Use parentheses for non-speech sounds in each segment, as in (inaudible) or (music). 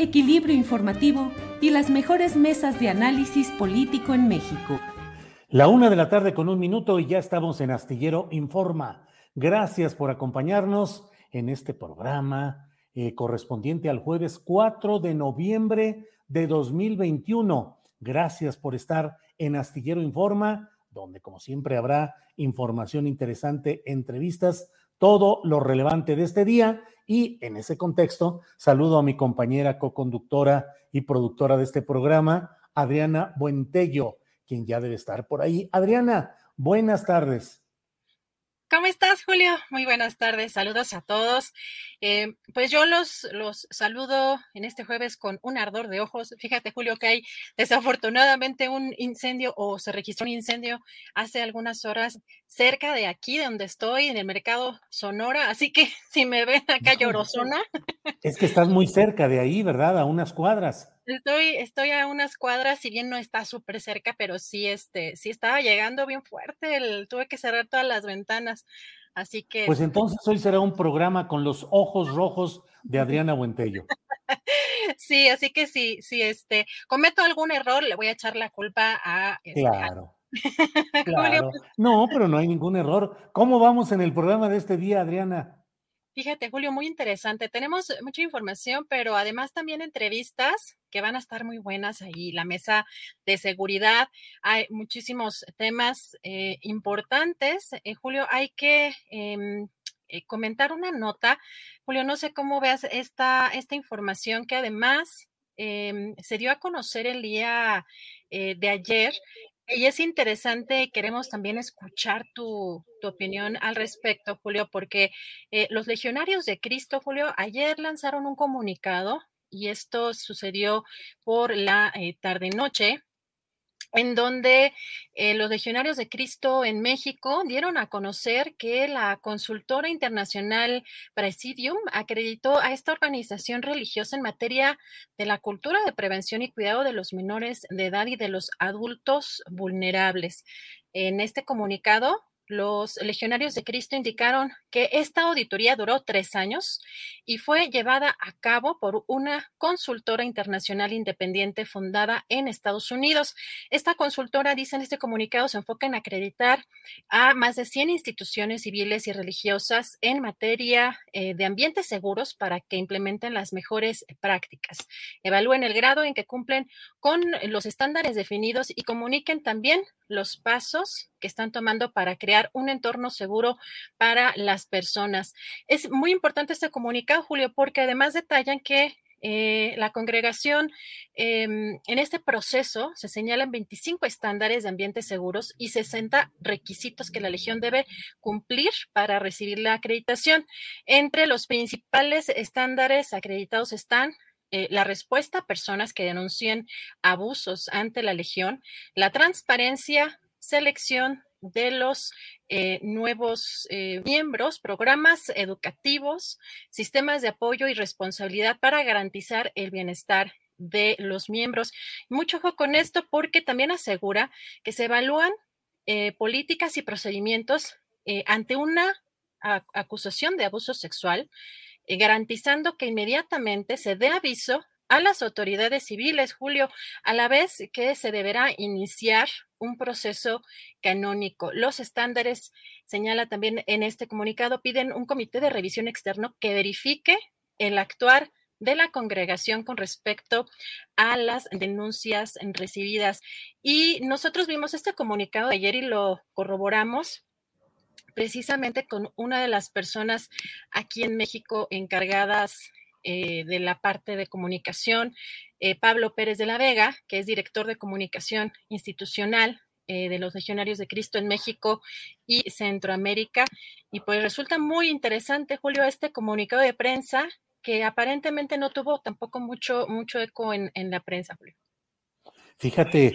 equilibrio informativo y las mejores mesas de análisis político en México. La una de la tarde con un minuto y ya estamos en Astillero Informa. Gracias por acompañarnos en este programa eh, correspondiente al jueves 4 de noviembre de 2021. Gracias por estar en Astillero Informa, donde como siempre habrá información interesante, entrevistas, todo lo relevante de este día. Y en ese contexto, saludo a mi compañera co-conductora y productora de este programa, Adriana Buentello, quien ya debe estar por ahí. Adriana, buenas tardes. ¿Cómo estás, Julio? Muy buenas tardes, saludos a todos. Eh, pues yo los, los saludo en este jueves con un ardor de ojos. Fíjate, Julio, que hay desafortunadamente un incendio o se registró un incendio hace algunas horas cerca de aquí donde estoy, en el mercado Sonora. Así que (laughs) si me ven acá llorosona. Es que estás muy cerca de ahí, ¿verdad? A unas cuadras. Estoy, estoy a unas cuadras, si bien no está súper cerca, pero sí, este, sí estaba llegando bien fuerte. El, tuve que cerrar todas las ventanas. Así que. Pues entonces hoy será un programa con los ojos rojos de (laughs) Adriana Buentello. sí, así que sí, sí, este, cometo algún error, le voy a echar la culpa a. Este, claro. (laughs) claro. No, pero no hay ningún error. ¿Cómo vamos en el programa de este día, Adriana? Fíjate, Julio, muy interesante. Tenemos mucha información, pero además también entrevistas que van a estar muy buenas ahí. La mesa de seguridad, hay muchísimos temas eh, importantes. Eh, Julio, hay que em, eh, comentar una nota. Julio, no sé cómo veas esta, esta información que además em, se dio a conocer el día de ayer y es interesante, queremos también escuchar tu, opinión al respecto, Julio, porque eh, los legionarios de Cristo, Julio, ayer lanzaron un comunicado y esto sucedió por la eh, tarde-noche en donde eh, los legionarios de Cristo en México dieron a conocer que la consultora internacional Presidium acreditó a esta organización religiosa en materia de la cultura de prevención y cuidado de los menores de edad y de los adultos vulnerables. En este comunicado, los legionarios de Cristo indicaron que esta auditoría duró tres años y fue llevada a cabo por una consultora internacional independiente fundada en Estados Unidos. Esta consultora, dice en este comunicado, se enfoca en acreditar a más de 100 instituciones civiles y religiosas en materia eh, de ambientes seguros para que implementen las mejores prácticas, evalúen el grado en que cumplen con los estándares definidos y comuniquen también los pasos que están tomando para crear un entorno seguro para las personas. Es muy importante este comunicado, Julio, porque además detallan que eh, la congregación em, en este proceso se señalan 25 estándares de ambientes seguros y 60 requisitos que la Legión debe cumplir para recibir la acreditación. Entre los principales estándares acreditados están eh, la respuesta a personas que denuncien abusos ante la Legión, la transparencia, selección de los eh, nuevos eh, miembros, programas educativos, sistemas de apoyo y responsabilidad para garantizar el bienestar de los miembros. Mucho ojo con esto porque también asegura que se evalúan políticas y procedimientos ante una acusación de abuso sexual eh, garantizando que inmediatamente se dé aviso a las autoridades civiles, Julio, a la vez que se deberá iniciar un proceso canónico. Los estándares, señala también en este comunicado, piden un comité de revisión externo que verifique el actuar de la congregación con respecto a las denuncias recibidas. Y nosotros vimos este comunicado de ayer y lo corroboramos precisamente con una de las personas aquí en México encargadas eh, de la parte de comunicación, eh, Pablo Pérez de la Vega, que es director de comunicación institucional eh, de los Legionarios de Cristo en México y Centroamérica. Y pues resulta muy interesante, Julio, este comunicado de prensa que aparentemente no tuvo tampoco mucho, mucho eco en, la prensa, Julio. Fíjate,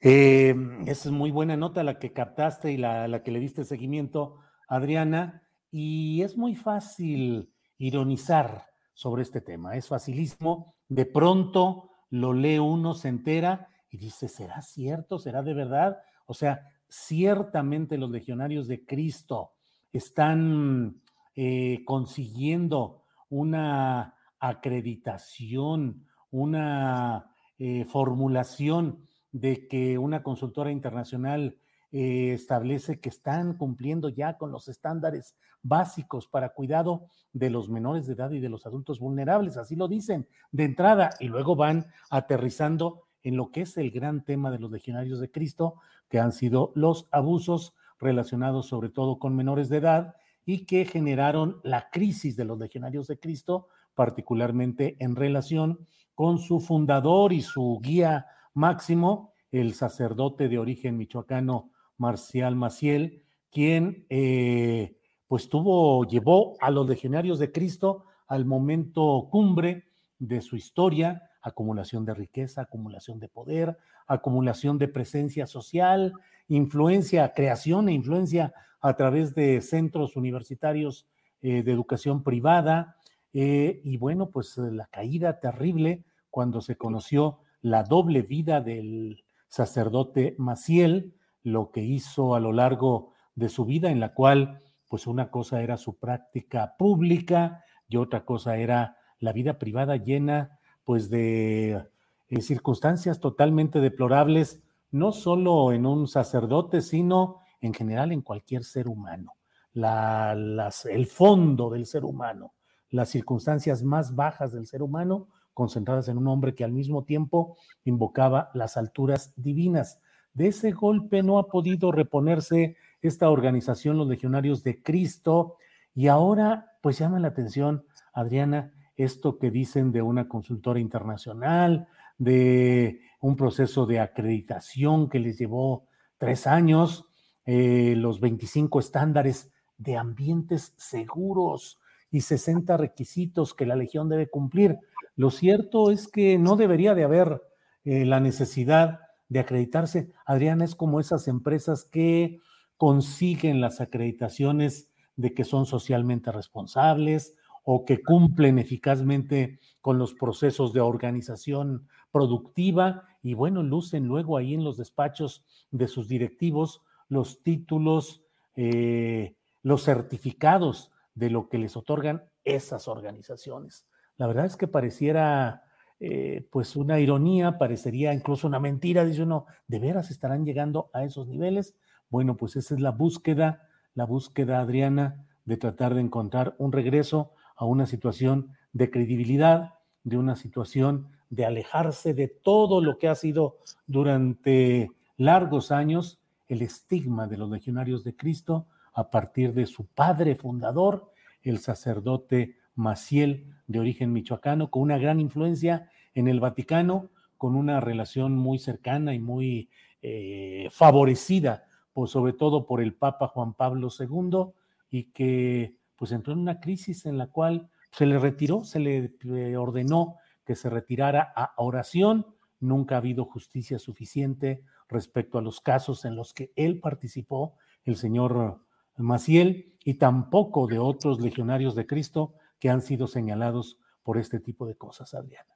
esa es muy buena nota la que captaste y la, la que le diste seguimiento, Adriana, y es muy fácil ironizar sobre este tema, es facilísimo, de pronto lo lee uno, se entera y dice, ¿será cierto? ¿Será de verdad? O sea, ciertamente los legionarios de Cristo están eh, consiguiendo una acreditación, una eh, formulación de que una consultora internacional eh, establece que están cumpliendo ya con los estándares básicos para cuidado de los menores de edad y de los adultos vulnerables, así lo dicen de entrada, y luego van aterrizando en lo que es el gran tema de los legionarios de Cristo, que han sido los abusos relacionados sobre todo con menores de edad y que generaron la crisis de los legionarios de Cristo, particularmente en relación con su fundador y su guía máximo, el sacerdote de origen michoacano Marcial Maciel, quien eh, pues tuvo, llevó a los legionarios de Cristo al momento cumbre de su historia, acumulación de riqueza, acumulación de poder, acumulación de presencia social, influencia, creación e influencia a través de centros universitarios eh, de educación privada. Eh, y bueno, pues la caída terrible cuando se conoció la doble vida del sacerdote Maciel, lo que hizo a lo largo de su vida, en la cual pues una cosa era su práctica pública y otra cosa era la vida privada llena pues de eh, circunstancias totalmente deplorables, no solo en un sacerdote, sino en general en cualquier ser humano. La, las, el fondo del ser humano, las circunstancias más bajas del ser humano, concentradas en un hombre que al mismo tiempo invocaba las alturas divinas. De ese golpe no ha podido reponerse esta organización, los legionarios de Cristo, y ahora pues llama la atención, Adriana, esto que dicen de una consultora internacional, de un proceso de acreditación que les llevó tres años, eh, los 25 estándares de ambientes seguros y 60 requisitos que la Legión debe cumplir. Lo cierto es que no debería de haber eh, la necesidad de acreditarse. Adriana, es como esas empresas que consiguen las acreditaciones de que son socialmente responsables o que cumplen eficazmente con los procesos de organización productiva y bueno, lucen luego ahí en los despachos de sus directivos los títulos, eh, los certificados de lo que les otorgan esas organizaciones. La verdad es que pareciera eh, pues una ironía, parecería incluso una mentira, dice uno, ¿de veras estarán llegando a esos niveles? Bueno, pues esa es la búsqueda, la búsqueda, Adriana, de tratar de encontrar un regreso a una situación de credibilidad, de una situación de alejarse de todo lo que ha sido durante largos años el estigma de los legionarios de Cristo a partir de su padre fundador, el sacerdote Maciel de origen michoacano, con una gran influencia en el Vaticano, con una relación muy cercana y muy eh, favorecida, pues, sobre todo por el Papa Juan Pablo II, y que pues entró en una crisis en la cual se le retiró, se le ordenó que se retirara a oración. Nunca ha habido justicia suficiente respecto a los casos en los que él participó, el señor Maciel, y tampoco de otros legionarios de Cristo que han sido señalados por este tipo de cosas, Adriana.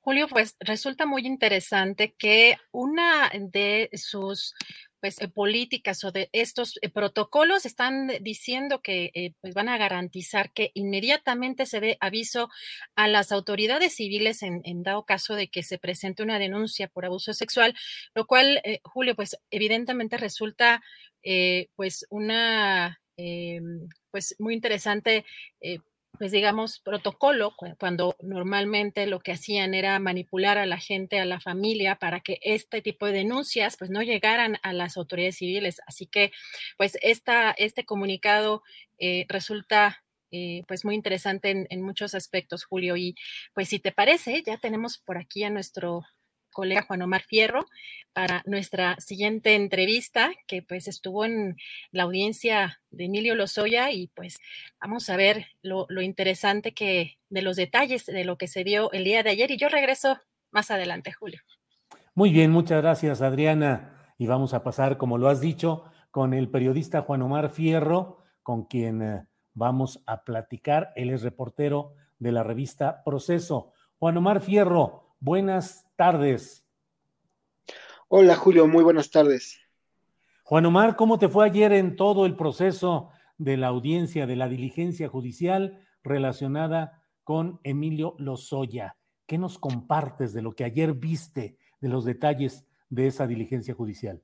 Julio, pues resulta muy interesante que una de sus pues políticas o de estos protocolos están diciendo que pues van a garantizar que inmediatamente se dé aviso a las autoridades civiles en, dado caso de que se presente una denuncia por abuso sexual, lo cual, Julio, pues evidentemente resulta pues una pues muy interesante pues digamos, protocolo, cuando normalmente lo que hacían era manipular a la gente, a la familia, para que este tipo de denuncias pues no llegaran a las autoridades civiles. Así que pues esta, este comunicado eh, resulta eh, pues muy interesante en, en, muchos aspectos, Julio. Y pues si te parece, ya tenemos por aquí a nuestro colega Juan Omar Fierro para nuestra siguiente entrevista, que pues estuvo en la audiencia de Emilio Lozoya y pues vamos a ver lo, interesante que de los detalles de lo que se dio el día de ayer y yo regreso más adelante, Julio. Muy bien, muchas gracias, Adriana. Y vamos a pasar, como lo has dicho, con el periodista Juan Omar Fierro, con quien eh, vamos a platicar. Él es reportero de la revista Proceso. Juan Omar Fierro, Buenas tardes. Hola Julio, muy buenas tardes. Juan Omar, ¿cómo te fue ayer en todo el proceso de la audiencia, de la diligencia judicial relacionada con Emilio Lozoya? ¿Qué nos compartes de lo que ayer viste, de los detalles de esa diligencia judicial?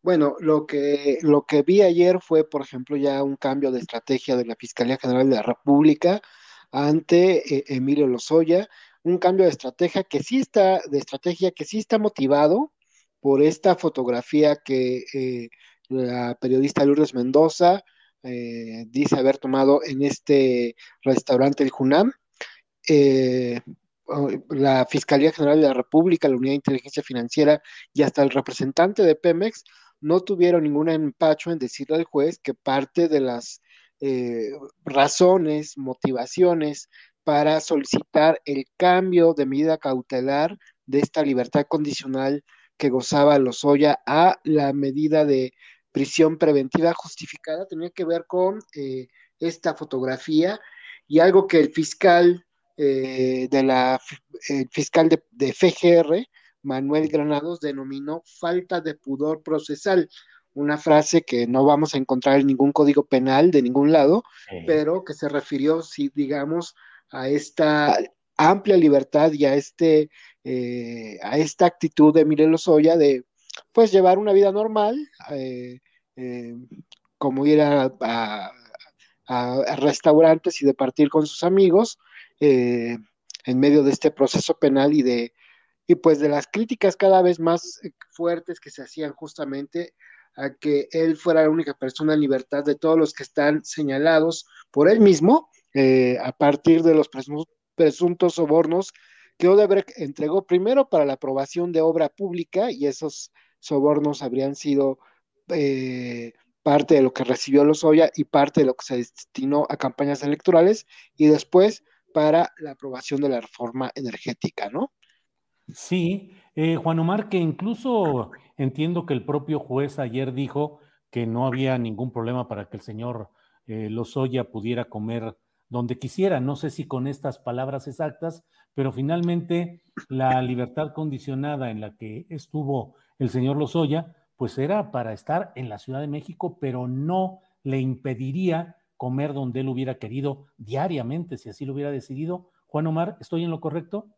Bueno, lo que, lo que vi ayer fue, por ejemplo, ya un cambio de estrategia de la Fiscalía General de la República ante eh, Emilio Lozoya, un cambio de estrategia que sí está, de estrategia que sí está motivado por esta fotografía que eh, la periodista Lourdes Mendoza eh, dice haber tomado en este restaurante el Junam. Eh, la Fiscalía General de la República, la Unidad de Inteligencia Financiera y hasta el representante de Pemex no tuvieron ningún empacho en decirle al juez que parte de las razones, motivaciones para solicitar el cambio de medida cautelar de esta libertad condicional que gozaba Lozoya a la medida de prisión preventiva justificada. Tenía que ver con eh, esta fotografía y algo que el fiscal eh, de la el fiscal de, de, FGR, Manuel Granados, denominó falta de pudor procesal, una frase que no vamos a encontrar en ningún código penal de ningún lado, pero que se refirió, si digamos, a esta amplia libertad y a, este, eh, a esta actitud de Emilio Lozoya de pues llevar una vida normal, eh, eh, como ir a, restaurantes y de partir con sus amigos en medio de este proceso penal y de y pues de las críticas cada vez más fuertes que se hacían justamente a que él fuera la única persona en libertad de todos los que están señalados por él mismo eh, a partir de los presuntos sobornos que Odebrecht entregó primero para la aprobación de obra pública y esos sobornos habrían sido eh, parte de lo que recibió Lozoya y parte de lo que se destinó a campañas electorales y después para la aprobación de la reforma energética, ¿no? Sí, eh, Juan Omar, que incluso entiendo que el propio juez ayer dijo que no había ningún problema para que el señor Lozoya pudiera comer donde quisiera. No sé si con estas palabras exactas, pero finalmente la libertad condicionada en la que estuvo el señor Lozoya, pues era para estar en la Ciudad de México, pero no le impediría comer donde él hubiera querido diariamente, si así lo hubiera decidido. Juan Omar, ¿estoy en lo correcto?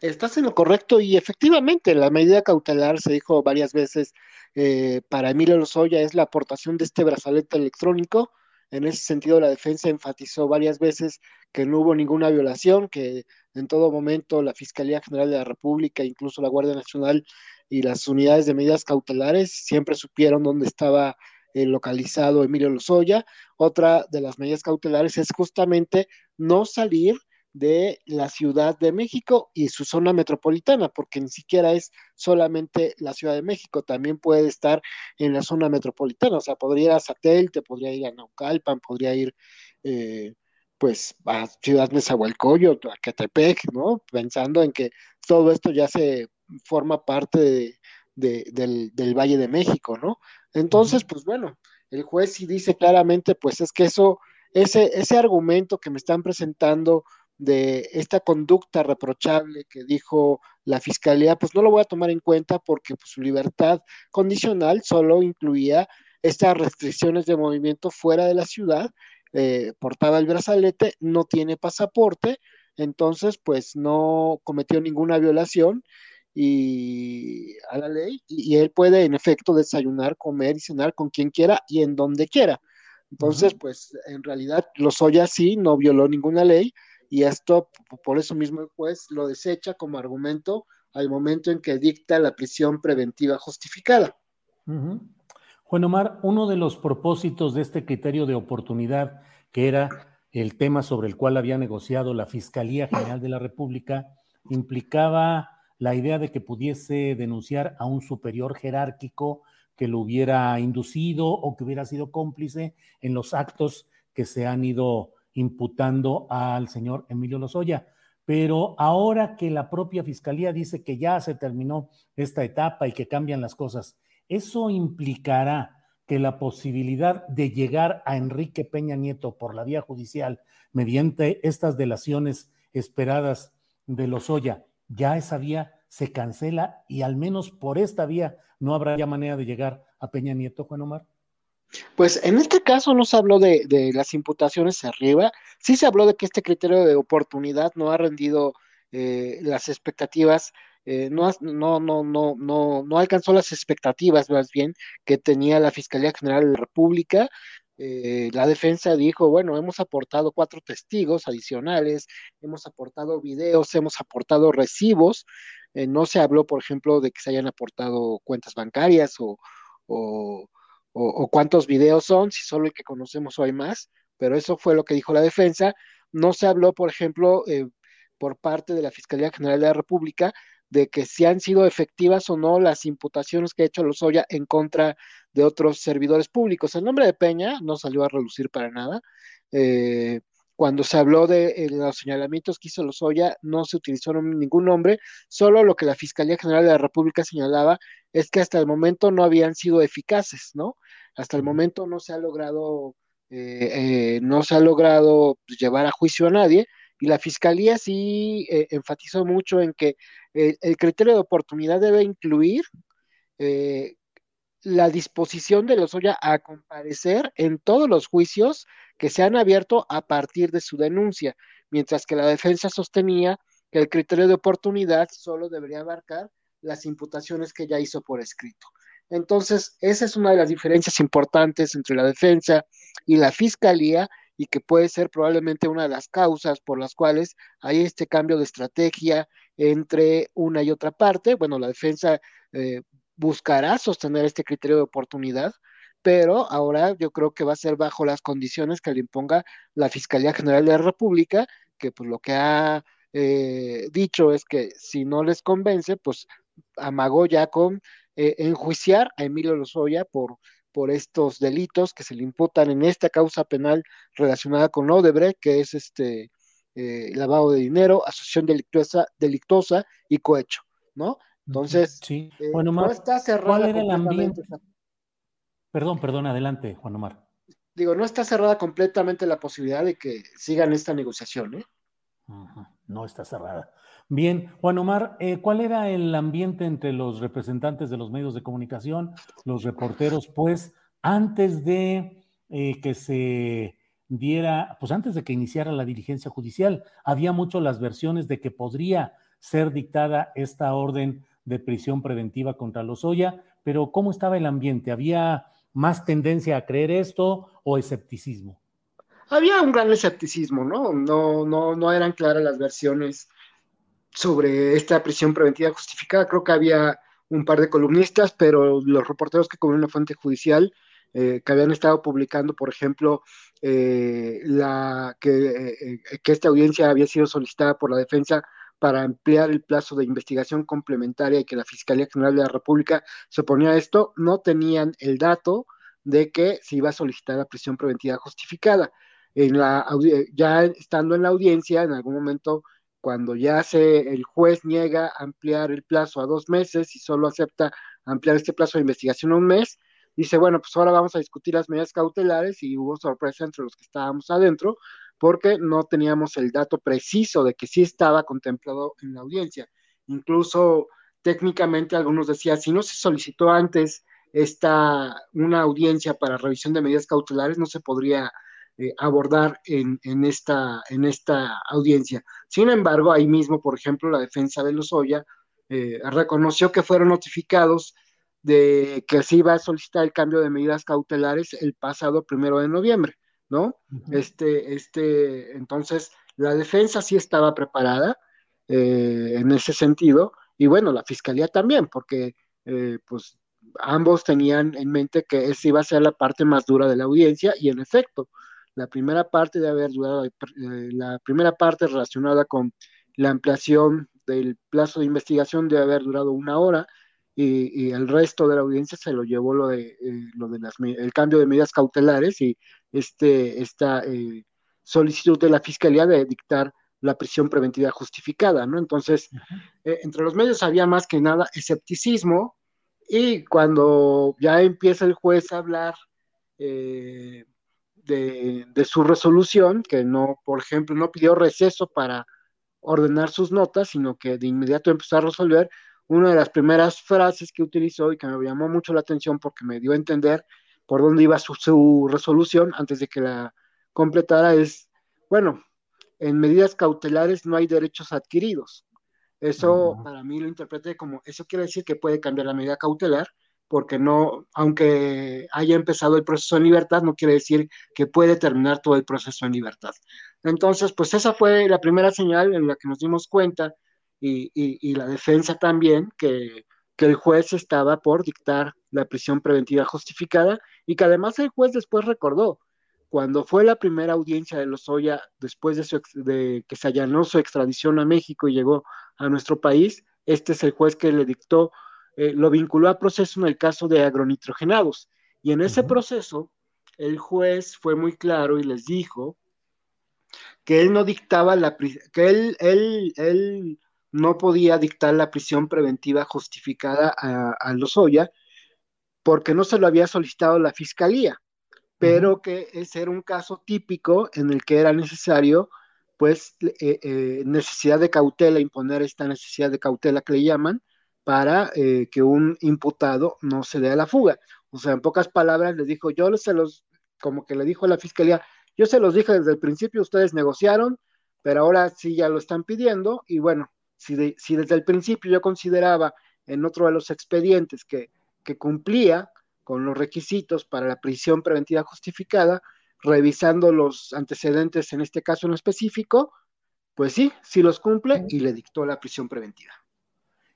Estás en lo correcto y efectivamente la medida cautelar se dijo varias veces eh, para Emilio Lozoya es la aportación de este brazalete electrónico en ese sentido, la defensa enfatizó varias veces que no hubo ninguna violación, que en todo momento la Fiscalía General de la República, incluso la Guardia Nacional y las unidades de medidas cautelares siempre supieron dónde estaba eh, localizado Emilio Lozoya. Otra de las medidas cautelares es justamente no salir de la Ciudad de México y su zona metropolitana, porque ni siquiera es solamente la Ciudad de México, también puede estar en la zona metropolitana, o sea, podría ir a Satélite, podría ir a Naucalpan, podría ir eh, pues a Ciudad Nezahualcóyotl, a Catepec, ¿no? Pensando en que todo esto ya se forma parte del, del Valle de México, ¿no? Entonces, pues bueno, el juez sí dice claramente, pues es que eso, ese, ese argumento que me están presentando de esta conducta reprochable que dijo la fiscalía pues no lo voy a tomar en cuenta porque pues, su libertad condicional solo incluía estas restricciones de movimiento fuera de la ciudad, eh, portaba el brazalete, no tiene pasaporte, entonces pues no cometió ninguna violación y a la ley y, él puede en efecto desayunar, comer y cenar con quien quiera y en donde quiera. Entonces, pues en realidad Lozoya sí no violó ninguna ley y esto por eso mismo el juez lo desecha como argumento al momento en que dicta la prisión preventiva justificada. Juan Omar, uno de los propósitos de este criterio de oportunidad, que era el tema sobre el cual había negociado la Fiscalía General de la República, implicaba la idea de que pudiese denunciar a un superior jerárquico que lo hubiera inducido o que hubiera sido cómplice en los actos que se han ido imputando al señor Emilio Lozoya. Pero ahora que la propia fiscalía dice que ya se terminó esta etapa y que cambian las cosas, ¿eso implicará que la posibilidad de llegar a Enrique Peña Nieto por la vía judicial mediante estas delaciones esperadas de Lozoya, ya esa vía se cancela y al menos por esta vía no habrá ya manera de llegar a Peña Nieto, Juan Omar? Pues en este caso no se habló de, las imputaciones arriba, sí se habló de que este criterio de oportunidad no ha rendido eh, las expectativas, eh, no, no, no, no, no, no alcanzó las expectativas más bien que tenía la Fiscalía General de la República. Eh, la defensa dijo, bueno, hemos aportado cuatro testigos adicionales, hemos aportado videos, hemos aportado recibos, no se habló, por ejemplo, de que se hayan aportado cuentas bancarias o, o o, cuántos videos son, si solo el que conocemos o hay más, pero eso fue lo que dijo la defensa. No se habló, por ejemplo, eh, por parte de la Fiscalía General de la República de que si han sido efectivas o no las imputaciones que ha hecho Lozoya en contra de otros servidores públicos. El nombre de Peña no salió a relucir para nada. Eh, cuando se habló de eh, los señalamientos que hizo Lozoya, no se utilizó ningún nombre, solo lo que la Fiscalía General de la República señalaba es que hasta el momento no habían sido eficaces, ¿no? Hasta el momento no se ha logrado, eh, eh, no se ha logrado pues, llevar a juicio a nadie, y la Fiscalía sí enfatizó mucho en que el criterio de oportunidad debe incluir la disposición de Lozoya a comparecer en todos los juicios que se han abierto a partir de su denuncia, mientras que la defensa sostenía que el criterio de oportunidad solo debería abarcar las imputaciones que ya hizo por escrito. Entonces, esa es una de las diferencias importantes entre la defensa y la fiscalía y que puede ser probablemente una de las causas por las cuales hay este cambio de estrategia entre una y otra parte. Bueno, la defensa eh, buscará sostener este criterio de oportunidad, pero ahora yo creo que va a ser bajo las condiciones que le imponga la Fiscalía General de la República, que pues lo que ha eh, dicho es que si no les convence, pues amagó ya con eh, enjuiciar a Emilio Lozoya por, por estos delitos que se le imputan en esta causa penal relacionada con Odebrecht, que es este eh, lavado de dinero, asociación delictuosa, delictuosa y cohecho, ¿no? Entonces, sí. Eh, no está cerrada. ¿Cuál era el ambiente? Perdón, perdón, adelante, Juan Omar. Digo, no está cerrada completamente la posibilidad de que sigan esta negociación, ¿eh? No está cerrada. Bien, Juan Omar, eh, ¿cuál era el ambiente entre los representantes de los medios de comunicación, los reporteros, pues, antes de eh, que se diera, pues antes de que iniciara la diligencia judicial? Había mucho las versiones de que podría ser dictada esta orden de prisión preventiva contra Lozoya, pero ¿cómo estaba el ambiente? ¿Había más tendencia a creer esto o escepticismo? Había un gran escepticismo, ¿no? No, no, no eran claras las versiones sobre esta prisión preventiva justificada. Creo que había un par de columnistas, pero los reporteros que cubrieron la fuente judicial, eh, que habían estado publicando, por ejemplo, eh, la, que, eh, que esta audiencia había sido solicitada por la defensa para ampliar el plazo de investigación complementaria y que la Fiscalía General de la República se oponía a esto, no tenían el dato de que se iba a solicitar la prisión preventiva justificada. En la, ya estando en la audiencia, en algún momento, cuando ya se, el juez niega ampliar el plazo a dos meses y solo acepta ampliar este plazo de investigación a un mes, dice, bueno, pues ahora vamos a discutir las medidas cautelares y hubo sorpresa entre los que estábamos adentro, porque no teníamos el dato preciso de que sí estaba contemplado en la audiencia. incluso técnicamente algunos decían, si no se solicitó antes esta, una audiencia para revisión de medidas cautelares, no se podría eh, abordar en, en, esta, en esta audiencia. Sin embargo, ahí mismo, por ejemplo, la defensa de Lozoya eh, reconoció que fueron notificados de que se iba a solicitar el cambio de medidas cautelares el pasado primero de noviembre, ¿no? Este, este, entonces, la defensa sí estaba preparada eh, en ese sentido, y bueno, la fiscalía también, porque pues ambos tenían en mente que esa iba a ser la parte más dura de la audiencia, y en efecto, la primera parte de haber durado, eh, la primera parte relacionada con la ampliación del plazo de investigación de haber durado una hora y, el resto de la audiencia se lo llevó lo de, eh, lo de las, el cambio de medidas cautelares y este, esta eh, solicitud de la fiscalía de dictar la prisión preventiva justificada, ¿no? Entonces, entre los medios había más que nada escepticismo y cuando ya empieza el juez a hablar eh, de, su resolución, que no, por ejemplo, no pidió receso para ordenar sus notas, sino que de inmediato empezó a resolver, una de las primeras frases que utilizó y que me llamó mucho la atención porque me dio a entender por dónde iba su, su resolución antes de que la completara es, bueno, en medidas cautelares no hay derechos adquiridos. Eso para mí lo interpreté como, eso quiere decir que puede cambiar la medida cautelar, porque no, aunque haya empezado el proceso en libertad, no quiere decir que puede terminar todo el proceso en libertad. Entonces, pues esa fue la primera señal en la que nos dimos cuenta y, la defensa también, que, que, el juez estaba por dictar la prisión preventiva justificada y que además el juez después recordó, cuando fue la primera audiencia de Lozoya, después de, de que se allanó su extradición a México y llegó a nuestro país, este es el juez que le dictó eh, lo vinculó a proceso en el caso de agronitrogenados. Y en ese proceso, el juez fue muy claro y les dijo que él no dictaba la que él, él, él no podía dictar la prisión preventiva justificada a, a Lozoya porque no se lo había solicitado la fiscalía, pero que ese era un caso típico en el que era necesario, pues, eh, eh, necesidad de cautela, imponer esta necesidad de cautela que le llaman, para eh, que un imputado no se dé a la fuga. O sea, en pocas palabras le dijo, yo se los, como que le dijo a la fiscalía, yo se los dije desde el principio, ustedes negociaron, pero ahora sí ya lo están pidiendo y bueno, si, desde el principio yo consideraba en otro de los expedientes que, que cumplía con los requisitos para la prisión preventiva justificada, revisando los antecedentes en este caso en específico, pues sí, sí los cumple y le dictó la prisión preventiva.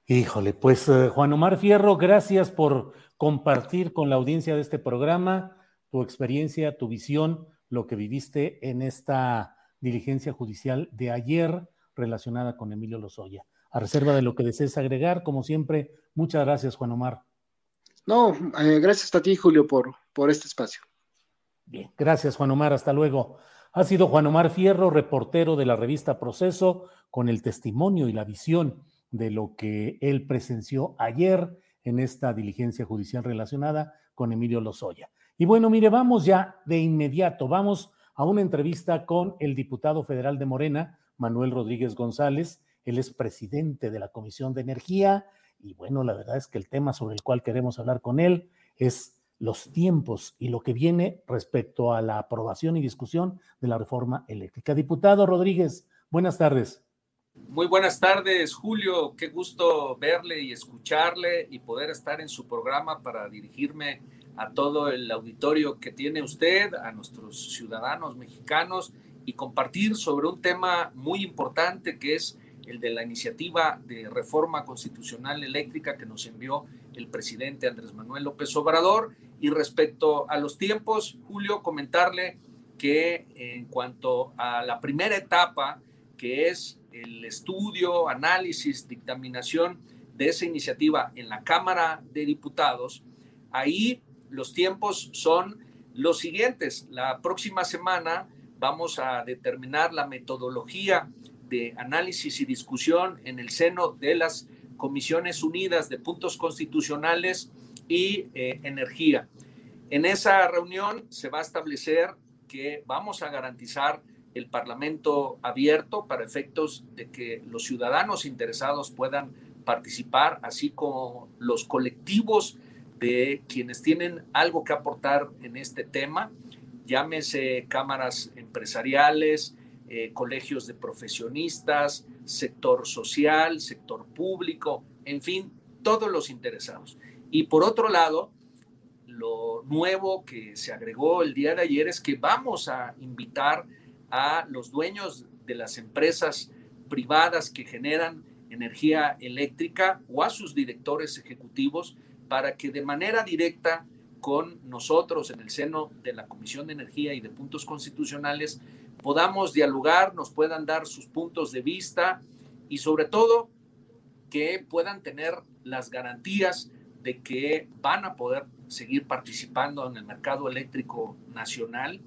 Híjole, pues eh, Juan Omar Fierro, gracias por compartir con la audiencia de este programa tu experiencia, tu visión, lo que viviste en esta diligencia judicial de ayer relacionada con Emilio Lozoya. A reserva de lo que desees agregar, como siempre, muchas gracias, Juan Omar. No, eh, gracias a ti, Julio, por, por este espacio. Bien, gracias, Juan Omar. Hasta luego. Ha sido Juan Omar Fierro, reportero de la revista Proceso, con el testimonio y la visión de lo que él presenció ayer en esta diligencia judicial relacionada con Emilio Lozoya. Y bueno, mire, vamos ya de inmediato, vamos a una entrevista con el diputado federal de Morena, Manuel Rodríguez González. Él es presidente de la Comisión de Energía y bueno, la verdad es que el tema sobre el cual queremos hablar con él es los tiempos y lo que viene respecto a la aprobación y discusión de la reforma eléctrica. Diputado Rodríguez, buenas tardes. Muy buenas tardes, Julio. Qué gusto verle y escucharle y poder estar en su programa para dirigirme a todo el auditorio que tiene usted, a nuestros ciudadanos mexicanos y compartir sobre un tema muy importante que es el de la iniciativa de reforma constitucional eléctrica que nos envió el presidente Andrés Manuel López Obrador. Y respecto a los tiempos, Julio, comentarle que en cuanto a la primera etapa, que es el estudio, análisis, dictaminación de esa iniciativa en la Cámara de Diputados, ahí los tiempos son los siguientes. La próxima semana vamos a determinar la metodología de análisis y discusión en el seno de las Comisiones Unidas de Puntos Constitucionales y eh, Energía. En esa reunión se va a establecer que vamos a garantizar el Parlamento abierto para efectos de que los ciudadanos interesados puedan participar, así como los colectivos de quienes tienen algo que aportar en este tema, llámese cámaras empresariales, eh, colegios de profesionistas, sector social, sector público, en fin, todos los interesados. Y por otro lado, lo nuevo que se agregó el día de ayer es que vamos a invitar a los dueños de las empresas privadas que generan energía eléctrica o a sus directores ejecutivos para que de manera directa con nosotros en el seno de la Comisión de Energía y de Puntos Constitucionales podamos dialogar, nos puedan dar sus puntos de vista y sobre todo que puedan tener las garantías de que van a poder seguir participando en el mercado eléctrico nacional.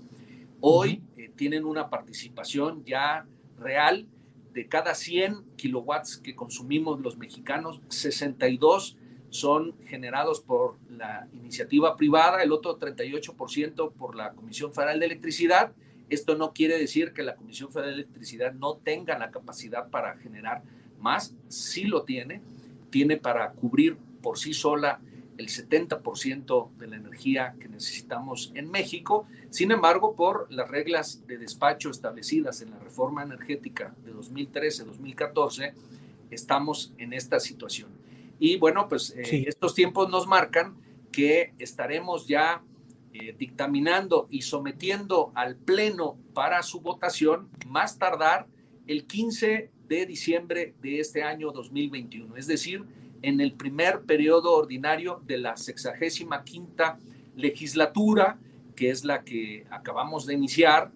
Hoy eh, tienen una participación ya real de cada 100 kilowatts que consumimos los mexicanos, 62 son generados por la iniciativa privada, el otro 38% por la Comisión Federal de Electricidad. Esto no quiere decir que la Comisión Federal de Electricidad no tenga la capacidad para generar más, sí lo tiene, tiene para cubrir por sí sola el 70% de la energía que necesitamos en México. Sin embargo, por las reglas de despacho establecidas en la reforma energética de 2013-2014, estamos en esta situación. Y bueno, pues eh, estos tiempos nos marcan que estaremos ya eh, dictaminando y sometiendo al Pleno para su votación más tardar el 15 de diciembre de este año 2021, es decir, en el primer periodo ordinario de la sexagésima quinta legislatura, que es la que acabamos de iniciar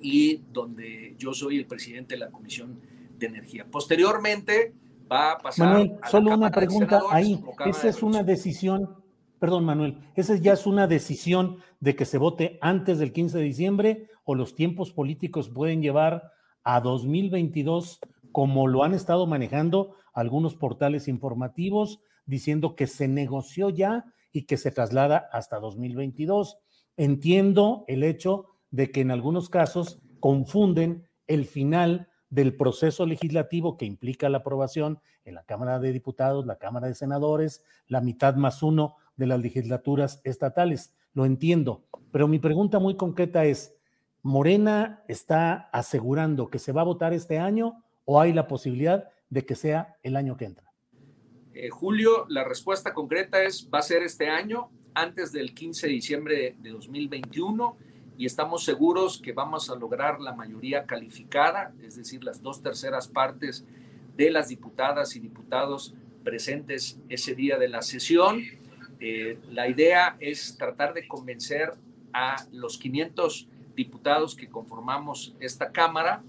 y donde yo soy el presidente de la Comisión de Energía. Posteriormente, va a pasar. Manuel, solo una pregunta ahí. Esa es una decisión, perdón, Manuel, esa ya es una decisión de que se vote antes del 15 de diciembre o los tiempos políticos pueden llevar a 2022 como lo han estado manejando algunos portales informativos diciendo que se negoció ya y que se traslada hasta 2022. Entiendo el hecho de que en algunos casos confunden el final del proceso legislativo que implica la aprobación en la Cámara de Diputados, la Cámara de Senadores, la mitad más uno de las legislaturas estatales. Lo entiendo, pero mi pregunta muy concreta es, ¿Morena está asegurando que se va a votar este año o hay la posibilidad de que sea el año que entra? Eh, Julio, la respuesta concreta es, va a ser este año, antes del 15 de diciembre de 2021 y estamos seguros que vamos a lograr la mayoría calificada, es decir, las dos terceras partes de las diputadas y diputados presentes ese día de la sesión. Eh, la idea es tratar de convencer a los 500 diputados que conformamos esta Cámara.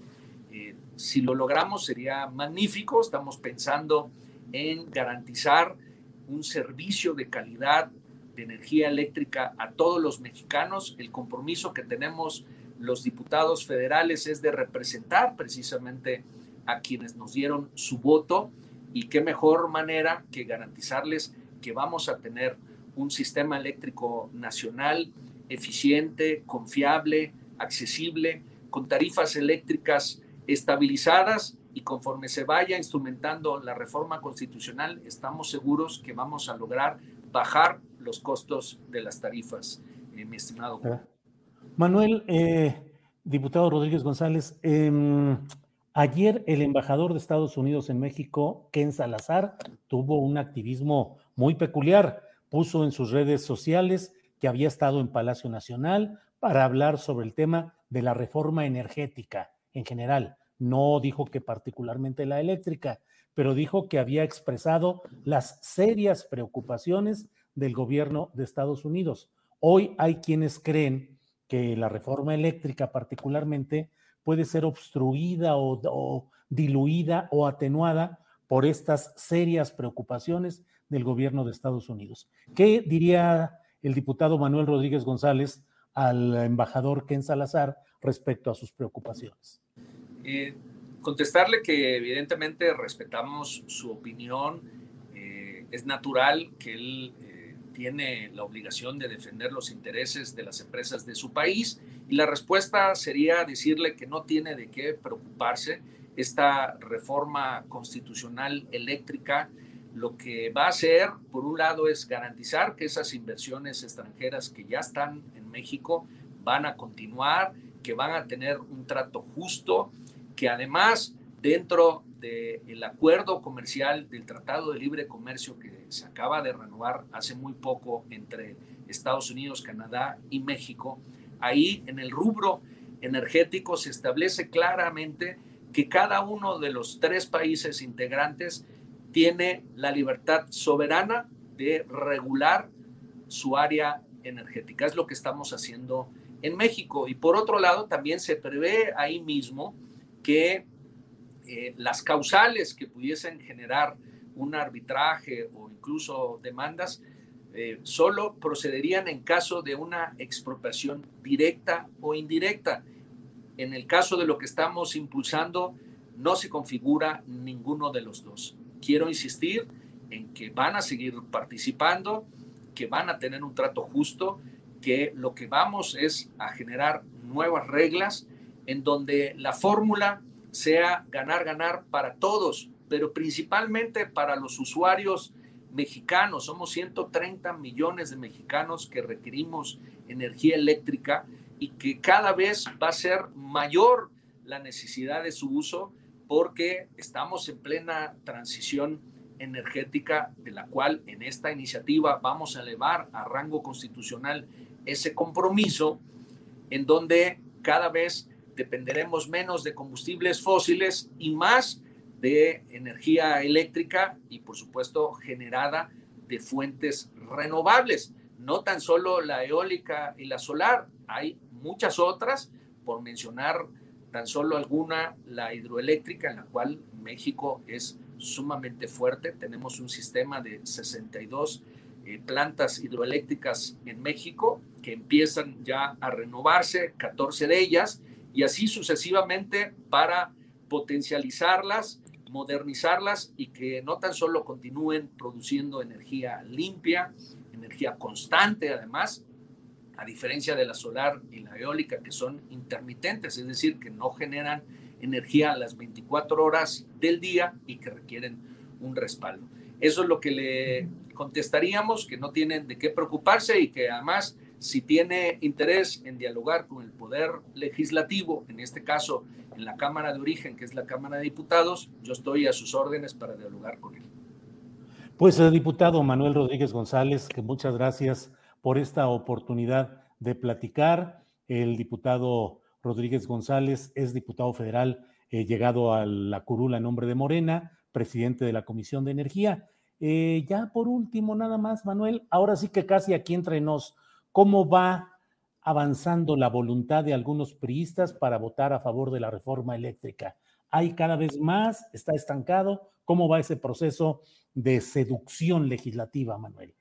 Eh, si lo logramos sería magnífico. Estamos pensando en garantizar un servicio de calidad de energía eléctrica a todos los mexicanos. El compromiso que tenemos los diputados federales es de representar precisamente a quienes nos dieron su voto y qué mejor manera que garantizarles que vamos a tener un sistema eléctrico nacional eficiente, confiable, accesible, con tarifas eléctricas estabilizadas y conforme se vaya instrumentando la reforma constitucional, estamos seguros que vamos a lograr bajar los costos de las tarifas, eh, mi estimado. Manuel, eh, diputado Rodríguez González, em, ayer el embajador de Estados Unidos en México, Ken Salazar, tuvo un activismo muy peculiar. Puso en sus redes sociales que había estado en Palacio Nacional para hablar sobre el tema de la reforma energética en general. No dijo que particularmente la eléctrica, pero dijo que había expresado las serias preocupaciones del gobierno de Estados Unidos. Hoy hay quienes creen que la reforma eléctrica particularmente puede ser obstruida o, diluida o atenuada por estas serias preocupaciones del gobierno de Estados Unidos. ¿Qué diría el diputado Manuel Rodríguez González al embajador Ken Salazar respecto a sus preocupaciones? Eh, contestarle que evidentemente respetamos su opinión, eh, es natural que él tiene la obligación de defender los intereses de las empresas de su país y la respuesta sería decirle que no tiene de qué preocuparse. Esta reforma constitucional eléctrica lo que va a hacer, por un lado, es garantizar que esas inversiones extranjeras que ya están en México van a continuar, que van a tener un trato justo, que además dentro del acuerdo comercial del Tratado de Libre Comercio que se acaba de renovar hace muy poco entre Estados Unidos, Canadá y México, ahí en el rubro energético se establece claramente que cada uno de los tres países integrantes tiene la libertad soberana de regular su área energética. Es lo que estamos haciendo en México. Y por otro lado, también se prevé ahí mismo que eh, las causales que pudiesen generar un arbitraje o incluso demandas eh, solo procederían en caso de una expropiación directa o indirecta. En el caso de lo que estamos impulsando, no se configura ninguno de los dos. Quiero insistir en que van a seguir participando, que van a tener un trato justo, que lo que vamos es a generar nuevas reglas en donde la fórmula sea ganar, ganar para todos, pero principalmente para los usuarios mexicanos. Somos 130 millones de mexicanos que requerimos energía eléctrica y que cada vez va a ser mayor la necesidad de su uso porque estamos en plena transición energética de la cual en esta iniciativa vamos a elevar a rango constitucional ese compromiso en donde cada vez dependeremos menos de combustibles fósiles y más de energía eléctrica y por supuesto generada de fuentes renovables. No tan solo la eólica y la solar, hay muchas otras, por mencionar tan solo alguna, la hidroeléctrica, en la cual México es sumamente fuerte. Tenemos un sistema de 62 eh, plantas hidroeléctricas en México que empiezan ya a renovarse, 14 de ellas, y así sucesivamente para potencializarlas, modernizarlas y que no tan solo continúen produciendo energía limpia, energía constante además, a diferencia de la solar y la eólica que son intermitentes, es decir, que no generan energía a las 24 horas del día y que requieren un respaldo. Eso es lo que le contestaríamos, que no tienen de qué preocuparse y que además si tiene interés en dialogar con el Poder Legislativo, en este caso en la Cámara de Origen, que es la Cámara de Diputados, yo estoy a sus órdenes para dialogar con él. Pues el diputado Manuel Rodríguez González, que muchas gracias por esta oportunidad de platicar. El diputado Rodríguez González es diputado federal eh, llegado a la curula en nombre de Morena, presidente de la Comisión de Energía. Eh, ya por último, nada más, Manuel, ahora sí que casi aquí entre nos, ¿Cómo va avanzando la voluntad de algunos priistas para votar a favor de la reforma eléctrica? ¿Hay cada vez más? ¿Está estancado? ¿Cómo va ese proceso de seducción legislativa, Manuel?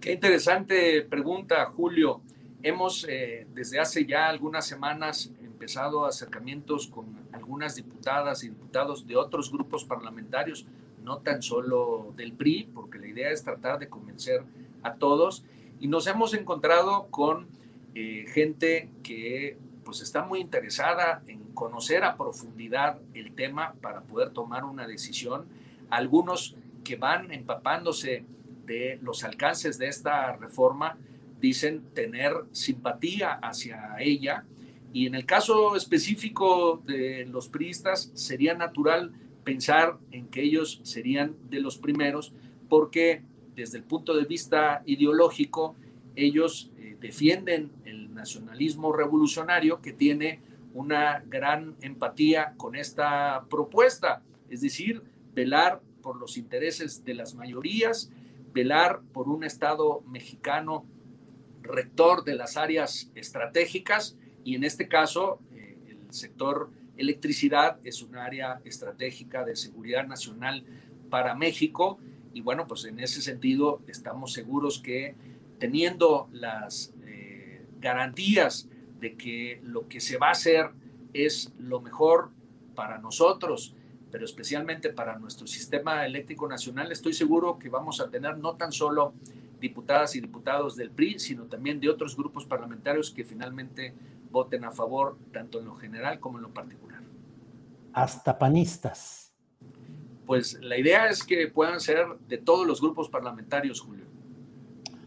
Qué interesante pregunta, Julio. Hemos eh, desde hace ya algunas semanas empezado acercamientos con algunas diputadas y diputados de otros grupos parlamentarios, no tan solo del PRI, porque la idea es tratar de convencer a todos y nos hemos encontrado con eh, gente que pues está muy interesada en conocer a profundidad el tema para poder tomar una decisión. Algunos que van empapándose de los alcances de esta reforma dicen tener simpatía hacia ella y en el caso específico de los priistas sería natural pensar en que ellos serían de los primeros porque desde el punto de vista ideológico, ellos eh, defienden el nacionalismo revolucionario que tiene una gran empatía con esta propuesta, es decir, velar por los intereses de las mayorías, velar por un Estado mexicano rector de las áreas estratégicas y en este caso eh, el sector electricidad es un área estratégica de seguridad nacional para México y bueno, pues en ese sentido estamos seguros que teniendo las eh, garantías de que lo que se va a hacer es lo mejor para nosotros, pero especialmente para nuestro sistema eléctrico nacional, estoy seguro que vamos a tener no tan solo diputadas y diputados del PRI, sino también de otros grupos parlamentarios que finalmente voten a favor, tanto en lo general como en lo particular. Hasta panistas. Pues la idea es que puedan ser de todos los grupos parlamentarios, Julio.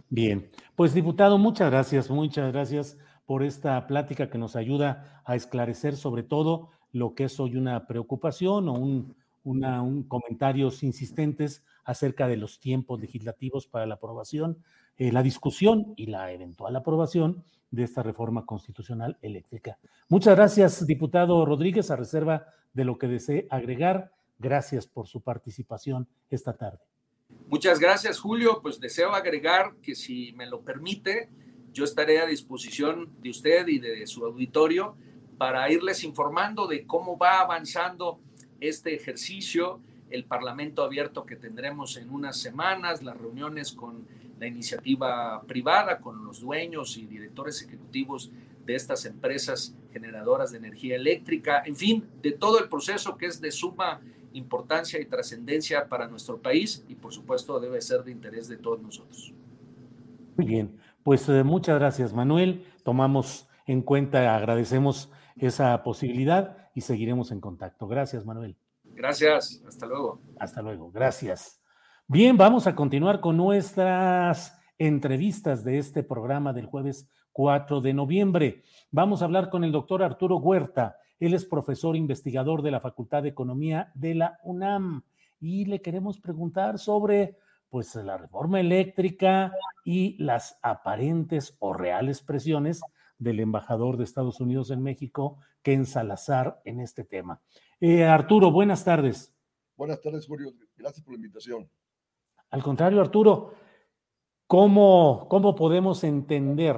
Bien, pues diputado, muchas gracias, muchas gracias por esta plática que nos ayuda a esclarecer sobre todo lo que es hoy una preocupación o un, una, un comentarios insistentes acerca de los tiempos legislativos para la aprobación, eh, la discusión y la eventual aprobación de esta reforma constitucional eléctrica. Muchas gracias, diputado Rodríguez, a reserva de lo que desee agregar. Gracias por su participación esta tarde. Muchas gracias, Julio. Pues deseo agregar que si me lo permite, yo estaré a disposición de usted y de su auditorio para irles informando de cómo va avanzando este ejercicio, el Parlamento abierto que tendremos en unas semanas, las reuniones con la iniciativa privada, con los dueños y directores ejecutivos de estas empresas generadoras de energía eléctrica, en fin, de todo el proceso que es de suma importancia y trascendencia para nuestro país y por supuesto debe ser de interés de todos nosotros. Muy bien, pues eh, muchas gracias, Manuel. Tomamos en cuenta, agradecemos esa posibilidad y seguiremos en contacto. Gracias, Manuel. Gracias, hasta luego. Hasta luego, gracias. Bien, vamos a continuar con nuestras entrevistas de este programa del jueves 4 de noviembre. Vamos a hablar con el doctor Arturo Huerta. Él es profesor investigador de la Facultad de Economía de la UNAM y le queremos preguntar sobre pues la reforma eléctrica y las aparentes o reales presiones del embajador de Estados Unidos en México, Ken Salazar, en este tema. Eh, Arturo, buenas tardes. Buenas tardes, Julio. Gracias por la invitación. Al contrario, Arturo, ¿cómo, cómo podemos entender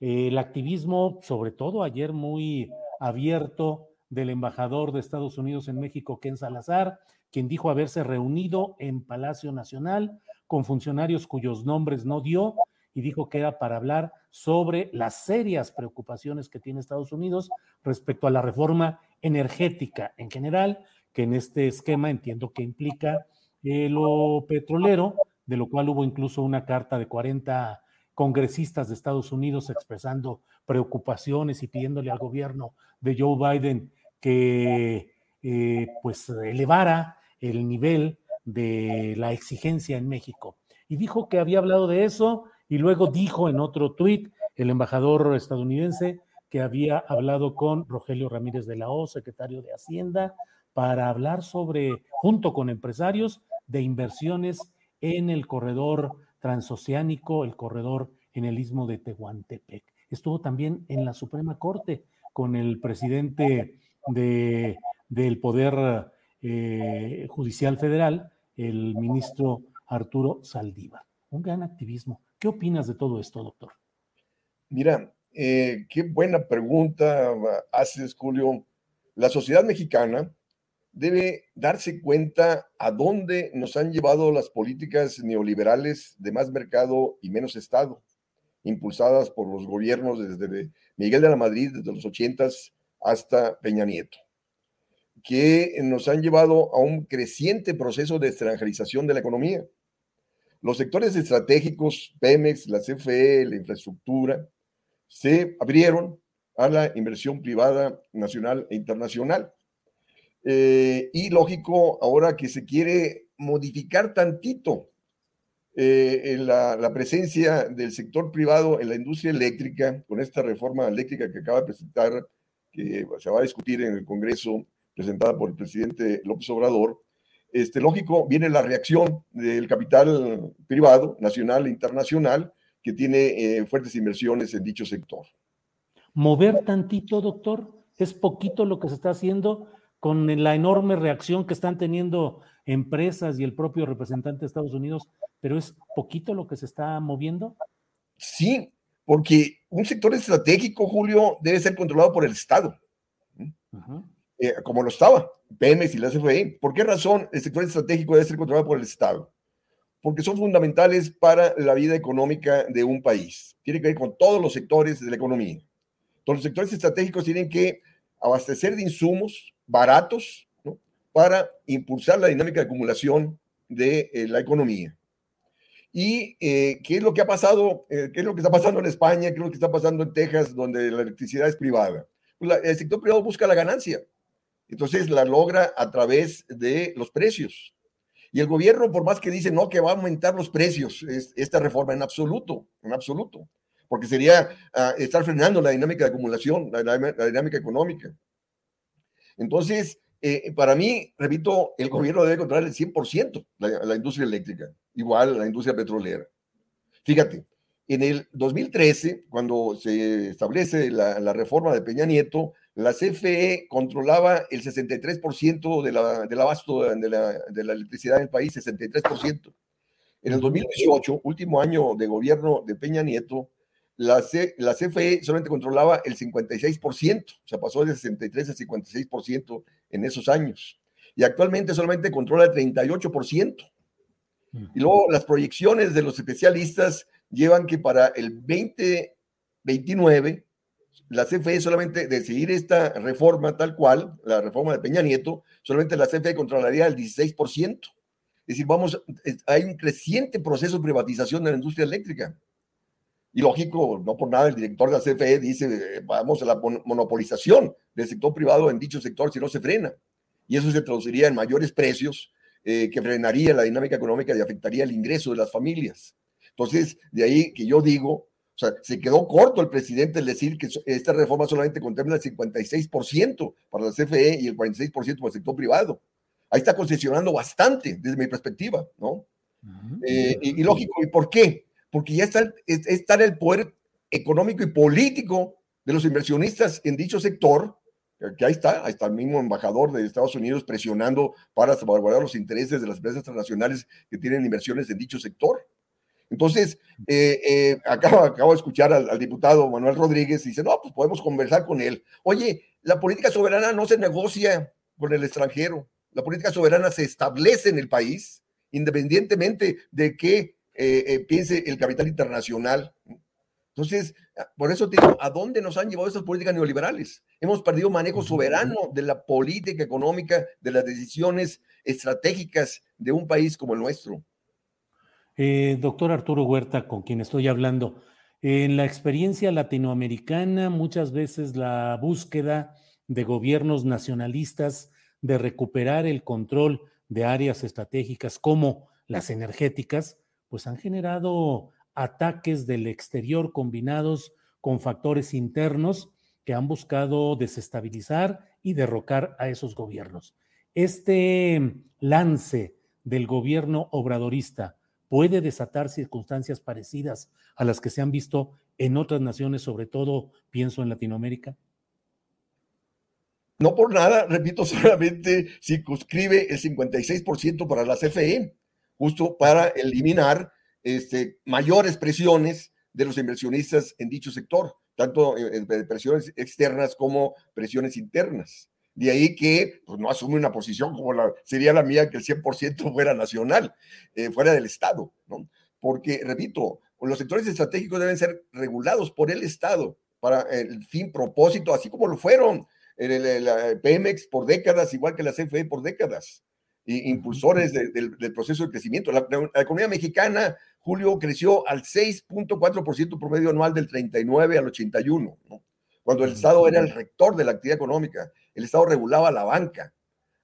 eh, el activismo, sobre todo ayer muy abierto, del embajador de Estados Unidos en México, Ken Salazar, quien dijo haberse reunido en Palacio Nacional con funcionarios cuyos nombres no dio y dijo que era para hablar sobre las serias preocupaciones que tiene Estados Unidos respecto a la reforma energética en general, que en este esquema entiendo que implica eh, lo petrolero, de lo cual hubo incluso una carta de 40 congresistas de Estados Unidos expresando preocupaciones y pidiéndole al gobierno de Joe Biden que eh, pues elevara el nivel de la exigencia en México. Y dijo que había hablado de eso y luego dijo en otro tuit el embajador estadounidense que había hablado con Rogelio Ramírez de la O, secretario de Hacienda, para hablar sobre, junto con empresarios, de inversiones en el corredor transoceánico, el corredor en el istmo de Tehuantepec. Estuvo también en la Suprema Corte con el presidente de, del Poder eh, Judicial Federal, el ministro Arturo Saldívar. Un gran activismo. ¿Qué opinas de todo esto, doctor? Mira, eh, qué buena pregunta haces, Julio. La sociedad mexicana debe darse cuenta a dónde nos han llevado las políticas neoliberales de más mercado y menos Estado, impulsadas por los gobiernos desde Miguel de la Madrid, desde los ochentas hasta Peña Nieto que nos han llevado a un creciente proceso de extranjerización de la economía. Los sectores estratégicos, Pemex, la CFE, la infraestructura, se abrieron a la inversión privada nacional e internacional. Eh, y lógico, ahora que se quiere modificar tantito eh, la, la, presencia del sector privado en la industria eléctrica, con esta reforma eléctrica que acaba de presentar, que se va a discutir en el Congreso presentada por el presidente López Obrador, este, lógico, viene la reacción del capital privado, nacional e internacional, que tiene eh, fuertes inversiones en dicho sector. Mover tantito, doctor, es poquito lo que se está haciendo con la enorme reacción que están teniendo empresas y el propio representante de Estados Unidos, pero es poquito lo que se está moviendo. Sí, porque un sector estratégico, Julio, debe ser controlado por el Estado. Ajá. Eh, como lo estaba, Pemex y la CFE. ¿Por qué razón el sector estratégico debe ser controlado por el Estado? Porque son fundamentales para la vida económica de un país. Tiene que ver con todos los sectores de la economía. Entonces, los sectores estratégicos tienen que abastecer de insumos baratos para impulsar la dinámica de acumulación de eh, la economía. ¿Y eh, qué es lo que ha pasado? Eh, ¿Qué es lo que está pasando en España? ¿Qué es lo que está pasando en Texas, donde la electricidad es privada? El sector privado busca la ganancia. Entonces la logra a través de los precios. Y el gobierno, por más que dice no, que va a aumentar los precios, esta reforma en absoluto, en absoluto, porque sería ah, estar frenando la dinámica de acumulación, la, dinámica económica. Entonces, eh, para mí, repito, el gobierno debe controlar el 100% la, la industria eléctrica, igual la industria petrolera. Fíjate, en el 2013, cuando se establece la, reforma de Peña Nieto, la CFE controlaba el 63% de la, del abasto de la, de la electricidad en el país, 63%. En el 2018, último año de gobierno de Peña Nieto, la, la CFE solamente controlaba el 56%, o sea, pasó de 63 a 56% en esos años. Y actualmente solamente controla el 38%. Y luego las proyecciones de los especialistas llevan que para el 2029 la CFE solamente de seguir esta reforma tal cual, la reforma de Peña Nieto, solamente la CFE controlaría el 16%. Es decir, vamos, hay un creciente proceso de privatización de la industria eléctrica. Y lógico, no por nada el director de la CFE dice, vamos a la monopolización del sector privado en dicho sector si no se frena. Y eso se traduciría en mayores precios eh, que frenaría la dinámica económica y afectaría el ingreso de las familias. Entonces, de ahí que yo digo, o sea, se quedó corto el presidente el decir que esta reforma solamente contempla el 56% para la CFE y el 46% para el sector privado. Ahí está concesionando bastante, desde mi perspectiva, ¿no? Eh, y, lógico, ¿y por qué? Porque ya está, está el poder económico y político de los inversionistas en dicho sector, que ahí está, ahí está el mismo embajador de Estados Unidos presionando para salvaguardar los intereses de las empresas transnacionales que tienen inversiones en dicho sector. Entonces, eh, eh, acabo, acabo, de escuchar al, diputado Manuel Rodríguez y dice, no, pues podemos conversar con él. Oye, la política soberana no se negocia con el extranjero. La política soberana se establece en el país, independientemente de qué eh, piense el capital internacional. Entonces, por eso te digo, ¿a dónde nos han llevado esas políticas neoliberales? Hemos perdido manejo soberano de la política económica, de las decisiones estratégicas de un país como el nuestro. Eh, doctor Arturo Huerta, con quien estoy hablando, en la experiencia latinoamericana, muchas veces la búsqueda de gobiernos nacionalistas de recuperar el control de áreas estratégicas como las energéticas, pues han generado ataques del exterior combinados con factores internos que han buscado desestabilizar y derrocar a esos gobiernos. Este lance del gobierno obradorista puede desatar circunstancias parecidas a las que se han visto en otras naciones, sobre todo pienso en Latinoamérica? No por nada, repito, (laughs) solamente circunscribe el 56% para la CFE, justo para eliminar este, mayores presiones de los inversionistas en dicho sector, tanto presiones externas como presiones internas. De ahí que pues, no asume una posición como la, sería la mía, que el 100% fuera nacional, eh, fuera del Estado, ¿no? Porque, repito, los sectores estratégicos deben ser regulados por el Estado para el fin, propósito, así como lo fueron el, Pemex por décadas, igual que la CFE por décadas, impulsores del proceso de crecimiento. La, la, economía mexicana, Julio, creció al 6.4% promedio anual del 39 al 81, ¿no? cuando el Estado era el rector de la actividad económica, el Estado regulaba la banca,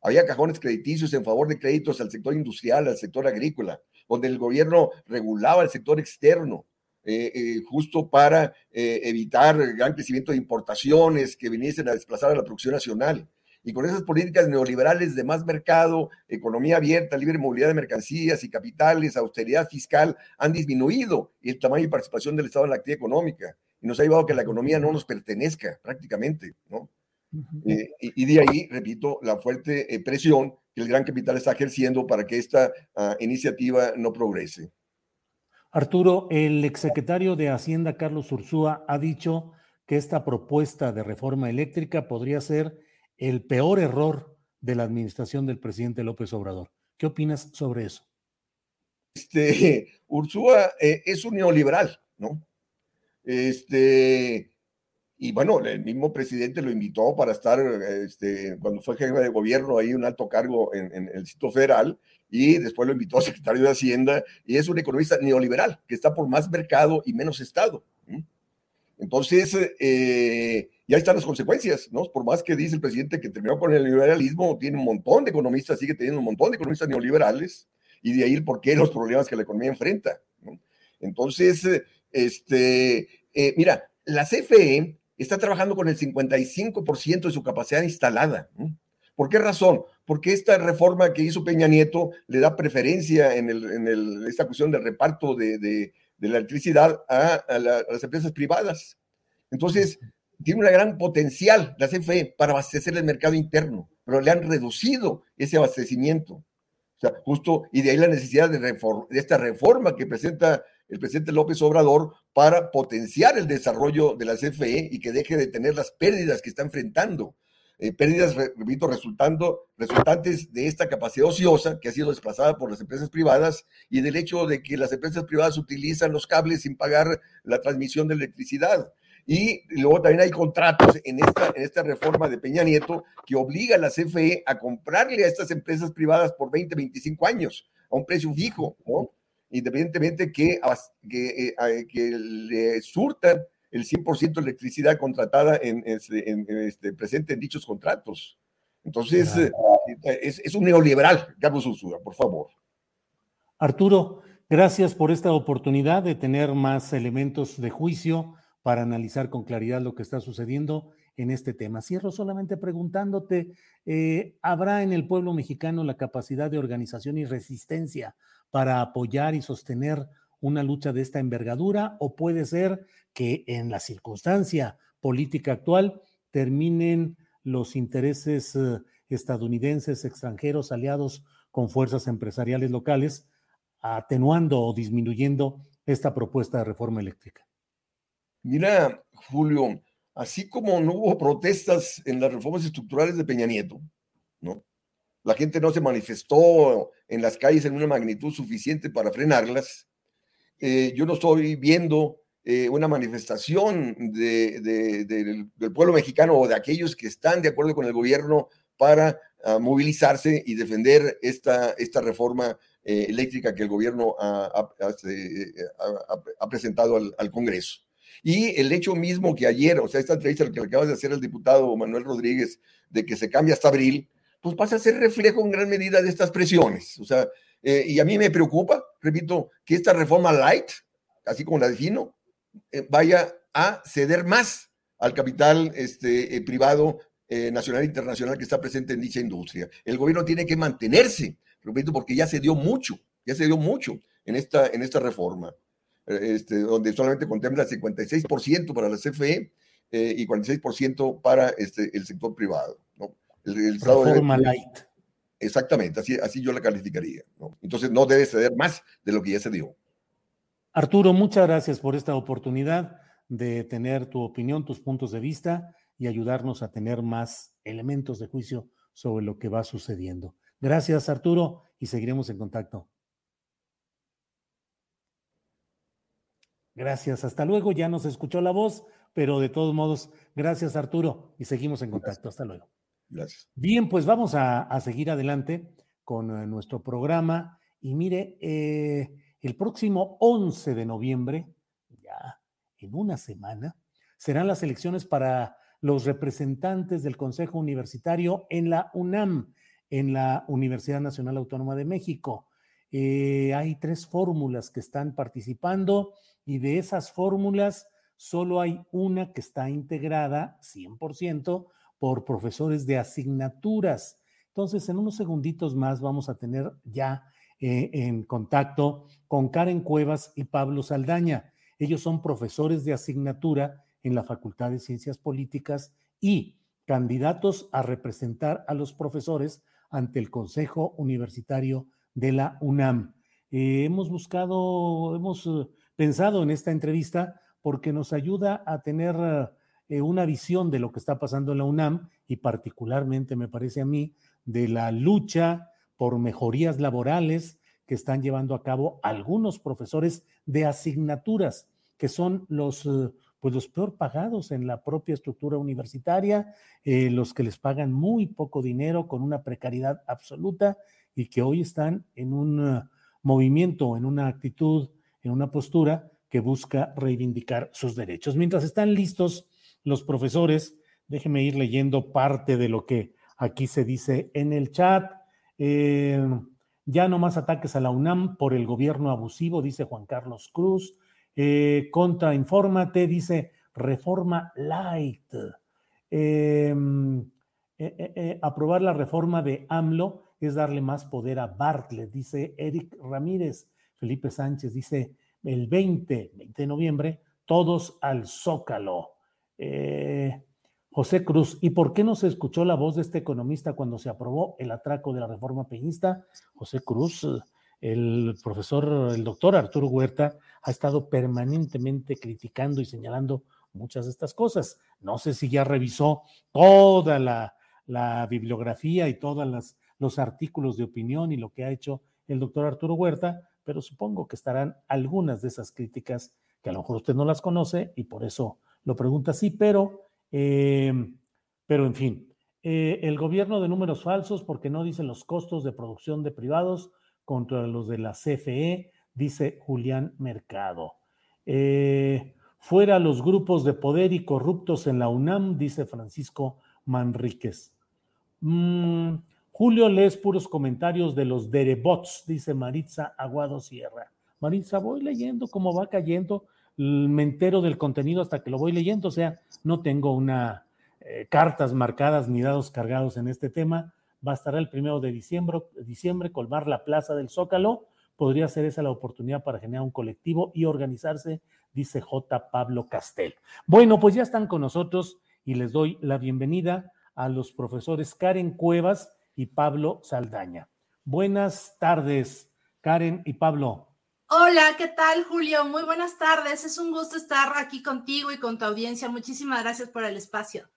había cajones crediticios en favor de créditos al sector industrial, al sector agrícola, donde el gobierno regulaba el sector externo, eh, eh, justo para eh, evitar el gran crecimiento de importaciones que viniesen a desplazar a la producción nacional. Y con esas políticas neoliberales de más mercado, economía abierta, libre movilidad de mercancías y capitales, austeridad fiscal, han disminuido el tamaño y participación del Estado en la actividad económica y nos ha llevado a que la economía no nos pertenezca prácticamente, ¿no? Eh, y, de ahí, repito, la fuerte eh, presión que el gran capital está ejerciendo para que esta ah, iniciativa no progrese. Arturo, el exsecretario de Hacienda, Carlos Ursúa, ha dicho que esta propuesta de reforma eléctrica podría ser el peor error de la administración del presidente López Obrador. ¿Qué opinas sobre eso? Este, (laughs) Ursúa eh, es un neoliberal, ¿no? Este, y bueno, el mismo presidente lo invitó para estar, este, cuando fue jefe de gobierno, ahí un alto cargo en, en el sitio federal, y después lo invitó a secretario de Hacienda, y es un economista neoliberal, que está por más mercado y menos Estado. Entonces, eh, ya están las consecuencias, ¿no? Por más que dice el presidente que terminó con el liberalismo, tiene un montón de economistas, sigue teniendo un montón de economistas neoliberales, y de ahí el porqué los problemas que la economía enfrenta. Entonces, este, eh, mira, la CFE está trabajando con el 55% de su capacidad instalada. ¿Por qué razón? Porque esta reforma que hizo Peña Nieto le da preferencia en, esta cuestión del reparto de, la electricidad a, las empresas privadas. Entonces, tiene una gran potencial la CFE para abastecer el mercado interno, pero le han reducido ese abastecimiento. O sea, justo, y de ahí la necesidad de, de esta reforma que presenta el presidente López Obrador para potenciar el desarrollo de la CFE y que deje de tener las pérdidas que está enfrentando. Eh, pérdidas, repito, resultando, resultantes de esta capacidad ociosa que ha sido desplazada por las empresas privadas y del hecho de que las empresas privadas utilizan los cables sin pagar la transmisión de electricidad. Y luego también hay contratos en esta, en esta reforma de Peña Nieto que obliga a la CFE a comprarle a estas empresas privadas por 20, 25 años a un precio fijo, ¿no? independientemente que, que, eh, que le surtan el 100% de electricidad contratada en, este, presente en dichos contratos. Entonces, eh, es, es, un neoliberal, Carlos Ursula, por favor. Arturo, gracias por esta oportunidad de tener más elementos de juicio para analizar con claridad lo que está sucediendo en este tema. Cierro solamente preguntándote, eh, ¿habrá en el pueblo mexicano la capacidad de organización y resistencia para apoyar y sostener una lucha de esta envergadura? ¿O puede ser que en la circunstancia política actual terminen los intereses eh, estadounidenses, extranjeros, aliados con fuerzas empresariales locales, atenuando o disminuyendo esta propuesta de reforma eléctrica? Mira, Julio, así como no hubo protestas en las reformas estructurales de Peña Nieto, ¿no? La gente no se manifestó en las calles en una magnitud suficiente para frenarlas. Eh, yo no estoy viendo eh, una manifestación del, pueblo mexicano o de aquellos que están de acuerdo con el gobierno para ah, movilizarse y defender esta, esta reforma eh, eléctrica que el gobierno ha, presentado al Congreso. Y el hecho mismo que ayer, o sea, esta entrevista que le acabas de hacer al diputado Manuel Rodríguez, de que se cambia hasta abril, pues pasa a ser reflejo en gran medida de estas presiones. O sea, eh, y a mí me preocupa, repito, que esta reforma light, así como la defino, eh, vaya a ceder más al capital este, eh, privado nacional e internacional que está presente en dicha industria. El gobierno tiene que mantenerse, repito, porque ya se dio mucho, ya se dio mucho en esta, en esta reforma. Este, donde solamente contempla 56% para la CFE eh, y 46% para este, el sector privado. ¿no? El, Reforma light. Exactamente, así, así yo la calificaría. Entonces no debe ceder más de lo que ya se dio. Arturo, muchas gracias por esta oportunidad de tener tu opinión, tus puntos de vista y ayudarnos a tener más elementos de juicio sobre lo que va sucediendo. Gracias, Arturo, y seguiremos en contacto. Gracias, hasta luego. Ya nos escuchó la voz, pero de todos modos, gracias Arturo y seguimos en contacto. Hasta luego. Gracias. Bien, pues vamos a, seguir adelante con eh, nuestro programa. Y mire, eh, el próximo 11 de noviembre, ya en una semana, serán las elecciones para los representantes del Consejo Universitario en la UNAM, en la Universidad Nacional Autónoma de México. Eh, hay tres fórmulas que están participando y de esas fórmulas solo hay una que está integrada 100% por profesores de asignaturas. Entonces, en unos segunditos más vamos a tener ya eh, en contacto con Karen Cuevas y Pablo Saldaña. Ellos son profesores de asignatura en la Facultad de Ciencias Políticas y candidatos a representar a los profesores ante el Consejo Universitario de la UNAM. Eh, hemos buscado, hemos eh, pensado en esta entrevista porque nos ayuda a tener una visión de lo que está pasando en la UNAM y particularmente me parece a mí de la lucha por mejorías laborales que están llevando a cabo algunos profesores de asignaturas, que son los pues los peor pagados en la propia estructura universitaria, eh, los que les pagan muy poco dinero con una precariedad absoluta y que hoy están en un uh, movimiento, en una actitud, en una postura que busca reivindicar sus derechos. Mientras están listos los profesores, déjeme ir leyendo parte de lo que aquí se dice en el chat. Eh, ya no más ataques a la UNAM por el gobierno abusivo, dice Juan Carlos Cruz. Eh, contra Infórmate dice reforma light. Eh, eh, aprobar la reforma de AMLO es darle más poder a Bartlett, dice Eric Ramírez. Felipe Sánchez dice el 20, 20 de noviembre, todos al Zócalo. José Cruz, ¿y por qué no se escuchó la voz de este economista cuando se aprobó el atraco de la reforma peñista? José Cruz, el profesor, el doctor Arturo Huerta ha estado permanentemente criticando y señalando muchas de estas cosas. No sé si ya revisó toda la, bibliografía y todos los artículos de opinión y lo que ha hecho el doctor Arturo Huerta, pero supongo que estarán algunas de esas críticas que a lo mejor usted no las conoce y por eso lo pregunta así, pero Em, pero en fin, eh, el gobierno de números falsos porque no dice los costos de producción de privados contra los de la CFE, dice Julián Mercado. Eh, fuera los grupos de poder y corruptos en la UNAM, dice Francisco Manríquez. Mm, Julio lees puros comentarios de los derebots, dice Maritza Aguado Sierra. Maritza, voy leyendo cómo va cayendo me entero del contenido hasta que lo voy leyendo, o sea, no tengo una eh, cartas marcadas ni dados cargados en este tema. Bastará el primero de diciembre, diciembre colmar la plaza del Zócalo. Podría ser esa la oportunidad para generar un colectivo y organizarse, dice J. Pablo Castel. Bueno, pues ya están con nosotros y les doy la bienvenida a los profesores Karen Cuevas y Pablo Saldaña. Buenas tardes, Karen y Pablo. Hola, ¿qué tal, Julio? Muy buenas tardes. Es un gusto estar aquí contigo y con tu audiencia. Muchísimas gracias por el espacio.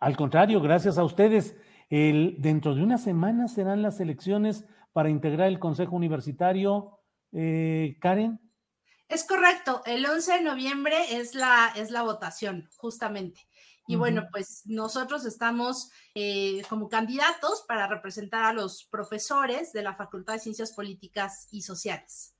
Al contrario, gracias a ustedes. El, dentro de una semana serán las elecciones para integrar el Consejo Universitario. Eh, Karen. Es correcto, el 11 de noviembre es la, es la votación, justamente. Y bueno, pues nosotros estamos eh, como candidatos para representar a los profesores de la Facultad de Ciencias Políticas y Sociales.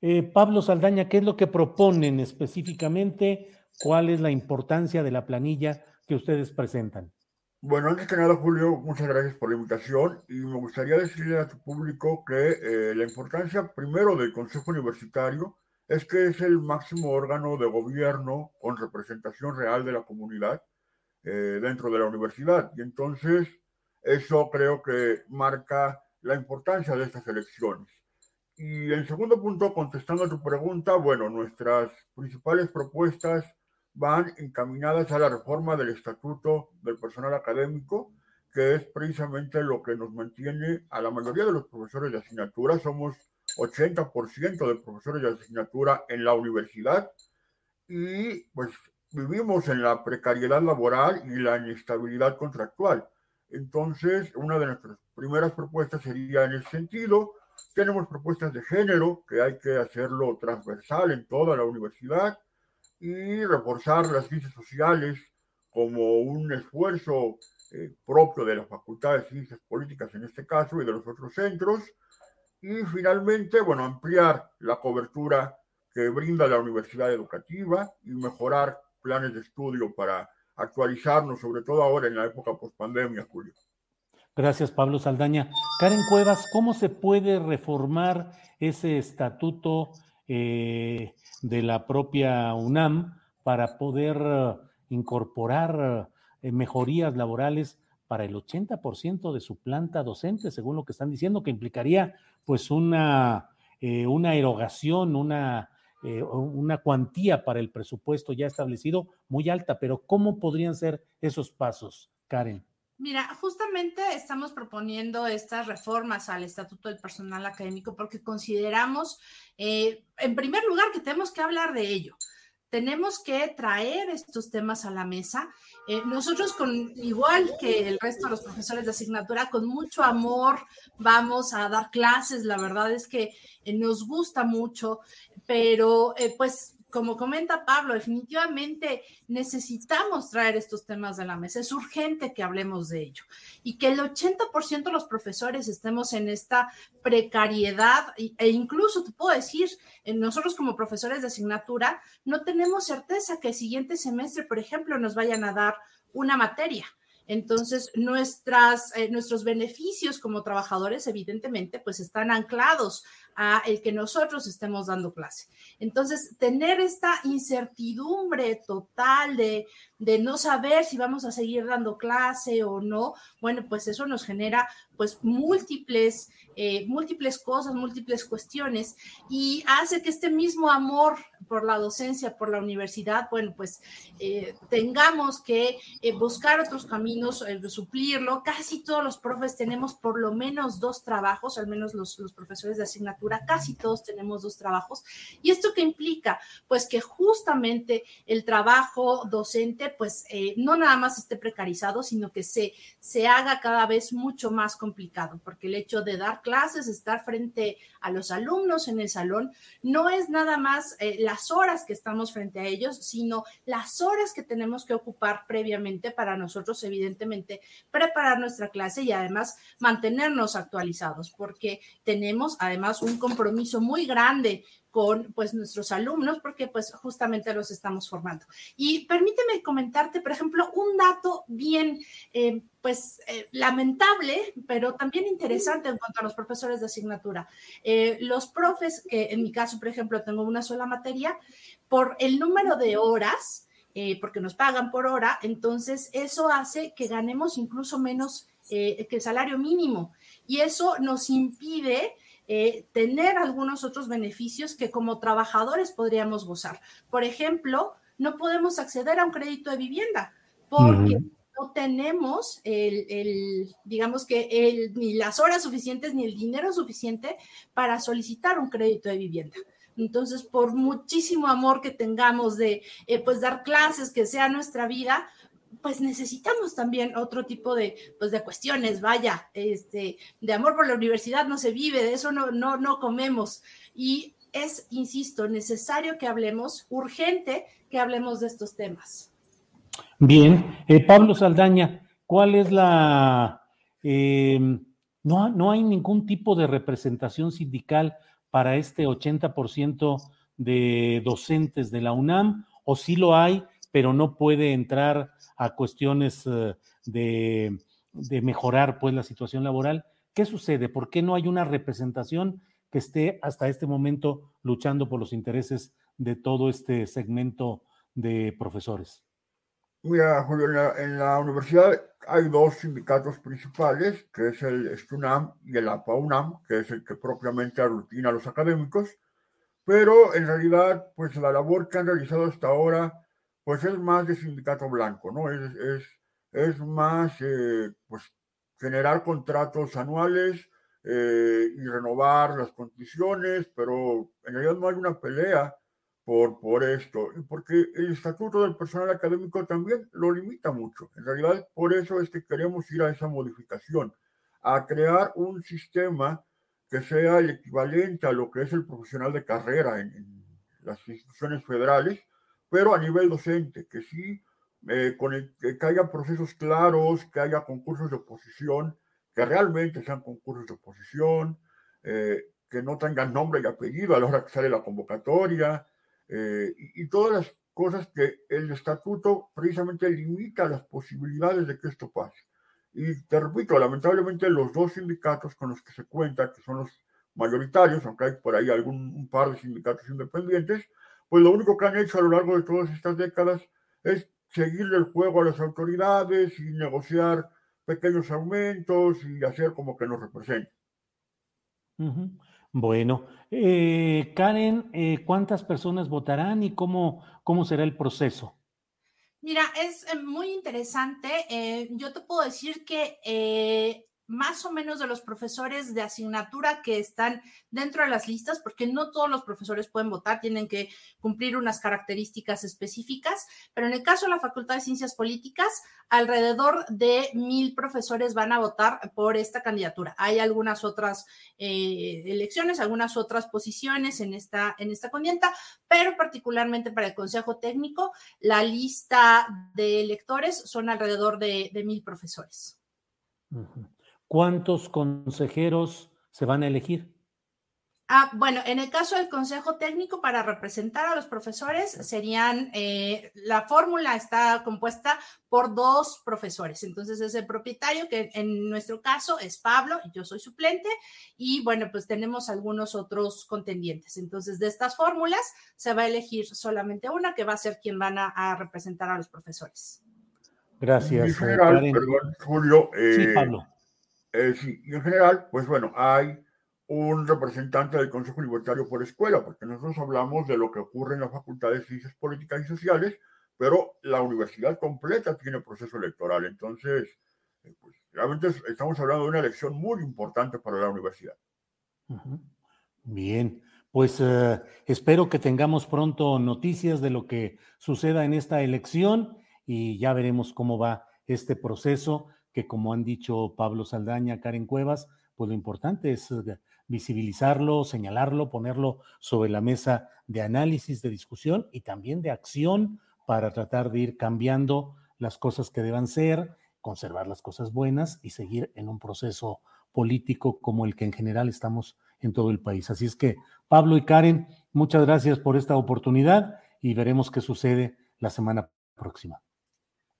Eh, Pablo Saldaña, ¿qué es lo que proponen específicamente? ¿Cuál es la importancia de la planilla que ustedes presentan? Bueno, antes que nada, Julio, muchas gracias por la invitación y me gustaría decirle a tu público que eh, la importancia primero del Consejo Universitario es que es el máximo órgano de gobierno con representación real de la comunidad eh, dentro de la universidad. Y entonces eso creo que marca la importancia de estas elecciones. Y en segundo punto, contestando a tu pregunta, bueno, nuestras principales propuestas van encaminadas a la reforma del estatuto del personal académico, que es precisamente lo que nos mantiene a la mayoría de los profesores de asignatura. Somos 80% de profesores de asignatura en la universidad y pues vivimos en la precariedad laboral y la inestabilidad contractual. Entonces, una de nuestras primeras propuestas sería en ese sentido tenemos propuestas de género, que hay que hacerlo transversal en toda la universidad, y reforzar las ciencias sociales como un esfuerzo eh, propio de la Facultad de Ciencias Políticas en este caso y de los otros centros. Y finalmente, bueno, ampliar la cobertura que brinda la universidad educativa y mejorar planes de estudio para actualizarnos, sobre todo ahora en la época post-pandemia, Julio. Gracias, Pablo Saldaña. Karen Cuevas, ¿cómo se puede reformar ese estatuto eh, de la propia UNAM para poder eh, incorporar eh, mejorías laborales para el 80% de su planta docente, según lo que están diciendo, que implicaría pues una, una erogación, una, una cuantía para el presupuesto ya establecido muy alta, pero ¿cómo podrían ser esos pasos, Karen? Mira, justamente estamos proponiendo estas reformas al Estatuto del Personal Académico porque consideramos, eh, en primer lugar, que tenemos que hablar de ello. Tenemos que traer estos temas a la mesa. Eh, nosotros, con igual que el resto de los profesores de asignatura, con mucho amor vamos a dar clases. La verdad es que eh, nos gusta mucho, pero pues como comenta Pablo, definitivamente necesitamos traer estos temas de la mesa. Es urgente que hablemos de ello y que el 80% de los profesores estemos en esta precariedad e incluso te puedo decir, nosotros como profesores de asignatura no tenemos certeza que el siguiente semestre, por ejemplo, nos vayan a dar una materia. Entonces, nuestras, eh, nuestros beneficios como trabajadores, evidentemente, pues están anclados a el que nosotros estemos dando clase. Entonces, tener esta incertidumbre total de, de no saber si vamos a seguir dando clase o no, bueno, pues eso nos genera pues múltiples, eh, múltiples cosas, múltiples cuestiones y hace que este mismo amor por la docencia, por la universidad, bueno, pues eh, tengamos que eh, buscar otros caminos, suplirlo. Casi todos los profes tenemos por lo menos dos trabajos, al menos los, los profesores de asignatura, casi todos tenemos dos trabajos. ¿Y esto qué implica? Pues que justamente el trabajo docente, pues no nada más esté precarizado, sino que se, se haga cada vez mucho más complicado, porque el hecho de dar clases, estar frente a los alumnos en el salón, no es nada más eh, las horas que estamos frente a ellos, sino las horas que tenemos que ocupar previamente para nosotros, evidentemente, preparar nuestra clase y además mantenernos actualizados, porque tenemos además un compromiso muy grande con pues nuestros alumnos porque pues justamente los estamos formando. Y permíteme comentarte, por ejemplo, un dato bien eh, pues eh, lamentable, pero también interesante en cuanto a los profesores de asignatura. Eh, los profes, que en mi caso, por ejemplo, tengo una sola materia, por el número de horas, porque nos pagan por hora, entonces eso hace que ganemos incluso menos que el salario mínimo. Y eso nos impide eh, tener algunos otros beneficios que como trabajadores podríamos gozar. Por ejemplo, no podemos acceder a un crédito de vivienda porque no tenemos el, digamos que el, ni las horas suficientes ni el dinero suficiente para solicitar un crédito de vivienda. Entonces, por muchísimo amor que tengamos de eh, pues dar clases, que sea nuestra vida, pues necesitamos también otro tipo de, pues de cuestiones, vaya, este, de amor por la universidad no se vive, de eso no, no, no comemos. Y es, insisto, necesario que hablemos, urgente que hablemos de estos temas. Bien, eh, Pablo Saldaña, ¿cuál es la... Em, no, no hay ningún tipo de representación sindical para este 80% de docentes de la UNAM, o sí lo hay, pero no puede entrar a cuestiones eh, de, mejorar pues la situación laboral. ¿Qué sucede? ¿Por qué no hay una representación que esté hasta este momento luchando por los intereses de todo este segmento de profesores? Mira, Julio, en la, universidad hay dos sindicatos principales, que es el STUNAM y el APAUNAM, que es el que propiamente aglutina a los académicos, pero en realidad, pues la labor que han realizado hasta ahora pues es más de sindicato blanco, ¿no? Es, es, es más, eh, pues, generar contratos anuales eh, y renovar las condiciones, pero en realidad no hay una pelea por, por esto, porque el estatuto del personal académico también lo limita mucho. En realidad, por eso es que queremos ir a esa modificación, a crear un sistema que sea el equivalente a lo que es el profesional de carrera en, en las instituciones federales, pero a nivel docente, que sí, eh, con que haya procesos claros, que haya concursos de oposición, que realmente sean concursos de oposición, eh, que no tengan nombre y apellido a la hora que sale la convocatoria, eh, y, y, todas las cosas que el estatuto precisamente limita las posibilidades de que esto pase. Y te repito, lamentablemente los dos sindicatos con los que se cuenta, que son los mayoritarios, aunque hay por ahí algún un par de sindicatos independientes, pues lo único que han hecho a lo largo de todas estas décadas es seguirle el juego a las autoridades y negociar pequeños aumentos y hacer como que nos representen. Bueno, eh, Karen, eh, ¿cuántas personas votarán y cómo, cómo será el proceso? Mira, es eh, muy interesante. yo te puedo decir que más o menos de los profesores de asignatura que están dentro de las listas, porque no todos los profesores pueden votar, tienen que cumplir unas características específicas, pero en el caso de la Facultad de Ciencias Políticas, alrededor de mil profesores van a votar por esta candidatura. Hay algunas otras eh, elecciones, algunas otras posiciones en esta, en esta pero particularmente para el Consejo Técnico, la lista de electores son alrededor de, mil profesores. ¿Cuántos consejeros se van a elegir? Ah, bueno, en el caso del Consejo Técnico para representar a los profesores serían, eh, la fórmula está compuesta por dos profesores. Entonces es el propietario, que en nuestro caso es Pablo, y yo soy suplente, y bueno, pues tenemos algunos otros contendientes. Entonces de estas fórmulas se va a elegir solamente una, que va a ser quien van a, representar a los profesores. Gracias. perdón, Julio. sí, eh, Pablo eh, sí, en general, pues bueno, hay un representante del Consejo Libertario por escuela, porque nosotros hablamos de lo que ocurre en la Facultad de Ciencias Políticas y Sociales, pero la universidad completa tiene proceso electoral. Entonces, eh, pues, realmente estamos hablando de una elección muy importante para la universidad. Bien, pues eh, espero que tengamos pronto noticias de lo que suceda en esta elección y ya veremos cómo va este proceso que como han dicho Pablo Saldaña, Karen Cuevas, pues lo importante es eh, visibilizarlo, señalarlo, ponerlo sobre la mesa de análisis, de discusión y también de acción para tratar de ir cambiando las cosas que deban ser, conservar las cosas buenas y seguir en un proceso político como el que en general estamos en todo el país. Así es que, Pablo y Karen, muchas gracias por esta oportunidad y veremos qué sucede la semana próxima.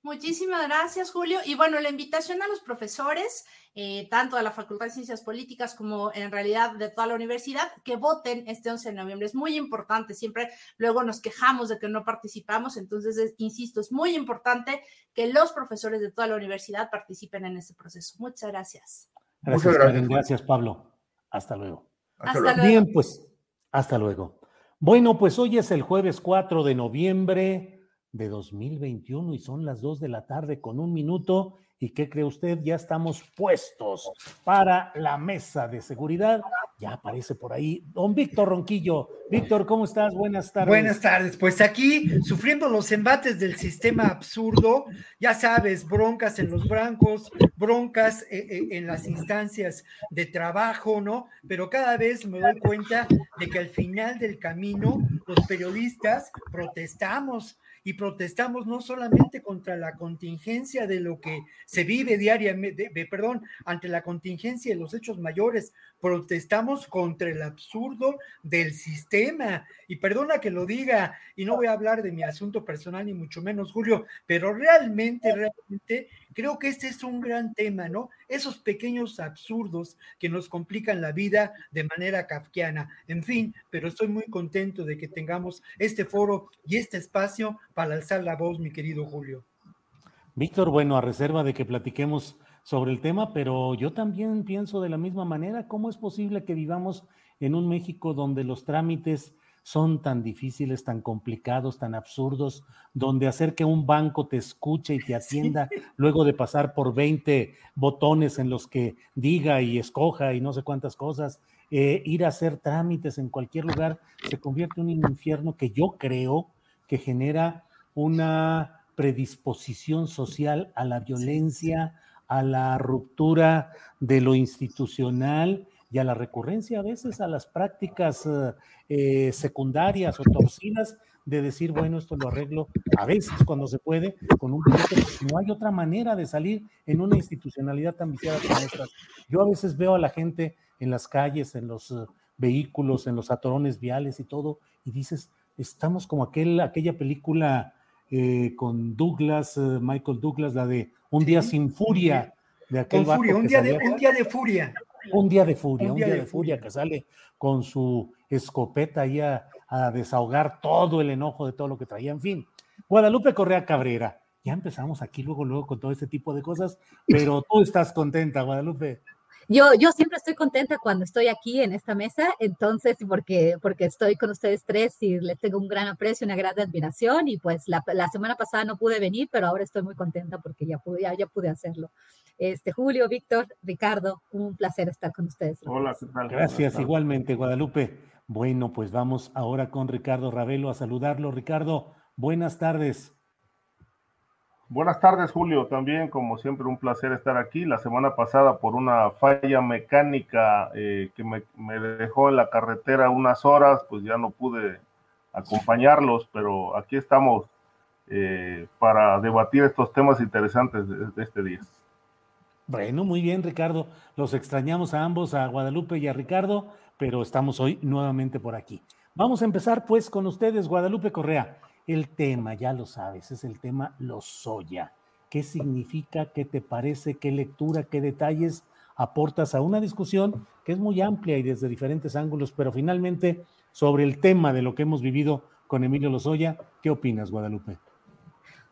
Muchísimas gracias, Julio. Y bueno, la invitación a los profesores, eh, tanto de la Facultad de Ciencias Políticas como en realidad de toda la universidad, que voten este 11 de noviembre. Es muy importante. Siempre luego nos quejamos de que no participamos. Entonces, insisto, es muy importante que los profesores de toda la universidad participen en este proceso. Muchas gracias. Gracias, gracias. gracias Pablo. Hasta luego. Hasta, luego. Bien, pues, hasta luego. Bueno, pues hoy es el jueves 4 de noviembre de 2021 y son las 2 de la tarde con un minuto. ¿Y qué cree usted? Ya estamos puestos para la mesa de seguridad. Ya aparece por ahí don Víctor Ronquillo. Víctor, ¿cómo estás? Buenas tardes. Buenas tardes. Pues aquí, sufriendo los embates del sistema absurdo, ya sabes, broncas en los brancos, broncas eh, eh, en las instancias de trabajo, ¿no? Pero cada vez me doy cuenta de que al final del camino, los periodistas protestamos y protestamos no solamente contra la contingencia de lo que se vive diariamente, perdón, ante la contingencia de los hechos mayores, protestamos contra el absurdo del sistema. Y perdona que lo diga, y no voy a hablar de mi asunto personal, ni mucho menos, Julio, pero realmente, realmente creo que este es un gran tema, ¿no? Esos pequeños absurdos que nos complican la vida de manera kafkiana. En fin, pero estoy muy contento de que tengamos este foro y este espacio para alzar la voz, mi querido Julio. Víctor, bueno, a reserva de que platiquemos sobre el tema, pero yo también pienso de la misma manera, ¿cómo es posible que vivamos en un México donde los trámites son tan difíciles, tan complicados, tan absurdos, donde hacer que un banco te escuche y te (laughs) atienda luego de pasar por 20 botones en los que diga y escoja y no sé cuántas cosas, eh, ir a hacer trámites en cualquier lugar, se convierte en un infierno que yo creo que genera una predisposición social a la violencia, a la ruptura de lo institucional y a la recurrencia a veces a las prácticas eh, secundarias o torcidas de decir, bueno, esto lo arreglo a veces cuando se puede con un no hay otra manera de salir en una institucionalidad tan viciada como esta. Yo a veces veo a la gente en las calles, en los eh, vehículos, en los atorones viales y todo, y dices, estamos como aquel, aquella película con Douglas, Michael Douglas, la de un día sin furia de aquel furia, un, día de, un día de furia. Un día de furia, un día, de, furia, que sale con su escopeta ahí a, desahogar todo el enojo de todo lo que traía. En fin, Guadalupe Correa Cabrera. Ya empezamos aquí luego, luego con todo este tipo de cosas, pero tú estás contenta, Guadalupe. Yo, yo siempre estoy contenta cuando estoy aquí en esta mesa, entonces, porque, porque estoy con ustedes tres y les tengo un gran aprecio, una gran admiración y pues la, la semana pasada no pude venir, pero ahora estoy muy contenta porque ya pude, ya, ya pude hacerlo. Este, Julio, Víctor, Ricardo, un placer estar con ustedes. Hola, ¿qué tal? Gracias, igualmente, Guadalupe. Bueno, pues vamos ahora con Ricardo Ravelo a saludarlo. Ricardo, buenas tardes. Buenas tardes, Julio. También, como siempre, un placer estar aquí. La semana pasada, por una falla mecánica eh, que me, dejó en la carretera unas horas, pues ya no pude acompañarlos, pero aquí estamos eh, para debatir estos temas interesantes de, de, este día. Bueno, muy bien, Ricardo. Los extrañamos a ambos, a Guadalupe y a Ricardo, pero estamos hoy nuevamente por aquí. Vamos a empezar pues con ustedes, Guadalupe Correa. El tema, ya lo sabes, es el tema Lozoya. ¿Qué significa? ¿Qué te parece? ¿Qué lectura? ¿Qué detalles aportas a una discusión que es muy amplia y desde diferentes ángulos, pero finalmente sobre el tema de lo que hemos vivido con Emilio Lozoya? ¿Qué opinas, Guadalupe?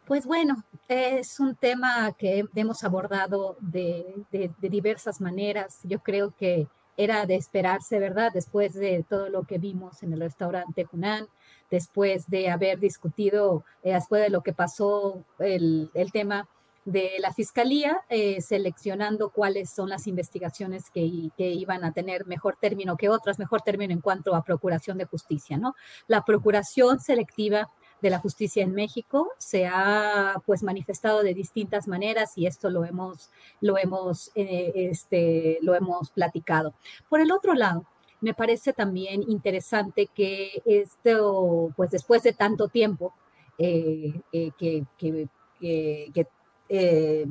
Pues bueno, es un tema que hemos abordado de, de, de diversas maneras. Yo creo que era de esperarse, ¿verdad? Después de todo lo que vimos en el restaurante Hunan, después de haber discutido, eh, después de lo que pasó el, el tema de la fiscalía, eh, seleccionando cuáles son las investigaciones que, que, iban a tener mejor término que otras, mejor término en cuanto a procuración de justicia, ¿no? La procuración selectiva de la justicia en México se ha pues manifestado de distintas maneras y esto lo hemos lo hemos eh, este lo hemos platicado. Por el otro lado, me parece también interesante que esto, pues después de tanto tiempo, eh, eh, que, que, que, eh,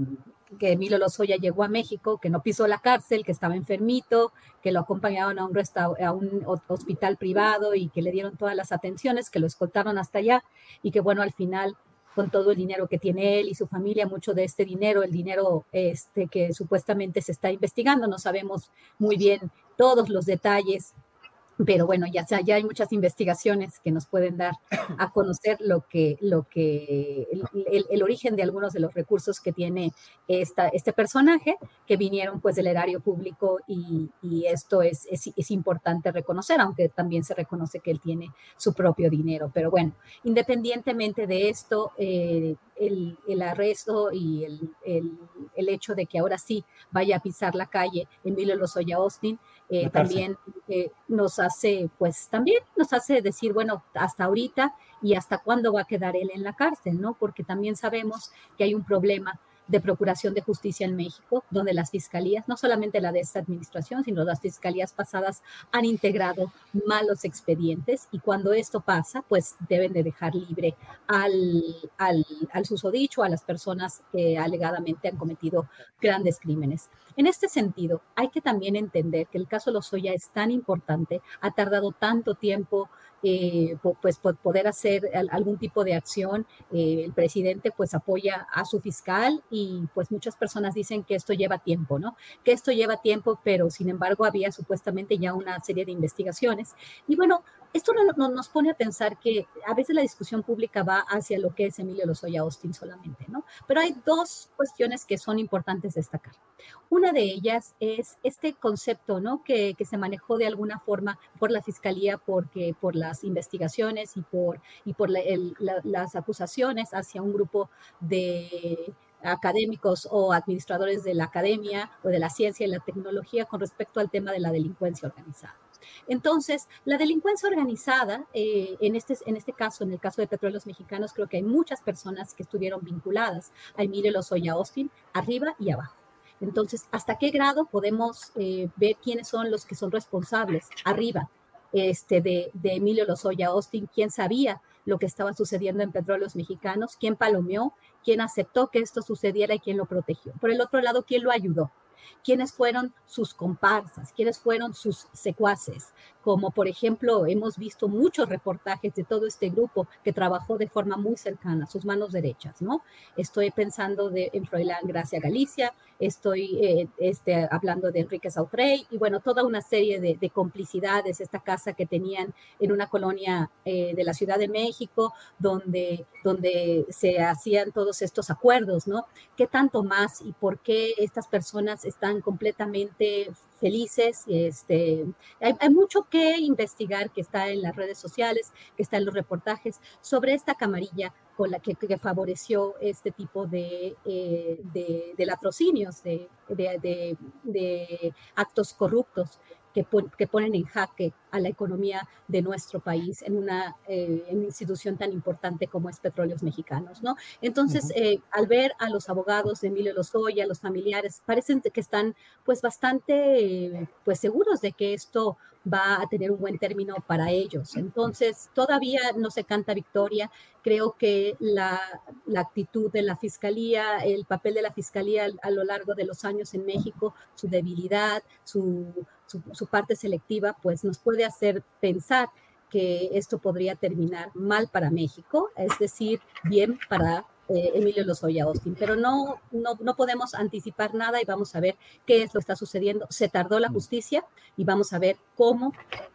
que Emilio Lozoya llegó a México, que no pisó la cárcel, que estaba enfermito, que lo acompañaron a un, a un hospital privado y que le dieron todas las atenciones, que lo escoltaron hasta allá y que bueno, al final con todo el dinero que tiene él y su familia, mucho de este dinero, el dinero este, que supuestamente se está investigando, no sabemos muy bien todos los detalles, pero bueno, ya, ya hay muchas investigaciones que nos pueden dar a conocer lo que, lo que, el, origen de algunos de los recursos que tiene esta, este personaje, que vinieron pues del erario público y, y esto es, es, es, importante reconocer, aunque también se reconoce que él tiene su propio dinero. Pero bueno, independientemente de esto, eh, el, el, arresto y el, el, hecho de que ahora sí vaya a pisar la calle Emilio Lozoya Austin, eh, también eh, nos hace, pues también nos hace decir, bueno, hasta ahorita y hasta cuándo va a quedar él en la cárcel, ¿no? Porque también sabemos que hay un problema de procuración de justicia en México, donde las fiscalías, no solamente la de esta administración, sino las fiscalías pasadas han integrado malos expedientes y cuando esto pasa, pues deben de dejar libre al, al, al susodicho, a las personas que alegadamente han cometido grandes crímenes. En este sentido, hay que también entender que el caso Lozoya es tan importante, ha tardado tanto tiempo eh, pues poder hacer algún tipo de acción. Eh, el presidente pues apoya a su fiscal y pues muchas personas dicen que esto lleva tiempo, ¿no? Que esto lleva tiempo, pero sin embargo había supuestamente ya una serie de investigaciones. Y bueno, esto no, no, nos pone a pensar que a veces la discusión pública va hacia lo que es Emilio Lozoya Austin solamente, ¿no? Pero hay dos cuestiones que son importantes destacar. Una de ellas es este concepto, ¿no? Que, que se manejó de alguna forma por la fiscalía, porque por investigaciones y por, y por las acusaciones hacia un grupo de académicos o administradores de la academia o de la ciencia y la tecnología con respecto al tema de la delincuencia organizada. Entonces, la delincuencia organizada, eh, en, este, en este caso, en el caso de Petróleos Mexicanos, creo que hay muchas personas que estuvieron vinculadas a Emilio Lozoya Austin, arriba y abajo. Entonces, ¿hasta qué grado podemos eh, ver quiénes son los que son responsables arriba este, de, Emilio Lozoya Austin? ¿Quién sabía lo que estaba sucediendo en Petróleos Mexicanos? ¿Quién palomeó? ¿Quién aceptó que esto sucediera y quién lo protegió? Por el otro lado, ¿quién lo ayudó? quiénes fueron sus comparsas, quiénes fueron sus secuaces, como por ejemplo hemos visto muchos reportajes de todo este grupo que trabajó de forma muy cercana, sus manos derechas, ¿no? Estoy pensando de, en Froilán Gracia Galicia, estoy eh, este, hablando de Enrique Sautrey y bueno, toda una serie de, de, complicidades, esta casa que tenían en una colonia eh, de la Ciudad de México, donde, donde se hacían todos estos acuerdos, ¿no? ¿Qué tanto más y por qué estas personas están completamente felices. Este, hay, hay, mucho que investigar que está en las redes sociales, que está en los reportajes sobre esta camarilla con la que, favoreció este tipo de, eh, de, de latrocinios, de, de, actos corruptos que, que, ponen en jaque a la economía de nuestro país en una, eh, institución tan importante como es Petróleos Mexicanos, ¿no? Entonces, eh, al ver a los abogados de Emilio Lozoya, los familiares, parecen que están pues bastante pues seguros de que esto va a tener un buen término para ellos. Entonces, todavía no se canta victoria. Creo que la, la actitud de la Fiscalía, el papel de la Fiscalía a, lo largo de los años en México, su debilidad, su, parte selectiva, pues nos puede hacer pensar que esto podría terminar mal para México, es decir, bien para eh, Emilio Lozoya Austin, pero no, no, no, podemos anticipar nada y vamos a ver qué es lo que está sucediendo. Se tardó la justicia y vamos a ver cómo,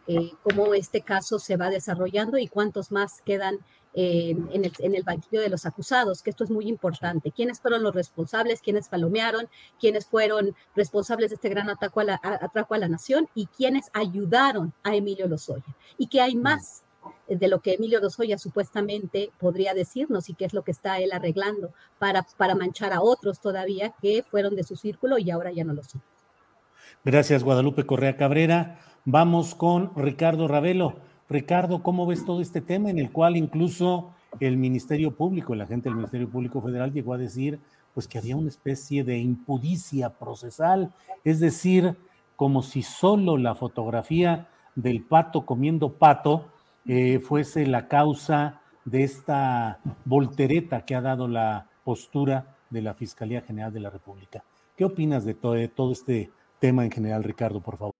eh, cómo este caso se va desarrollando y cuántos más quedan en, el, en, banquillo de los acusados, que esto es muy importante. ¿Quiénes fueron los responsables? ¿Quiénes palomearon? ¿Quiénes fueron responsables de este gran atraco a la, atraco a la nación? ¿Y quiénes ayudaron a Emilio Lozoya? Y que hay más de lo que Emilio Lozoya supuestamente podría decirnos y qué es lo que está él arreglando para, para manchar a otros todavía que fueron de su círculo y ahora ya no lo son. Gracias, Guadalupe Correa Cabrera. Vamos con Ricardo Ravelo. Ricardo, ¿cómo ves todo este tema en el cual incluso el Ministerio Público, el agente del Ministerio Público Federal llegó a decir pues que había una especie de impudicia procesal, es decir, como si solo la fotografía del pato comiendo pato eh, fuese la causa de esta voltereta que ha dado la postura de la Fiscalía General de la República. ¿Qué opinas de todo, de todo este tema en general, Ricardo, por favor?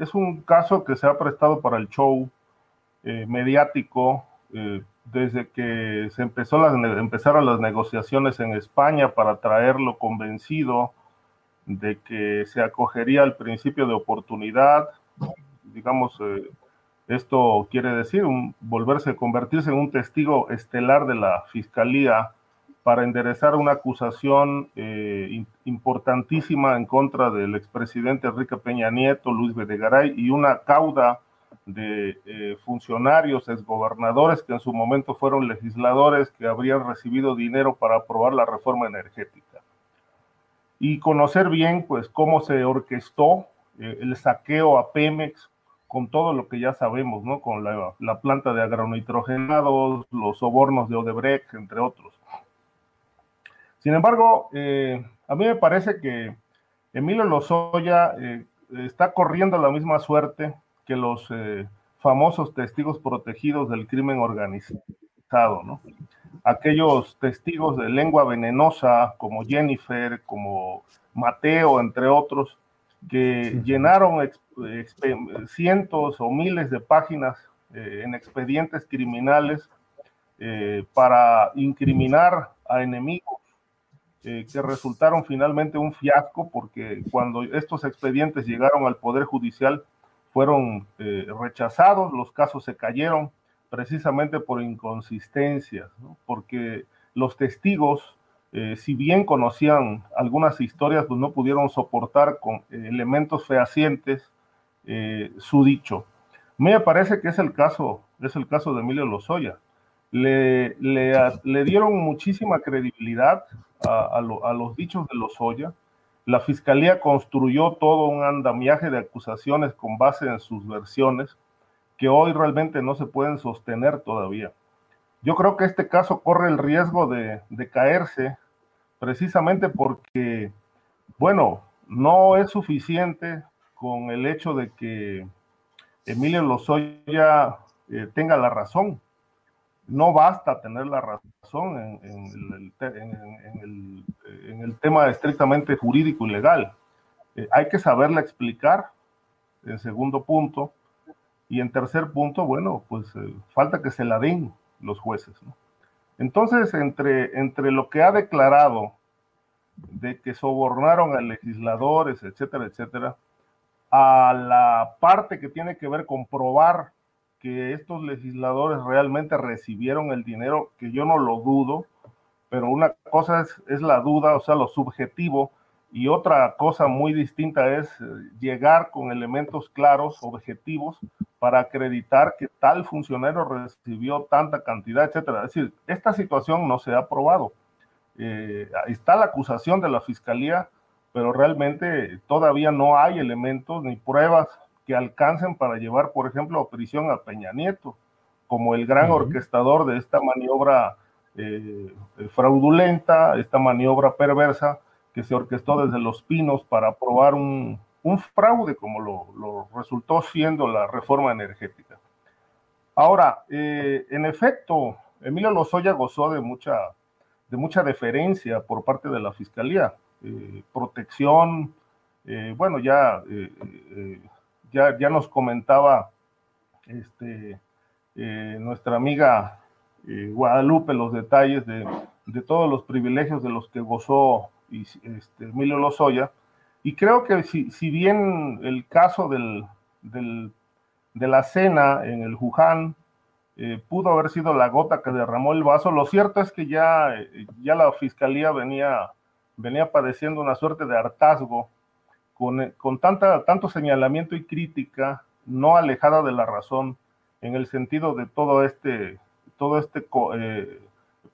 es un caso que se ha prestado para el show eh, mediático eh, desde que se empezó las, empezaron las negociaciones en España para traerlo convencido de que se acogería al principio de oportunidad, digamos, eh, esto quiere decir un, volverse, convertirse en un testigo estelar de la fiscalía para enderezar una acusación eh, importantísima en contra del expresidente Enrique Peña Nieto, Luis Bedegaray, y una cauda de eh, funcionarios, exgobernadores que en su momento fueron legisladores que habrían recibido dinero para aprobar la reforma energética. Y conocer bien, pues, cómo se orquestó eh, el saqueo a Pemex con todo lo que ya sabemos, ¿no? Con la, la planta de agronitrogenados, los sobornos de Odebrecht, entre otros. Sin embargo, eh, a mí me parece que Emilio Lozoya eh, está corriendo la misma suerte que los eh, famosos testigos protegidos del crimen organizado, ¿no? Aquellos testigos de lengua venenosa como Jennifer, como Mateo, entre otros, que llenaron cientos o miles de páginas en expedientes criminales para incriminar a enemigos eh, que resultaron finalmente un fiasco porque cuando estos expedientes llegaron al Poder Judicial fueron eh, rechazados, los casos se cayeron precisamente por inconsistencias, porque los testigos, eh, si bien conocían algunas historias, pues no pudieron soportar con elementos fehacientes su dicho. Me parece que es el caso es el caso de Emilio Lozoya. Le, le, dieron muchísima credibilidad a, los dichos de Lozoya. La fiscalía construyó todo un andamiaje de acusaciones con base en sus versiones que hoy realmente no se pueden sostener todavía. Yo creo que este caso corre el riesgo de, de caerse precisamente porque, bueno, no es suficiente con el hecho de que Emilio Lozoya eh, tenga la razón. No basta tener la razón en, el, tema estrictamente jurídico y legal. Eh, hay que saberla explicar, en segundo punto. Y en tercer punto, bueno, pues eh, falta que se la den los jueces. Entonces, entre, entre lo que ha declarado de que sobornaron a legisladores, etcétera, etcétera, a la parte que tiene que ver con probar que estos legisladores realmente recibieron el dinero, que yo no lo dudo, pero una cosa es, la duda, o sea, lo subjetivo, y otra cosa muy distinta es eh, llegar con elementos claros, objetivos, para acreditar que tal funcionario recibió tanta cantidad, etcétera. Es decir, esta situación no se ha probado. Eh, está la acusación de la fiscalía, pero realmente todavía no hay elementos ni pruebas que alcancen para llevar, por ejemplo, a prisión a Peña Nieto, como el gran orquestador de esta maniobra eh, fraudulenta, esta maniobra perversa que se orquestó desde Los Pinos para aprobar un, fraude, como lo, resultó siendo la reforma energética. Ahora, eh, en efecto, Emilio Lozoya gozó de mucha, de mucha deferencia por parte de la Fiscalía. Eh, protección, eh, bueno, ya, ya, ya, nos comentaba este, nuestra amiga Guadalupe los detalles de, de, todos los privilegios de los que gozó este, Emilio Lozoya. Y creo que si, si bien el caso del, del, de la cena en el Juján pudo haber sido la gota que derramó el vaso, lo cierto es que ya, ya la fiscalía venía venía padeciendo una suerte de hartazgo con, tanta, tanto señalamiento y crítica no alejada de la razón en el sentido de todo este, este eh,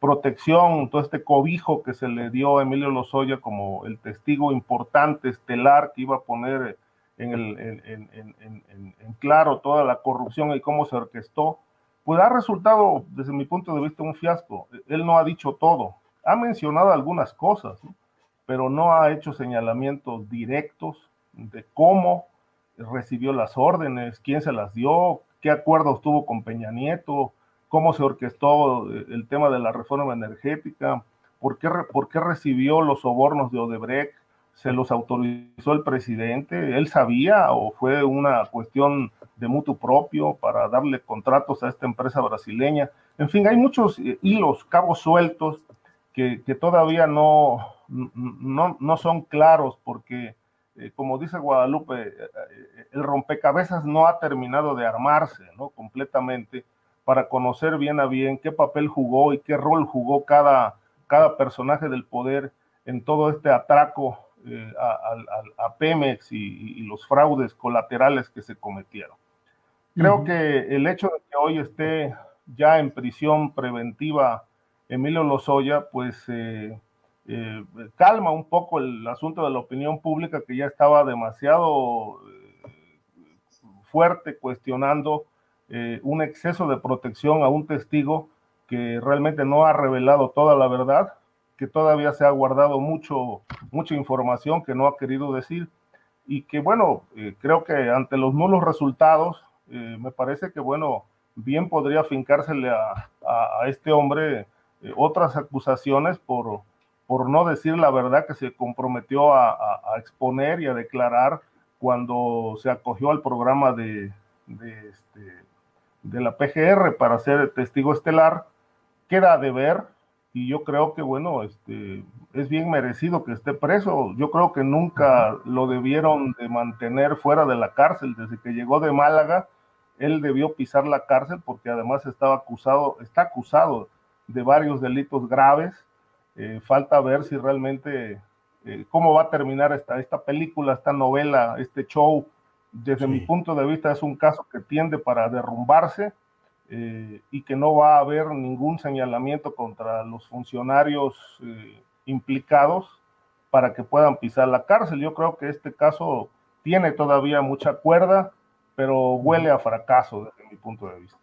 protección, todo este cobijo que se le dio a Emilio Lozoya como el testigo importante, estelar, que iba a poner en, en, claro toda la corrupción y cómo se orquestó, pues ha resultado, desde mi punto de vista, un fiasco. Él no ha dicho todo, ha mencionado algunas cosas, ¿no? Pero no ha hecho señalamientos directos de cómo recibió las órdenes, quién se las dio, qué acuerdos tuvo con Peña Nieto, cómo se orquestó eh, el tema de la reforma energética, por qué, por qué recibió los sobornos de Odebrecht, se los autorizó el presidente, él sabía o fue una cuestión de mutuo propio para darle contratos a esta empresa brasileña. En fin, hay muchos eh, hilos, cabos sueltos que, que todavía no, no, no son claros porque, eh, como dice Guadalupe, eh, eh, el rompecabezas no ha terminado de armarse ¿no? completamente para conocer bien a bien qué papel jugó y qué rol jugó cada, cada personaje del poder en todo este atraco a, Pemex y, los fraudes colaterales que se cometieron. Creo que el hecho de que hoy esté ya en prisión preventiva Emilio Lozoya, pues eh, calma un poco el asunto de la opinión pública que ya estaba demasiado eh, fuerte cuestionando eh, un exceso de protección a un testigo que realmente no ha revelado toda la verdad, que todavía se ha guardado mucho, mucha información que no ha querido decir. Y que bueno, creo que ante los nulos resultados, me parece que bueno, bien podría fincársele a, a este hombre otras acusaciones por por no decir la verdad que se comprometió a, exponer y a declarar cuando se acogió al programa de, de, este, de la PGR para ser testigo estelar, queda de ver y yo creo que, bueno, este, es bien merecido que esté preso. Yo creo que nunca lo debieron de mantener fuera de la cárcel. Desde que llegó de Málaga, él debió pisar la cárcel porque además estaba acusado, está acusado de varios delitos graves eh, falta ver si realmente eh, cómo va a terminar esta, esta película, esta novela, este show. Desde mi punto de vista es un caso que tiende para derrumbarse eh, y que no va a haber ningún señalamiento contra los funcionarios implicados para que puedan pisar la cárcel. Yo creo que este caso tiene todavía mucha cuerda, pero huele a fracaso desde mi punto de vista.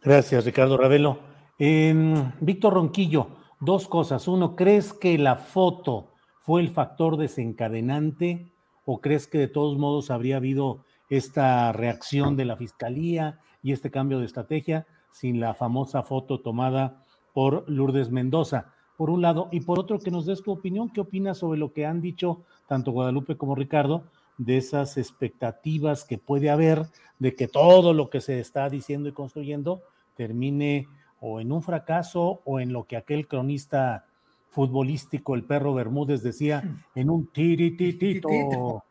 Gracias, Ricardo Ravelo. Víctor Ronquillo, dos cosas. Uno, ¿crees que la foto fue el factor desencadenante o crees que de todos modos habría habido esta reacción de la fiscalía y este cambio de estrategia sin la famosa foto tomada por Lourdes Mendoza? Por un lado, y por otro, que nos des tu opinión. ¿Qué opinas sobre lo que han dicho tanto Guadalupe como Ricardo de esas expectativas que puede haber de que todo lo que se está diciendo y construyendo termine o en un fracaso o en lo que aquel cronista futbolístico, el perro Bermúdez, decía, (laughs) en un tirititito.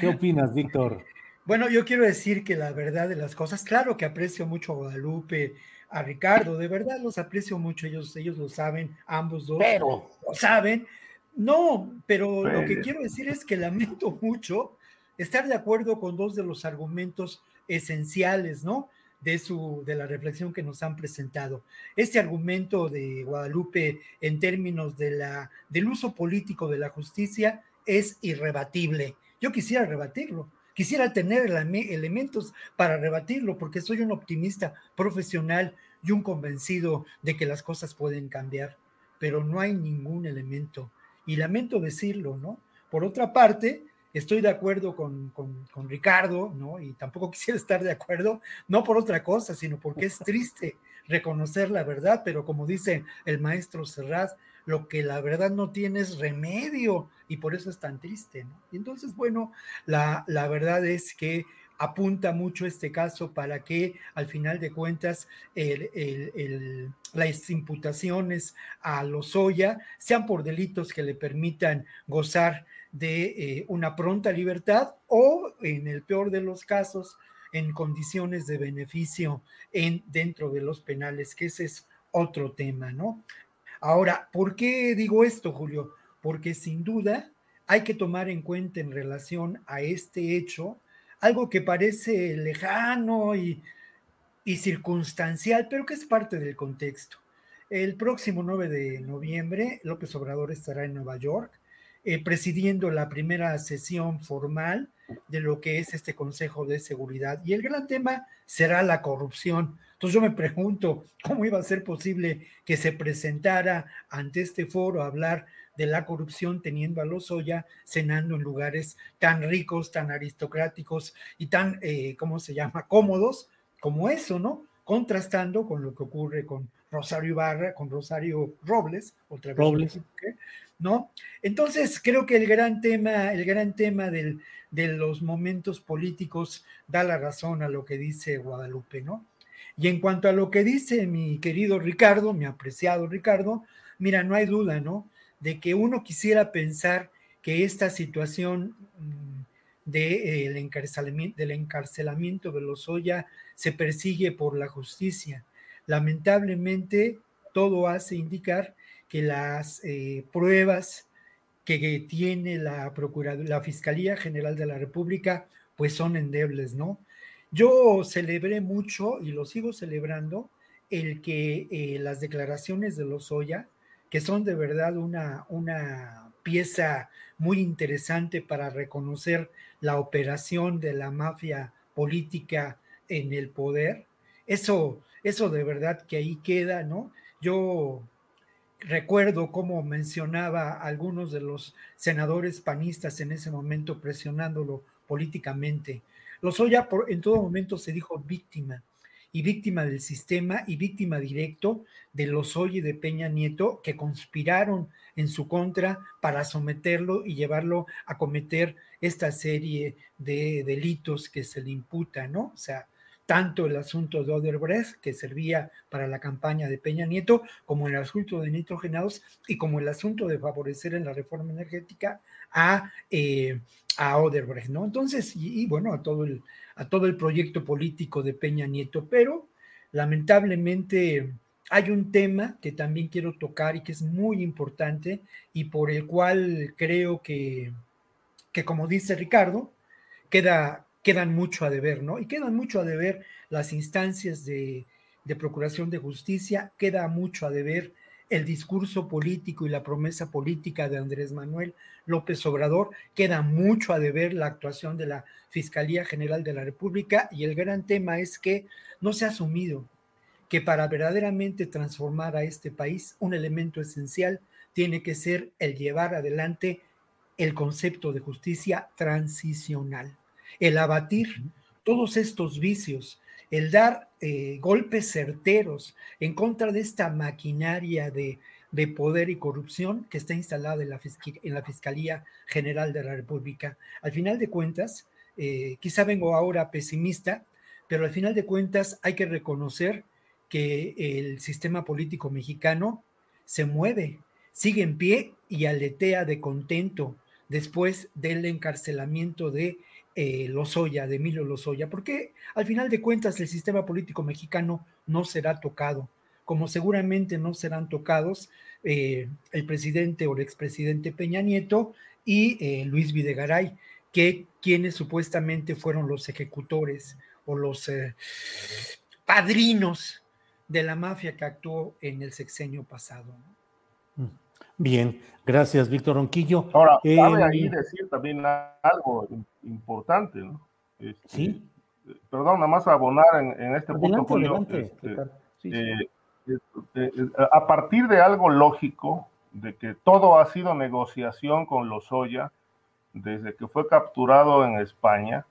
¿Qué opinas, Víctor? Bueno, yo quiero decir que la verdad de las cosas, claro que aprecio mucho a Guadalupe, a Ricardo, de verdad los aprecio mucho, ellos, ellos lo saben, ambos dos pero, lo saben. No, pero lo que quiero decir es que lamento mucho estar de acuerdo con dos de los argumentos esenciales, ¿no? De, su, de la reflexión que nos han presentado. Este argumento de Guadalupe en términos de la, del uso político de la justicia es irrebatible. Yo quisiera rebatirlo, quisiera tener elementos para rebatirlo porque soy un optimista profesional y un convencido de que las cosas pueden cambiar, pero no hay ningún elemento. Y lamento decirlo, ¿no? Por otra parte, estoy de acuerdo con, Ricardo, ¿no? Y tampoco (laughs) quisiera estar de acuerdo, no por otra cosa, sino porque es triste reconocer la verdad, pero como dice el maestro Serrat, lo que la verdad no tiene es remedio y por eso es tan triste, ¿no? Y entonces, bueno, la, la verdad es que apunta mucho este caso para que al final de cuentas las imputaciones a Lozoya sean por delitos que le permitan gozar de eh, una pronta libertad o, en el peor de los casos, en condiciones de beneficio en, dentro de los penales, que ese es otro tema, ¿no? Ahora, ¿por qué digo esto, Julio? Porque sin duda hay que tomar en cuenta en relación a este hecho algo que parece lejano y, y circunstancial, pero que es parte del contexto. El próximo 9 de noviembre, López Obrador estará en Nueva York eh, presidiendo la primera sesión formal de lo que es este Consejo de Seguridad. Y el gran tema será la corrupción. Entonces yo me pregunto cómo iba a ser posible que se presentara ante este foro a hablar de la corrupción teniendo a Lozoya cenando en lugares tan ricos, tan aristocráticos y tan, eh, ¿cómo se llama?, cómodos como eso, ¿no? Contrastando con lo que ocurre con Rosario Ibarra, con Rosario Robles, otra vez. Robles. ¿no? Entonces, creo que el gran tema, el gran tema de los momentos políticos da la razón a lo que dice Guadalupe, ¿no? Y en cuanto a lo que dice mi querido Ricardo, mi apreciado Ricardo, mira, no hay duda, ¿no? De que uno quisiera pensar que esta situación mm, de, eh, encarcelamiento, del encarcelamiento de Lozoya se persigue por la justicia. Lamentablemente, todo hace indicar que las eh, pruebas que tiene la la Fiscalía General de la República, pues son endebles, ¿no? Yo celebré mucho y lo sigo celebrando el que eh, las declaraciones de Lozoya, que son de verdad una, una pieza muy interesante para reconocer la operación de la mafia política en el poder, eso, eso de verdad que ahí queda, ¿no? Yo recuerdo cómo mencionaba algunos de los senadores panistas en ese momento presionándolo políticamente. Lozoya en todo momento se dijo víctima y víctima del sistema y víctima directo de Lozoya y de Peña Nieto que conspiraron en su contra para someterlo y llevarlo a cometer esta serie de delitos que se le imputa, ¿no? O sea, tanto el asunto de Oderbrecht, que servía para la campaña de Peña Nieto, como el asunto de nitrogenados y como el asunto de favorecer en la reforma energética a, eh, a ¿no? Entonces, y, bueno, a todo, el, a todo el proyecto político de Peña Nieto, pero lamentablemente hay un tema que también quiero tocar y que es muy importante y por el cual creo que, que como dice Ricardo, queda quedan mucho a deber, ¿no? Y quedan mucho a deber las instancias de, de procuración de justicia, queda mucho a deber el discurso político y la promesa política de Andrés Manuel López Obrador, queda mucho a deber la actuación de la Fiscalía General de la República y el gran tema es que no se ha asumido que para verdaderamente transformar a este país un elemento esencial tiene que ser el llevar adelante el concepto de justicia transicional, el abatir todos estos vicios, el dar eh, golpes certeros en contra de esta maquinaria de, poder y corrupción que está instalada en la, en la, Fiscalía General de la República. Al final de cuentas, eh, quizá vengo ahora pesimista, pero al final de cuentas hay que reconocer que el sistema político mexicano se mueve, sigue en pie y aletea de contento después del encarcelamiento de eh, Lozoya, de Emilio Lozoya, porque al final de cuentas el sistema político mexicano no será tocado, como seguramente no serán tocados eh, el presidente o el expresidente Peña Nieto y eh, Luis Videgaray, que quienes supuestamente fueron los ejecutores o los padrinos de la mafia que actuó en el sexenio pasado. Mm. Bien, gracias, Víctor Ronquillo. Ahora, cabe ahí decir también algo importante, ¿no? Este, sí. Perdón, nada más abonar en, este punto, Julio. Este, eh, eh, eh, a partir de algo lógico, de que todo ha sido negociación con los Lozoya desde que fue capturado en España,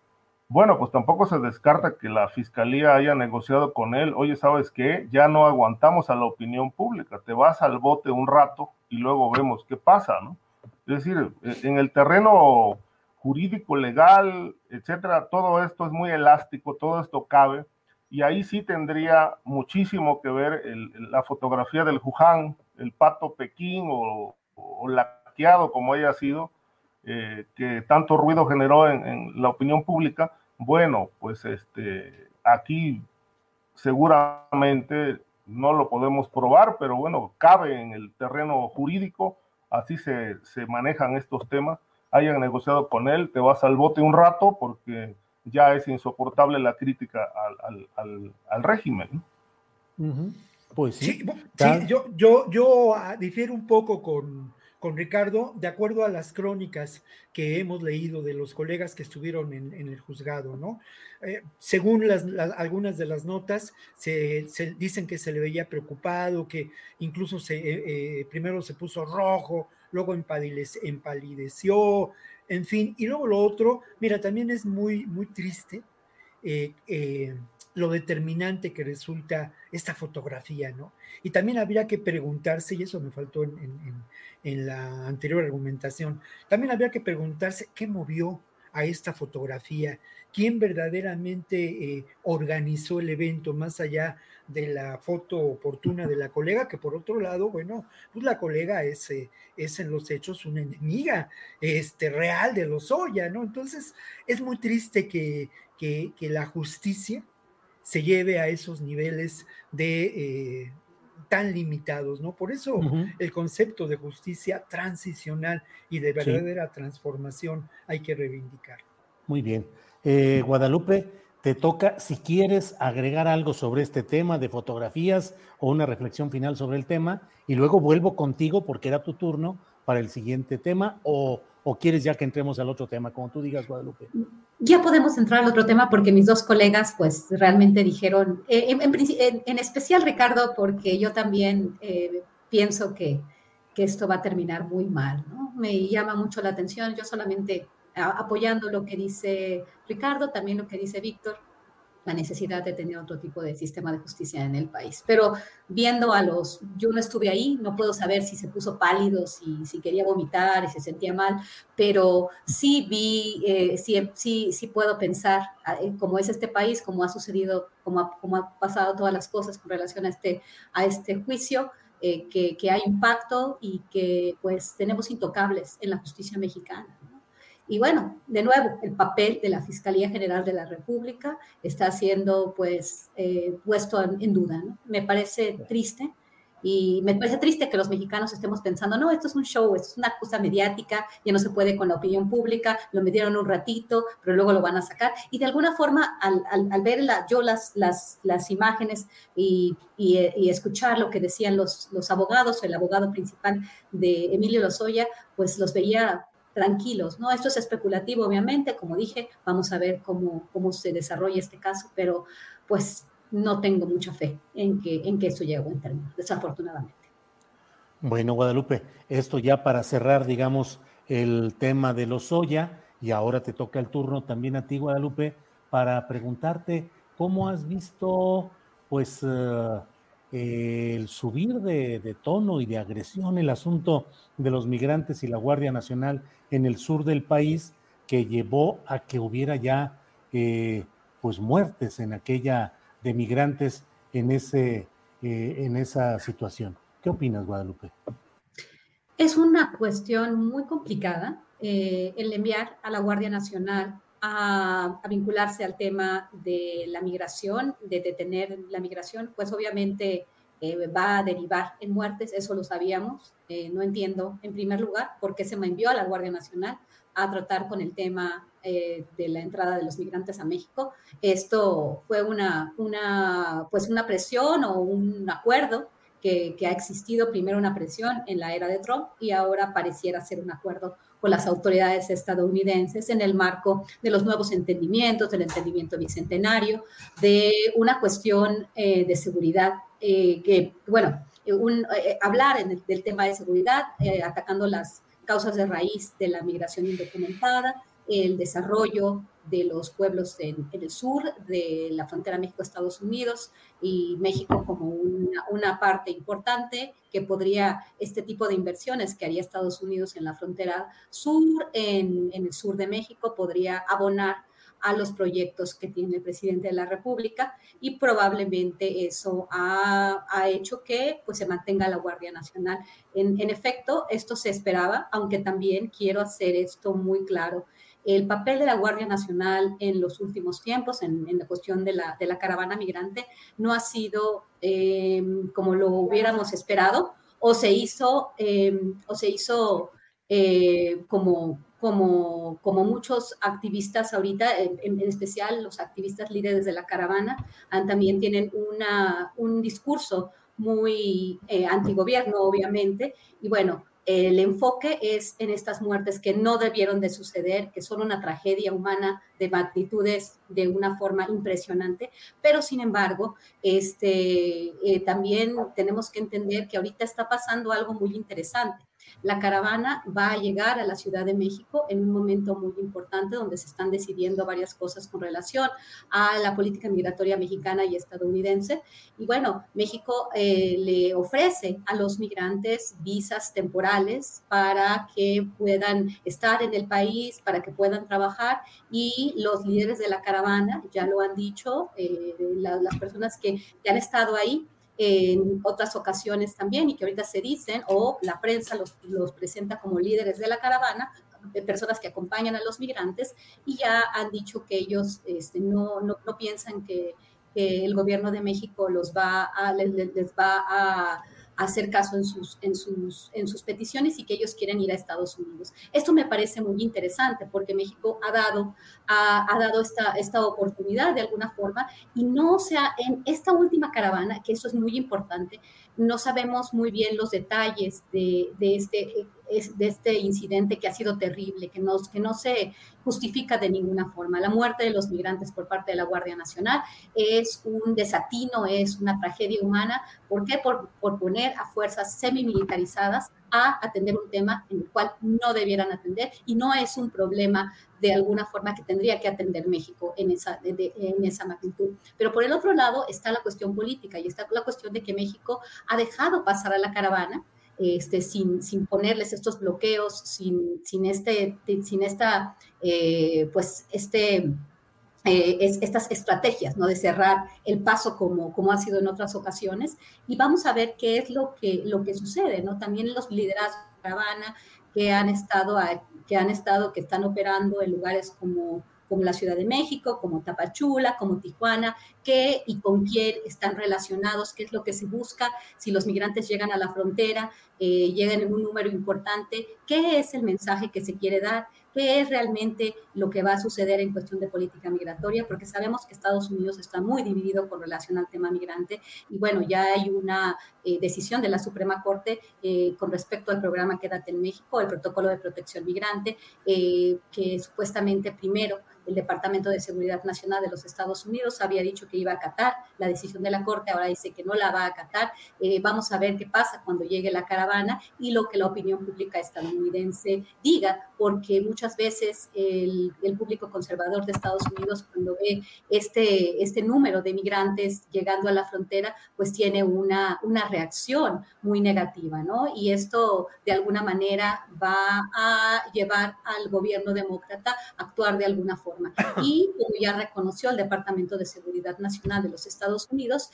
bueno, pues tampoco se descarta que la fiscalía haya negociado con él, oye, ¿sabes qué? Ya no aguantamos a la opinión pública, te vas al bote un rato y luego vemos qué pasa, ¿no? Es decir, en el terreno jurídico, legal, etcétera, todo esto es muy elástico, todo esto cabe, y ahí sí tendría muchísimo que ver la fotografía del Wuhan, el pato Pekín o, o laqueado como haya sido, eh, que tanto ruido generó en, la opinión pública, bueno, pues este, aquí seguramente no lo podemos probar, pero bueno, cabe en el terreno jurídico, así se, se manejan estos temas, hayan negociado con él, te vas al bote un rato porque ya es insoportable la crítica al, al, al, régimen. Pues sí, sí, yo, yo, yo ah, difiero un poco con, con Ricardo, de acuerdo a las crónicas que hemos leído de los colegas que estuvieron en, el juzgado, ¿no? Eh, según las, algunas de las notas, se, dicen que se le veía preocupado, que incluso se, eh, eh, primero se puso rojo, luego empalideció, en fin, y luego lo otro, mira, también es muy, muy triste lo determinante que resulta esta fotografía, ¿no? Y también habría que preguntarse, y eso me faltó en, la anterior argumentación, también habría que preguntarse qué movió a esta fotografía, quién verdaderamente eh, organizó el evento más allá de la foto oportuna de la colega, que por otro lado, bueno, pues la colega es, eh, es en los hechos una enemiga este, real de los Oya, ¿no? Entonces es muy triste que, que, que la justicia se lleve a esos niveles de eh, tan limitados, ¿no? Por eso el concepto de justicia transicional y de verdadera transformación hay que reivindicar. Muy bien. Eh, Guadalupe, te toca, si quieres agregar algo sobre este tema de fotografías o una reflexión final sobre el tema, y luego vuelvo contigo porque era tu turno para el siguiente tema, o, o quieres ya que entremos al otro tema, como tú digas, Guadalupe ya podemos entrar al otro tema porque mis dos colegas pues realmente dijeron, eh, en, especial Ricardo, porque yo también eh, pienso que, que, esto va a terminar muy mal, ¿no? Me llama mucho la atención, yo solamente apoyando lo que dice Ricardo, también lo que dice Víctor, la necesidad de tener otro tipo de sistema de justicia en el país. Pero viendo a los, yo no estuve ahí, no puedo saber si se puso pálido, si, si quería vomitar y se sentía mal, pero sí vi, eh, sí, sí, puedo pensar eh, cómo es este país, cómo ha sucedido, cómo ha, cómo ha pasado todas las cosas con relación a este, a este juicio. Eh, que, que hay impacto y que pues tenemos intocables en la justicia mexicana. Y bueno, de nuevo, el papel de la Fiscalía General de la República está siendo pues eh, puesto en, duda. Me parece triste Y me parece triste que los mexicanos estemos pensando, no, esto es un show, esto es una cosa mediática, ya no se puede con la opinión pública, lo metieron un ratito, pero luego lo van a sacar. Y de alguna forma, al, al, ver la, yo las, las, las imágenes y, y, escuchar lo que decían los, los abogados, el abogado principal de Emilio Lozoya, pues los veía tranquilos, ¿no? Esto es especulativo, obviamente, como dije, vamos a ver cómo, cómo se desarrolla este caso, pero pues no tengo mucha fe en que, en que eso llegue a buen término, desafortunadamente. Bueno, Guadalupe, esto ya para cerrar, digamos, el tema de los Soya, y ahora te toca el turno también a ti, Guadalupe, para preguntarte cómo has visto, pues, eh, el subir de, tono y de agresión el asunto de los migrantes y la Guardia Nacional en el sur del país, que llevó a que hubiera ya, eh, pues, muertes en aquella de migrantes en, ese, eh, en esa situación. ¿Qué opinas, Guadalupe? Es una cuestión muy complicada el enviar a la Guardia Nacional a, vincularse al tema de la migración, de detener la migración, pues obviamente eh, va a derivar en muertes, eso lo sabíamos. no entiendo, en primer lugar, por qué se me envió a la Guardia Nacional a tratar con el tema eh, de la entrada de los migrantes a México. Esto fue una, una, pues una presión o un acuerdo que, que, ha existido, primero una presión en la era de Trump y ahora pareciera ser un acuerdo con las autoridades estadounidenses en el marco de los nuevos entendimientos, del entendimiento bicentenario, de una cuestión eh, de seguridad eh, que, bueno, un, hablar en del tema de seguridad, atacando las causas de raíz de la migración indocumentada, el desarrollo de los pueblos en, el sur de la frontera México-Estados Unidos y México como una, parte importante que podría, este tipo de inversiones que haría Estados Unidos en la frontera sur, en, el sur de México, podría abonar a los proyectos que tiene el presidente de la República y probablemente eso ha, hecho que pues, se mantenga la Guardia Nacional. En, en efecto, esto se esperaba, aunque también quiero hacer esto muy claro el papel de la Guardia Nacional en los últimos tiempos, en, la cuestión de la, caravana migrante, no ha sido em, como lo hubiéramos esperado, o se hizo, em, o se hizo eh, como, muchos activistas ahorita, en, especial los activistas líderes de la caravana, también tienen un discurso muy eh, antigobierno, obviamente, y bueno, el enfoque es en estas muertes que no debieron de suceder, que son una tragedia humana de magnitudes de una forma impresionante, pero sin embargo, este, eh, también tenemos que entender que ahorita está pasando algo muy interesante. La caravana va a llegar a la Ciudad de México en un momento muy importante donde se están decidiendo varias cosas con relación a la política migratoria mexicana y estadounidense. Y bueno, México eh, le ofrece a los migrantes visas temporales para que puedan estar en el país, para que puedan trabajar y los líderes de la caravana ya lo han dicho, eh, las personas que, que han estado ahí en otras ocasiones también y que ahorita se dicen o la prensa los, presenta como líderes de la caravana, personas que acompañan a los migrantes y ya han dicho que ellos este, no, no, piensan que, el gobierno de México los va les, les va a hacer caso en sus, en, sus, en sus peticiones y que ellos quieren ir a Estados Unidos. Esto me parece muy interesante porque México ha dado, ha, dado esta, esta oportunidad de alguna forma y no sea en esta última caravana, que eso es muy importante, no sabemos muy bien los detalles de, de este de este incidente que ha sido terrible, que no, que no se justifica de ninguna forma. La muerte de los migrantes por parte de la Guardia Nacional es un desatino, es una tragedia humana. ¿Por qué? Por, por poner a fuerzas semi-militarizadas a atender un tema en el cual no debieran atender y no es un problema de alguna forma que tendría que atender México en esa, en esa magnitud. Pero por el otro lado está la cuestión política y está la cuestión de que México ha dejado pasar a la caravana este, sin, sin, ponerles estos bloqueos, sin, sin, este, sin esta, eh, pues, este, eh, estas estrategias, ¿no? De cerrar el paso como, como ha sido en otras ocasiones. Y vamos a ver qué es lo que, lo que sucede, ¿no? También los liderazgos de caravana que han estado, que han estado, que están operando en lugares como como la Ciudad de México, como Tapachula, como Tijuana, qué y con quién están relacionados, qué es lo que se busca, si los migrantes llegan a la frontera, eh, llegan en un número importante, qué es el mensaje que se quiere dar, qué es realmente lo que va a suceder en cuestión de política migratoria, porque sabemos que Estados Unidos está muy dividido con relación al tema migrante y bueno, ya hay una eh, decisión de la Suprema Corte eh, con respecto al programa Quédate en México, el protocolo de protección migrante, eh, que supuestamente primero el Departamento de Seguridad Nacional de los Estados Unidos había dicho que iba a acatar la decisión de la Corte, ahora dice que no la va a acatar. Eh, vamos a ver qué pasa cuando llegue la caravana y lo que la opinión pública estadounidense diga, porque muchas veces el, público conservador de Estados Unidos cuando ve este, este número de migrantes llegando a la frontera, pues tiene una, una reacción muy negativa, ¿no? Y esto de alguna manera va a llevar al gobierno demócrata a actuar de alguna forma y como ya reconoció el Departamento de Seguridad Nacional de los Estados Unidos,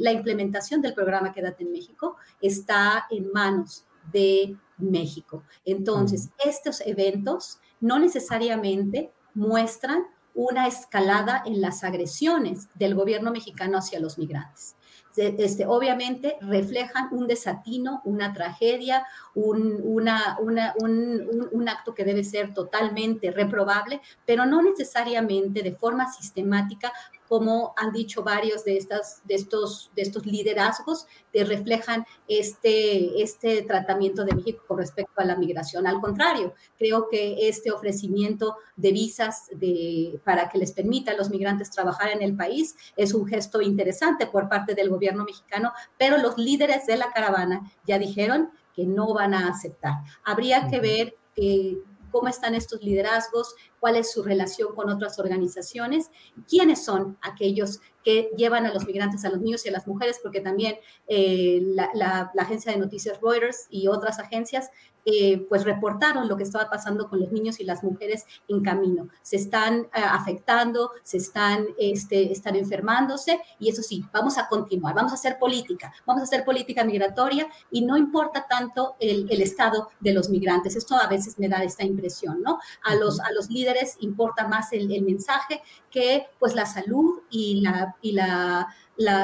la implementación del programa Quédate en México está en manos de México. Entonces, estos eventos no necesariamente muestran una escalada en las agresiones del gobierno mexicano hacia los migrantes. Este, obviamente reflejan un desatino, una tragedia, un, un, acto que debe ser totalmente reprobable, pero no necesariamente de forma sistemática como han dicho varios de, estas, de, estos, de estos liderazgos, que reflejan este, este tratamiento de México con respecto a la migración. Al contrario, creo que este ofrecimiento de visas de, para que les permita a los migrantes trabajar en el país es un gesto interesante por parte del gobierno mexicano, pero los líderes de la caravana ya dijeron que no van a aceptar. Habría que ver eh, cómo están estos liderazgos, cuál es su relación con otras organizaciones, quiénes son aquellos que llevan a los migrantes, a los niños y a las mujeres, porque también eh, la, agencia de noticias Reuters y otras agencias eh, pues reportaron lo que estaba pasando con los niños y las mujeres en camino. Se están eh, afectando, se están, este, están enfermándose y eso sí, vamos a continuar, vamos a hacer política, vamos a hacer política migratoria y no importa tanto el, estado de los migrantes. Esto a veces me da esta impresión, ¿no? A los, a los líderes importa más el, mensaje que pues la salud y la... Y la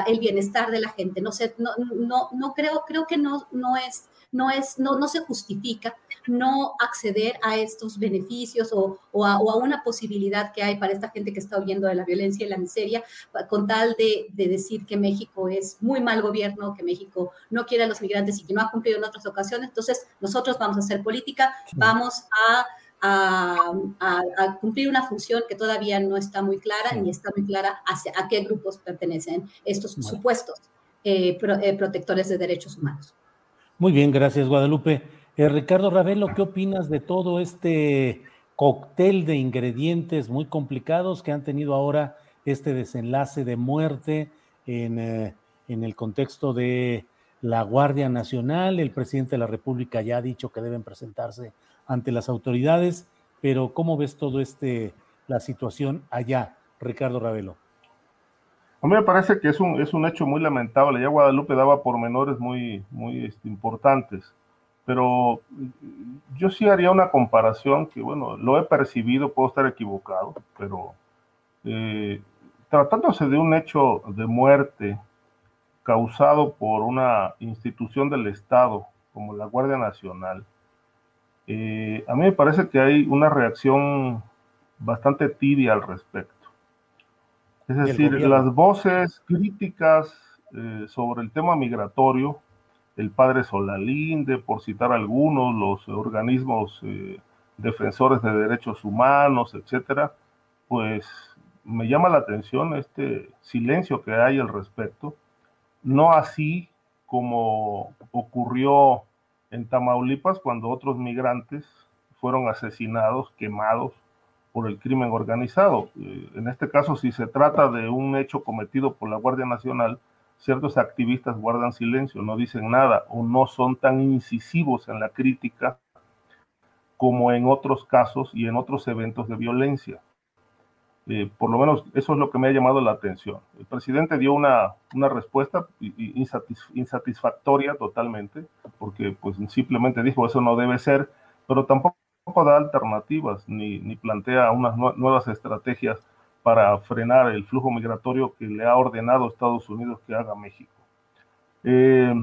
el bienestar de la gente. No sé, no, no, no creo, creo que no, no es no, es, no, no se justifica no acceder a estos beneficios o, o, a, una posibilidad que hay para esta gente que está huyendo de la violencia y la miseria, con tal de, de, decir que México es muy mal gobierno, que México no quiere a los migrantes y que no ha cumplido en otras ocasiones. Entonces, nosotros vamos a hacer política, vamos a... A, a, cumplir una función que todavía no está muy clara ni está muy clara hacia a qué grupos pertenecen estos supuestos eh, eh, protectores de derechos humanos. Muy bien, gracias Guadalupe. Eh, Ricardo Ravelo, ¿qué opinas de todo este cóctel de ingredientes muy complicados que han tenido ahora este desenlace de muerte en, eh, en el contexto de la Guardia Nacional? El presidente de la República ya ha dicho que deben presentarse ante las autoridades, pero ¿cómo ves todo este, la situación allá, Ricardo Ravelo? A mí me parece que es un, es un hecho muy lamentable. Ya Guadalupe daba pormenores muy, muy este, importantes, pero yo sí haría una comparación que, bueno, lo he percibido, puedo estar equivocado, pero eh, tratándose de un hecho de muerte causado por una institución del Estado como la Guardia Nacional, eh, a mí me parece que hay una reacción bastante tibia al respecto. Es decir, las voces críticas eh, sobre el tema migratorio, el padre Solalinde, por citar algunos, los organismos eh, defensores de derechos humanos, etcétera, pues me llama la atención este silencio que hay al respecto. No así como ocurrió en Tamaulipas cuando otros migrantes fueron asesinados, quemados por el crimen organizado. Eh, en este caso, si se trata de un hecho cometido por la Guardia Nacional, ciertos activistas guardan silencio, no dicen nada o no son tan incisivos en la crítica como en otros casos y en otros eventos de violencia. Eh, por lo menos eso es lo que me ha llamado la atención. El presidente dio una, una respuesta insatisfactoria totalmente, porque pues simplemente dijo eso no debe ser, pero tampoco da alternativas ni, ni plantea unas nuevas estrategias para frenar el flujo migratorio que le ha ordenado Estados Unidos que haga México. Eh,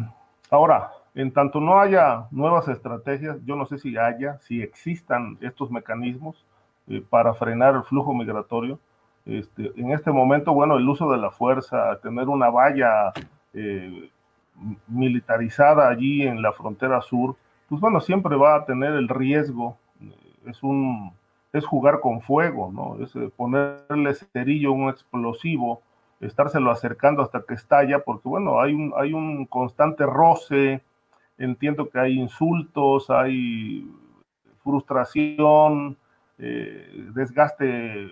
ahora, en tanto no haya nuevas estrategias, yo no sé si haya, si existan estos mecanismos eh, para frenar el flujo migratorio. Este, en este momento, bueno, el uso de la fuerza, tener una valla eh, militarizada allí en la frontera sur, pues bueno, siempre va a tener el riesgo, es un es jugar con fuego, ¿no? Es eh, ponerle cerillo un explosivo, estárselo acercando hasta que estalla, porque bueno, hay un, hay un constante roce, entiendo que hay insultos, hay frustración, eh, desgaste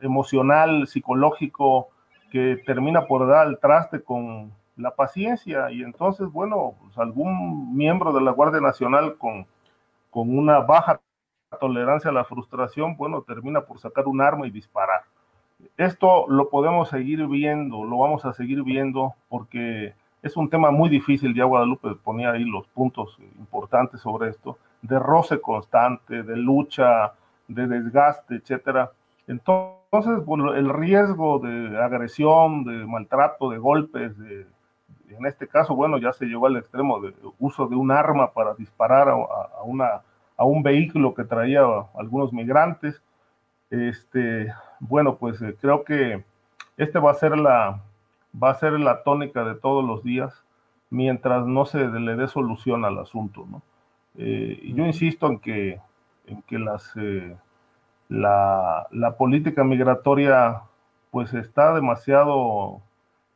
emocional, psicológico, que termina por dar al traste con la paciencia y entonces, bueno, pues algún miembro de la Guardia Nacional con, con una baja tolerancia a la frustración, bueno, termina por sacar un arma y disparar. Esto lo podemos seguir viendo, lo vamos a seguir viendo porque es un tema muy difícil, ya Guadalupe ponía ahí los puntos importantes sobre esto, de roce constante, de lucha, de desgaste, etcétera. Entonces, bueno, el riesgo de agresión, de maltrato, de golpes, en este caso, bueno, ya se llegó al extremo de uso de un arma para disparar a, una, a un vehículo que traía algunos migrantes. Este, bueno, pues eh, creo que este va a ser la, va a ser la tónica de todos los días mientras no se le dé solución al asunto. ¿no? Eh, yo insisto en que, en que las, eh, la, la, política migratoria pues está demasiado,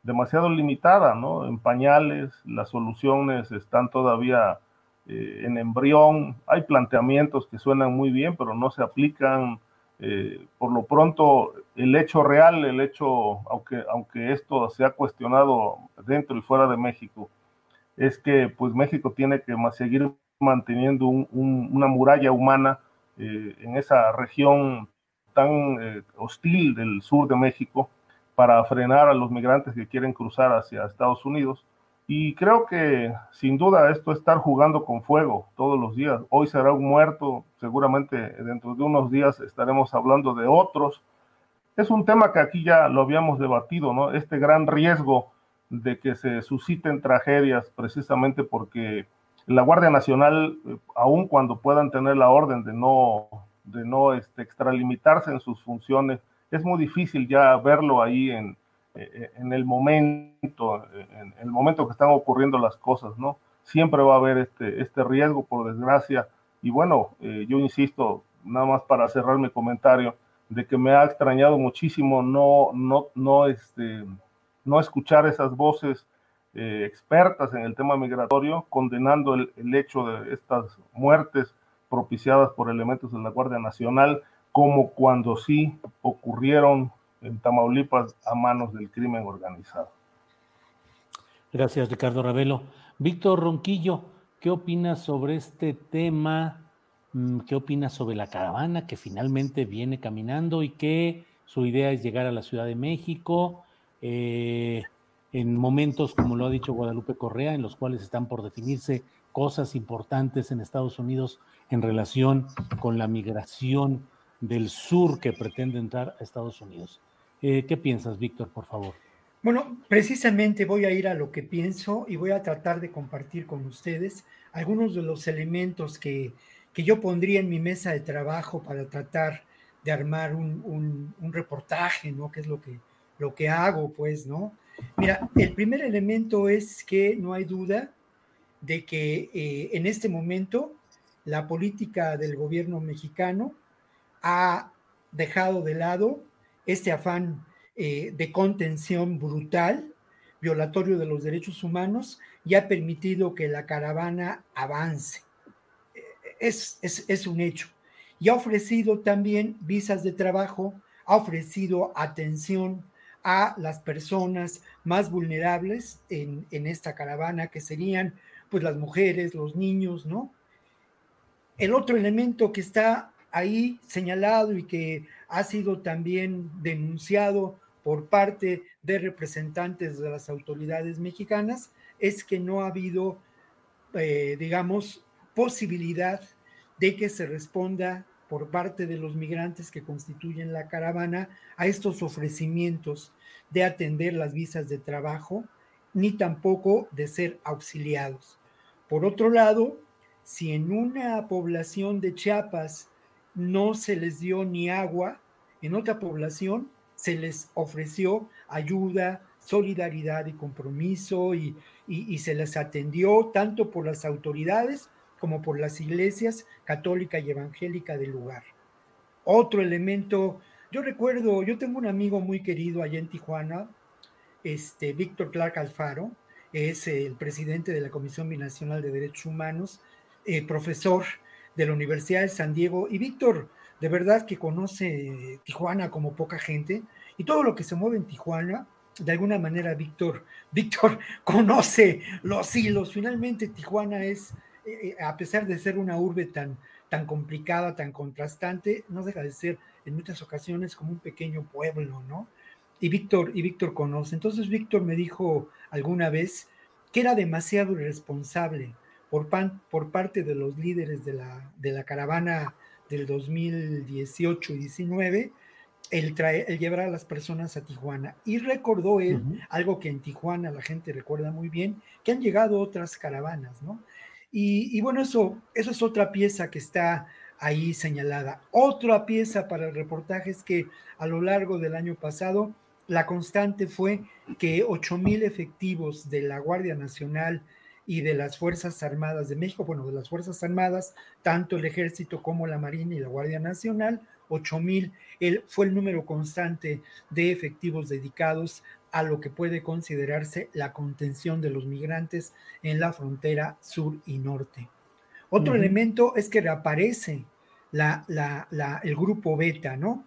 demasiado limitada, ¿no? En pañales, las soluciones están todavía eh, en embrión, hay planteamientos que suenan muy bien, pero no se aplican eh, por lo pronto, el hecho real, el hecho, aunque, aunque esto se ha cuestionado dentro y fuera de México, es que pues México tiene que seguir manteniendo una muralla humana eh, en esa región tan eh, hostil del sur de México para frenar a los migrantes que quieren cruzar hacia Estados Unidos y creo que sin duda esto es estar jugando con fuego todos los días. Hoy será un muerto, seguramente dentro de unos días estaremos hablando de otros. Es un tema que aquí ya lo habíamos debatido, ¿no? Este gran riesgo de que se susciten tragedias precisamente porque la Guardia Nacional, eh, aun cuando puedan tener la orden de no, de no este, extralimitarse en sus funciones, es muy difícil ya verlo ahí en, en el momento, en el momento que están ocurriendo las cosas, ¿no? Siempre va a haber este, este riesgo, por desgracia. Y bueno, eh, yo insisto, nada más para cerrar mi comentario, de que me ha extrañado muchísimo no, no, no, este, no escuchar esas voces eh, expertas en el tema migratorio, condenando el, el, hecho de estas muertes propiciadas por elementos de la Guardia Nacional, como cuando sí ocurrieron en Tamaulipas a manos del crimen organizado. Gracias, Ricardo Ravelo. Víctor Ronquillo, ¿qué opinas sobre este tema? Mm, ¿Qué opinas sobre la caravana que finalmente viene caminando y que su idea es llegar a la Ciudad de México eh, en momentos, como lo ha dicho Guadalupe Correa, en los cuales están por definirse cosas importantes en Estados Unidos en relación con la migración del sur que pretende entrar a Estados Unidos? Eh, ¿Qué piensas, Víctor, por favor? Bueno, precisamente voy a ir a lo que pienso y voy a tratar de compartir con ustedes algunos de los elementos que, yo pondría en mi mesa de trabajo para tratar de armar un, reportaje, ¿no? Que es lo que, lo que hago, pues, ¿no? Mira, el primer elemento es que no hay duda de que eh, en este momento la política del gobierno mexicano ha dejado de lado este afán eh, de contención brutal, violatorio de los derechos humanos, y ha permitido que la caravana avance. Es, es, un hecho. Y ha ofrecido también visas de trabajo, ha ofrecido atención a las personas más vulnerables en, en, esta caravana, que serían pues las mujeres, los niños, ¿no? El otro elemento que está ahí señalado y que ha sido también denunciado por parte de representantes de las autoridades mexicanas es que no ha habido, eh, digamos, posibilidad de que se responda por parte de los migrantes que constituyen la caravana a estos ofrecimientos de atender las visas de trabajo, ni tampoco de ser auxiliados. Por otro lado, si en una población de Chiapas no se les dio ni agua, en otra población se les ofreció ayuda, solidaridad y compromiso y, se les atendió tanto por las autoridades como por las iglesias católica y evangélica del lugar. Otro elemento, yo recuerdo, yo tengo un amigo muy querido allá en Tijuana, este Víctor Clark Alfaro, es el presidente de la Comisión Binacional de Derechos Humanos, eh, profesor de la Universidad de San Diego, y Víctor, de verdad que conoce Tijuana como poca gente, y todo lo que se mueve en Tijuana, de alguna manera Víctor, (laughs) Víctor conoce los hilos. Finalmente Tijuana es, eh, eh, a pesar de ser una urbe tan, tan complicada, tan contrastante, no deja de ser en muchas ocasiones como un pequeño pueblo, ¿no? Y Víctor, y Víctor conoce. Entonces Víctor me dijo alguna vez que era demasiado irresponsable por, por parte de los líderes de la, de la caravana del 2018 y 19 el, el llevar a las personas a Tijuana. Y recordó él algo que en Tijuana la gente recuerda muy bien, que han llegado otras caravanas, ¿no? Y, bueno, eso, eso es otra pieza que está ahí señalada. Otra pieza para el reportaje es que a lo largo del año pasado, la constante fue que 8 mil efectivos de la Guardia Nacional y de las Fuerzas Armadas de México, bueno, de las Fuerzas Armadas, tanto el Ejército como la Marina y la Guardia Nacional, 8 mil, fue el número constante de efectivos dedicados a lo que puede considerarse la contención de los migrantes en la frontera sur y norte. Otro elemento es que reaparece la, el grupo beta, ¿no?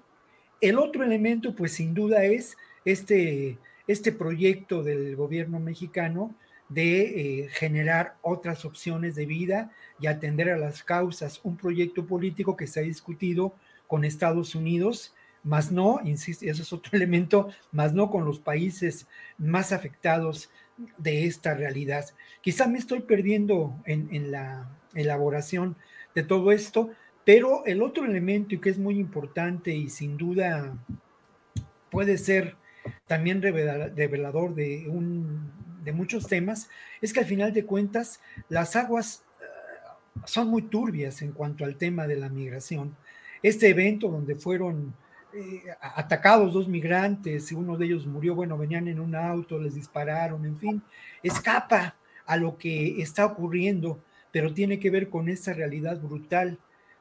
El otro elemento, pues sin duda, es este, este proyecto del gobierno mexicano de eh, generar otras opciones de vida y atender a las causas, un proyecto político que se ha discutido con Estados Unidos, más no, insisto, eso es otro (laughs) elemento, más no con los países más afectados de esta realidad. Quizá me estoy perdiendo en, en la elaboración de todo esto, pero el otro elemento y que es muy importante y sin duda puede ser también revelador de, un, de muchos temas, es que al final de cuentas las aguas eh, son muy turbias en cuanto al tema de la migración. Este evento donde fueron eh, atacados dos migrantes, y uno de ellos murió, bueno, venían en un auto, les dispararon, en fin, escapa a lo que está ocurriendo, pero tiene que ver con esa realidad brutal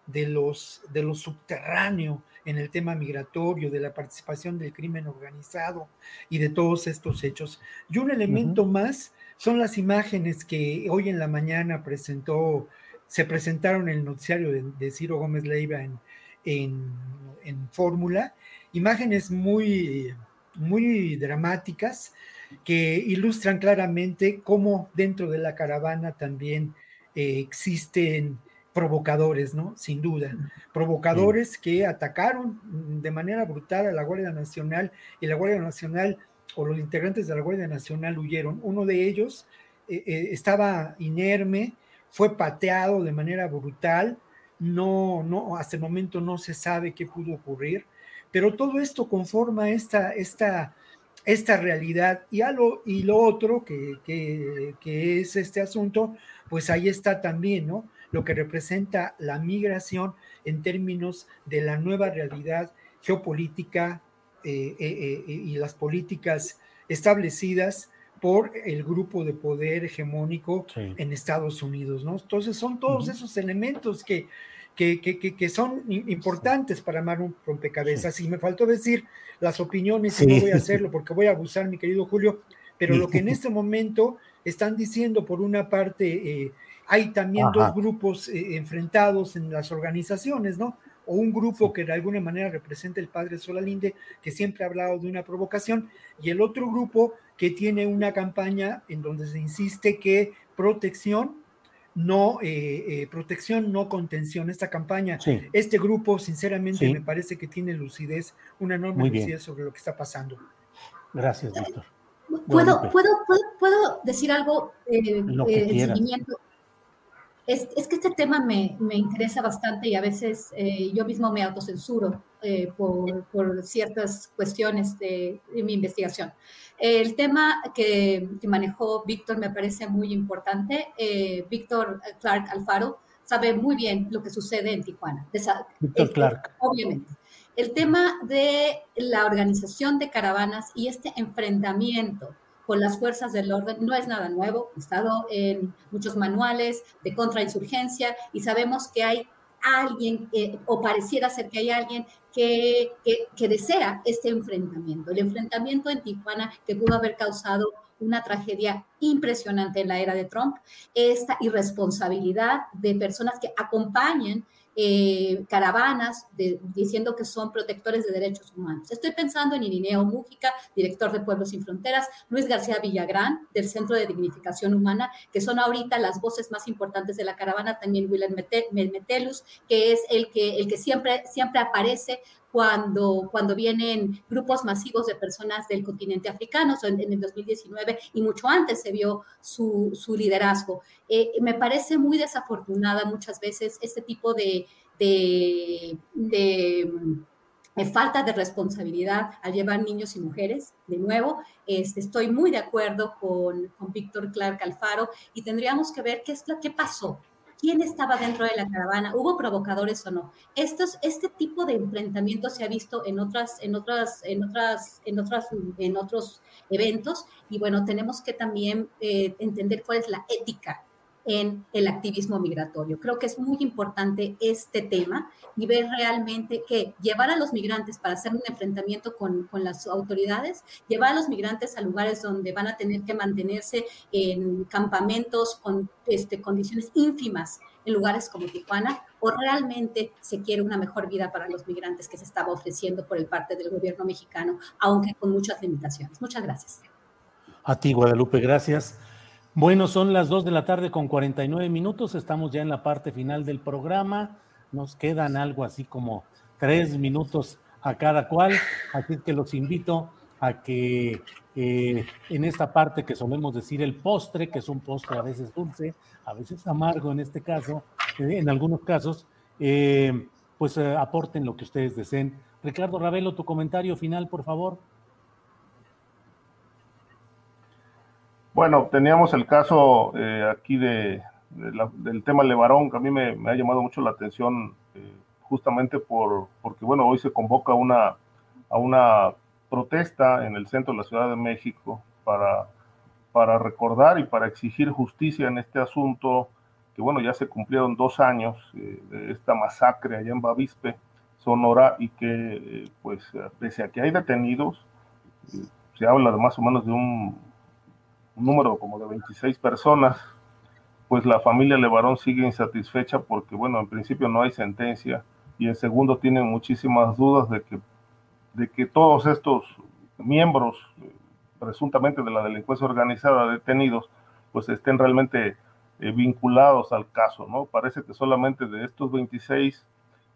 de los de lo subterráneo en el tema migratorio, de la participación del crimen organizado y de todos estos hechos. Y un elemento más son las imágenes que hoy en la mañana presentó, se presentaron en el noticiario de, Ciro Gómez Leiva en, en, Fórmula, imágenes muy, muy dramáticas que ilustran claramente cómo dentro de la caravana también eh, existen provocadores, ¿no? Sin duda. Provocadores que atacaron de manera brutal a la Guardia Nacional y la Guardia Nacional o los integrantes de la Guardia Nacional huyeron. Uno de ellos eh, eh, estaba inerme, fue pateado de manera brutal, no, no, hasta el momento no se sabe qué pudo ocurrir, pero todo esto conforma esta, esta, esta realidad y, a lo, y lo otro que, que, que es este asunto, pues ahí está también, ¿no? Lo que representa la migración en términos de la nueva realidad geopolítica eh, eh, eh, y las políticas establecidas por el grupo de poder hegemónico en Estados Unidos, ¿no? Entonces son todos esos elementos que, que, que, son importantes para armar un rompecabezas. Y me faltó decir las opiniones, y no voy a hacerlo porque voy a abusar, mi querido Julio, pero lo que en (laughs) este momento están diciendo, por una parte, hay también dos grupos eh, enfrentados en las organizaciones, ¿no? O un grupo que de alguna manera representa el padre Solalinde, que siempre ha hablado de una provocación, y el otro grupo que tiene una campaña en donde se insiste que protección, no eh, eh, protección, no contención. Esta campaña, este grupo, sinceramente, me parece que tiene lucidez, una enorme lucidez sobre lo que está pasando. Gracias, Víctor. ¿Puedo, ¿puedo, puedo, decir algo eh, seguimiento? Es, es, que este tema me, me, interesa bastante y a veces eh, yo mismo me autocensuro eh, por, por, ciertas cuestiones de, de, mi investigación. El tema que, que manejó Víctor me parece muy importante. Eh, Víctor Clark Alfaro sabe muy bien lo que sucede en Tijuana. Víctor Clark. Obviamente. El tema de la organización de caravanas y este enfrentamiento con las fuerzas del orden no es nada nuevo, ha estado en muchos manuales de contrainsurgencia y sabemos que hay alguien, o pareciera ser que hay alguien que, que, que, desea este enfrentamiento, el enfrentamiento en Tijuana que pudo haber causado una tragedia impresionante en la era de Trump, esta irresponsabilidad de personas que acompañan eh, caravanas de, diciendo que son protectores de derechos humanos. Estoy pensando en Irineo Mújica, director de Pueblos Sin Fronteras, Luis García Villagrán, del Centro de Dignificación Humana, que son ahorita las voces más importantes de la caravana, también Willem Metelus, que es el que, el que siempre, siempre aparece cuando, cuando vienen grupos masivos de personas del continente africano, en, en el 2019 y mucho antes se vio su, su liderazgo. Eh, me parece muy desafortunada muchas veces este tipo de, de, de falta de responsabilidad al llevar niños y mujeres. De nuevo, este, estoy muy de acuerdo con, con Víctor Clark Alfaro y tendríamos que ver qué es lo que pasó quién estaba dentro de la caravana, hubo provocadores o no. Estos, este tipo de enfrentamiento se ha visto en otras, en otras, en otras, en otras, en otros eventos y bueno, tenemos que también eh, entender cuál es la ética en el activismo migratorio. Creo que es muy importante este tema y ver realmente que llevar a los migrantes para hacer un enfrentamiento con, con, las autoridades, llevar a los migrantes a lugares donde van a tener que mantenerse en campamentos con este, condiciones ínfimas en lugares como Tijuana, o realmente se quiere una mejor vida para los migrantes que se estaba ofreciendo por el parte del gobierno mexicano, aunque con muchas limitaciones. Muchas gracias. A ti, Guadalupe, gracias. Bueno, son las 2 de la tarde con 49 minutos. Estamos ya en la parte final del programa. Nos quedan algo así como tres minutos a cada cual. Así que los invito a que eh, en esta parte que solemos decir el postre, que es un postre a veces dulce, a veces amargo en este caso, eh, en algunos casos, eh, pues eh, aporten lo que ustedes deseen. Ricardo Ravelo, tu comentario final, por favor. Bueno, teníamos el caso eh, aquí de, la, del tema Levarón, que a mí me, ha llamado mucho la atención eh, justamente por, porque, bueno, hoy se convoca una, a una protesta en el centro de la Ciudad de México para, para recordar y para exigir justicia en este asunto, que, bueno, ya se cumplieron dos años eh, de esta masacre allá en Bavispe, Sonora, y que, eh, pues, pese a que hay detenidos, se habla de más o menos de un un número como de 26 personas, pues la familia Levarón sigue insatisfecha porque, bueno, en principio no hay sentencia y en segundo tienen muchísimas dudas de que, de que todos estos miembros presuntamente de la delincuencia organizada detenidos, pues estén realmente eh, vinculados al caso, ¿no? Parece que solamente de estos 26,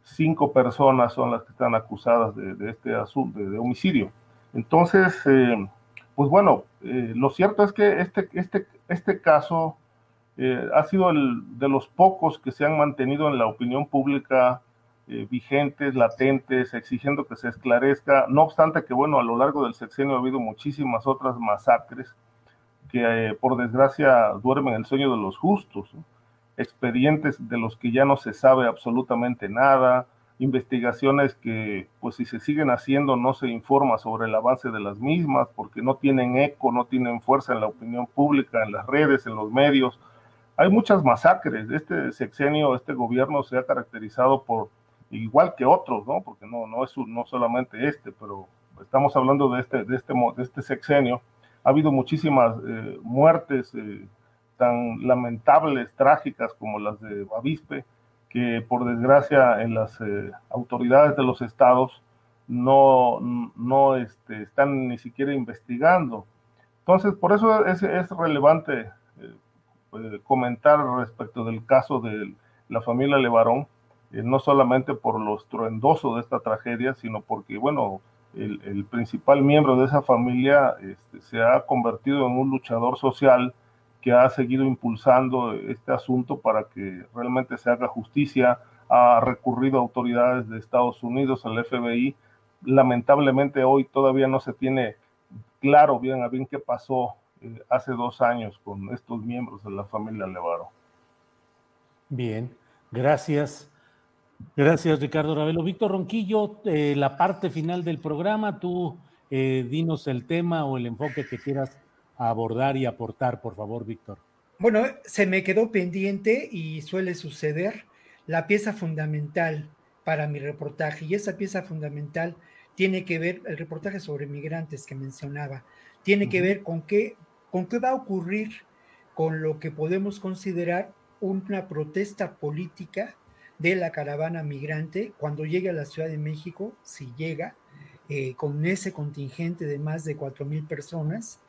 cinco personas son las que están acusadas de, de este asunto, de, de homicidio. Entonces, eh, pues bueno, eh, lo cierto es que este, este, este caso eh, ha sido el de los pocos que se han mantenido en la opinión pública eh, vigentes, latentes, exigiendo que se esclarezca. No obstante que, bueno, a lo largo del sexenio ha habido muchísimas otras masacres que, por desgracia, duermen el sueño de los justos. Expedientes de los que ya no se sabe absolutamente nada, investigaciones que, pues si se siguen haciendo, no se informa sobre el avance de las mismas, porque no tienen eco, no tienen fuerza en la opinión pública, en las redes, en los medios. Hay muchas masacres. Este sexenio, este gobierno se ha caracterizado por, igual que otros, ¿no? Porque no, no es no solamente este, pero estamos hablando de este, de este, de este sexenio. Ha habido muchísimas eh, muertes eh, tan lamentables, trágicas como las de Bavispe, que por desgracia en las eh, autoridades de los estados no, no este, están ni siquiera investigando. Entonces, por eso es, es relevante eh, eh, comentar respecto del caso de la familia Levarón, no solamente por lo estruendoso de esta tragedia, sino porque, bueno, el, el principal miembro de esa familia este, se ha convertido en un luchador social que ha seguido impulsando este asunto para que realmente se haga justicia. Ha recurrido a autoridades de Estados Unidos, al FBI. Lamentablemente hoy todavía no se tiene claro bien a bien qué pasó eh, hace dos años con estos miembros de la familia Levaro. Bien, gracias. Gracias, Ricardo Ravelo. Víctor Ronquillo, eh, la parte final del programa, tú eh, dinos el tema o el enfoque que quieras abordar y aportar, por favor, Víctor. Bueno, se me quedó pendiente y suele suceder la pieza fundamental para mi reportaje y esa pieza fundamental tiene que ver, el reportaje sobre migrantes que mencionaba, tiene que ver con qué, con qué va a ocurrir con lo que podemos considerar una protesta política de la caravana migrante cuando llegue a la Ciudad de México, si llega, eh, con ese contingente de más de cuatro mil personas,